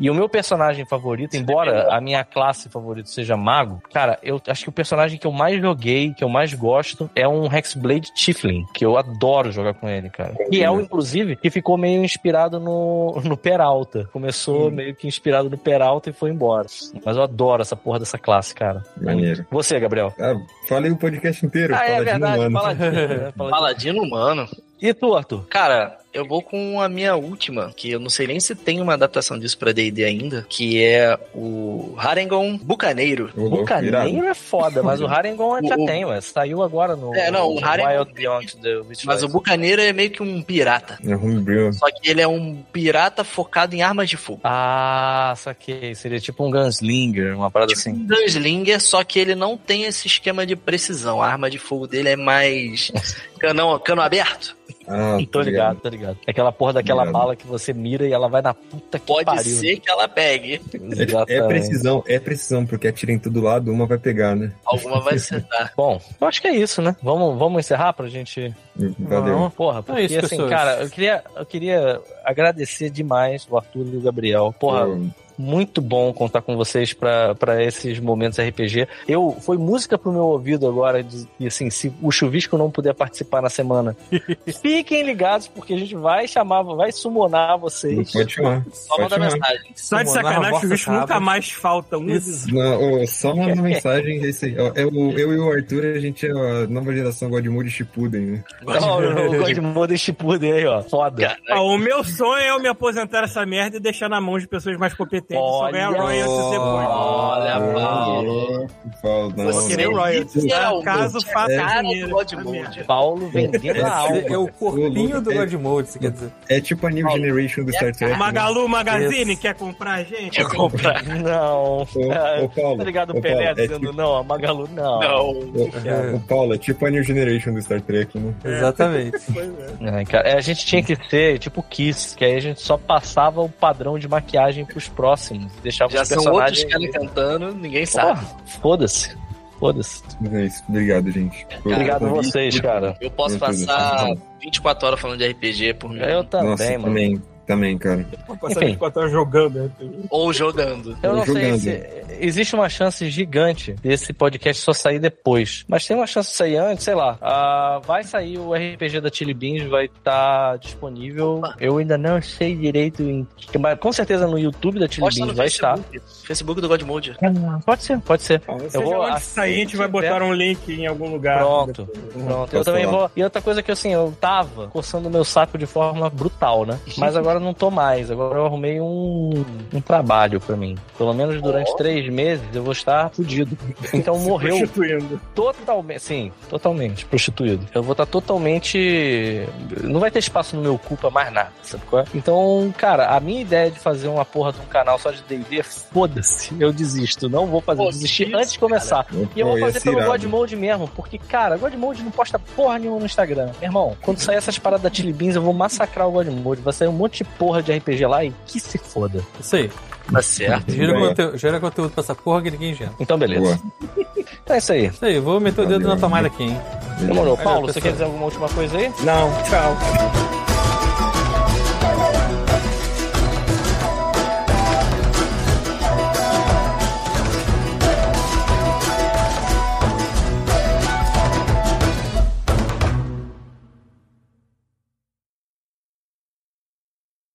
E o meu personagem favorito, embora a minha classe favorita seja mago, cara, eu acho que o personagem que eu mais joguei, que eu mais gosto, é um Hexblade Tiflin, que eu adoro jogar com ele, cara. E é o, inclusive, que ficou meio inspirado no, no Peralta. Começou meio que inspirado no Peralta e foi embora. Mas eu adoro essa porra dessa classe, cara. Maneiro. Você, Gabriel? Ah, falei o podcast inteiro. Ah, é verdade, Humano. Paladino. né? Paladino. Paladino humano. E tu, Arthur? Cara, eu vou com a minha última, que eu não sei nem se tem uma adaptação disso pra D&D ainda, que é o Harengon Bucaneiro. Irado. Bucaneiro é foda, mas o Harengon já O- tem, ué. Saiu agora no É, não, o no Harengon- Wild Beyond the Witchlight. Mas o Bucaneiro é meio que um pirata. É homebrew. Só que ele é um pirata focado em armas de fogo. Ah, saquei. Seria tipo um Gunslinger, uma parada assim. Um Gunslinger, só que ele não tem esse esquema de precisão. A arma de fogo dele é mais canão, cano aberto. Ah, Tô ligado, tô ligado. É aquela porra daquela Ligado. bala que você mira e ela vai na puta que Pode pariu. ser que ela pegue. É, é precisão, é precisão, porque atira em todo lado, uma vai pegar, né? Alguma vai acertar. Bom, eu acho que é isso, né? Vamos, vamos encerrar pra gente Valeu. Não. Porra, porque é isso, assim, pessoas. cara, eu queria, eu queria agradecer demais o Arthur e o Gabriel. Porra, Pô, muito bom contar com vocês pra pra esses momentos RPG. Eu foi música pro meu ouvido agora de, e assim, se o chuvisco não puder participar na semana, fiquem ligados porque a gente vai chamar, vai summonar vocês. Pode chamar. Só Pode manda chamar. mensagem. Só de sacanagem, o bicho cabra. nunca mais falta um. Não, ô, só manda mensagem. Aí, é o, eu e o Arthur, a gente é a nova geração Godmode Shippuden, né? Não, o Godmode Shippuden aí, ó. Foda. Cara, o meu sonho é eu me aposentar essa merda e deixar na mão de pessoas mais competentes só ganhar royalties depois. Olha, Paulo. Paulo. Querer não. royalties? Literalmente, Caso a faça cara dinheiro. Godmode. Paulo vendendo a alma. É o corpinho do É- Godmode, você quer dizer. É tipo a New Generation do Star Trek. Magalu Magazine, quer comprar a gente? Quer comprar? Não. Ô, Paulo, Tá ligado o Pelé Paulo, é dizendo tipo- não, a Magalu não. Não. O, Paulo, é tipo a New Generation do Star Trek, né? Exatamente. É, cara, é, a gente tinha que ser tipo Kiss, que aí a gente só passava o padrão de maquiagem pros próximos. Deixava Já os são outros personagens. caras cantando, ninguém sabe. Foda-se. Foda-se. É isso. Obrigado, gente. Obrigado a vocês, cara. Eu posso passar bem. 24 horas falando de RPG por mim. Eu também, Nossa, mano. também, também, cara. Vou passar Enfim. 24 horas jogando. né? Ou jogando. Eu não sei Jogando. se existe uma chance gigante desse podcast só sair depois. Mas tem uma chance de sair antes, sei lá. Ah, vai sair o RPG da Chili Beans, vai estar disponível. Eu ainda não sei direito em. Mas com certeza no YouTube da Chili Beans vai estar. Facebook. Facebook do Godmode. Pode ser, pode ser. Seja vou- onde assim sair, a gente vai botar um link em algum lugar. Pronto. Pronto. Eu também falar? vou. E outra coisa que assim, eu tava coçando o meu saco de forma brutal, né? Mas agora não tô mais. Agora eu arrumei um, um trabalho pra mim. Pelo menos durante três meses eu vou estar fudido. Então morreu Prostituindo. totalmente. Sim, totalmente prostituído. Eu vou estar totalmente. Não vai ter espaço no meu cu pra mais nada, sabe qual é? Então, cara, a minha ideia de fazer uma porra de um canal só de DD, foda-se. Eu desisto. Não vou fazer. Pô, Desistir isso, antes de começar. E eu vou ia fazer pelo irado. Godmode mesmo, porque, cara, Godmode não posta porra nenhuma no Instagram. Meu irmão, quando sair essas paradas da Chili Beans, eu vou massacrar o Godmode. Vai sair um monte de porra de RPG lá e que se foda. Isso aí. Tá certo. Gira, Bem. conteúdo, gera conteúdo pra essa porra que ninguém gera. Então, beleza. Boa. Então é isso aí. Isso aí, vou meter o dedo na tomada aqui, hein? Demorou. Valeu, Paulo, você pessoal. quer dizer alguma última coisa aí? Não, tchau.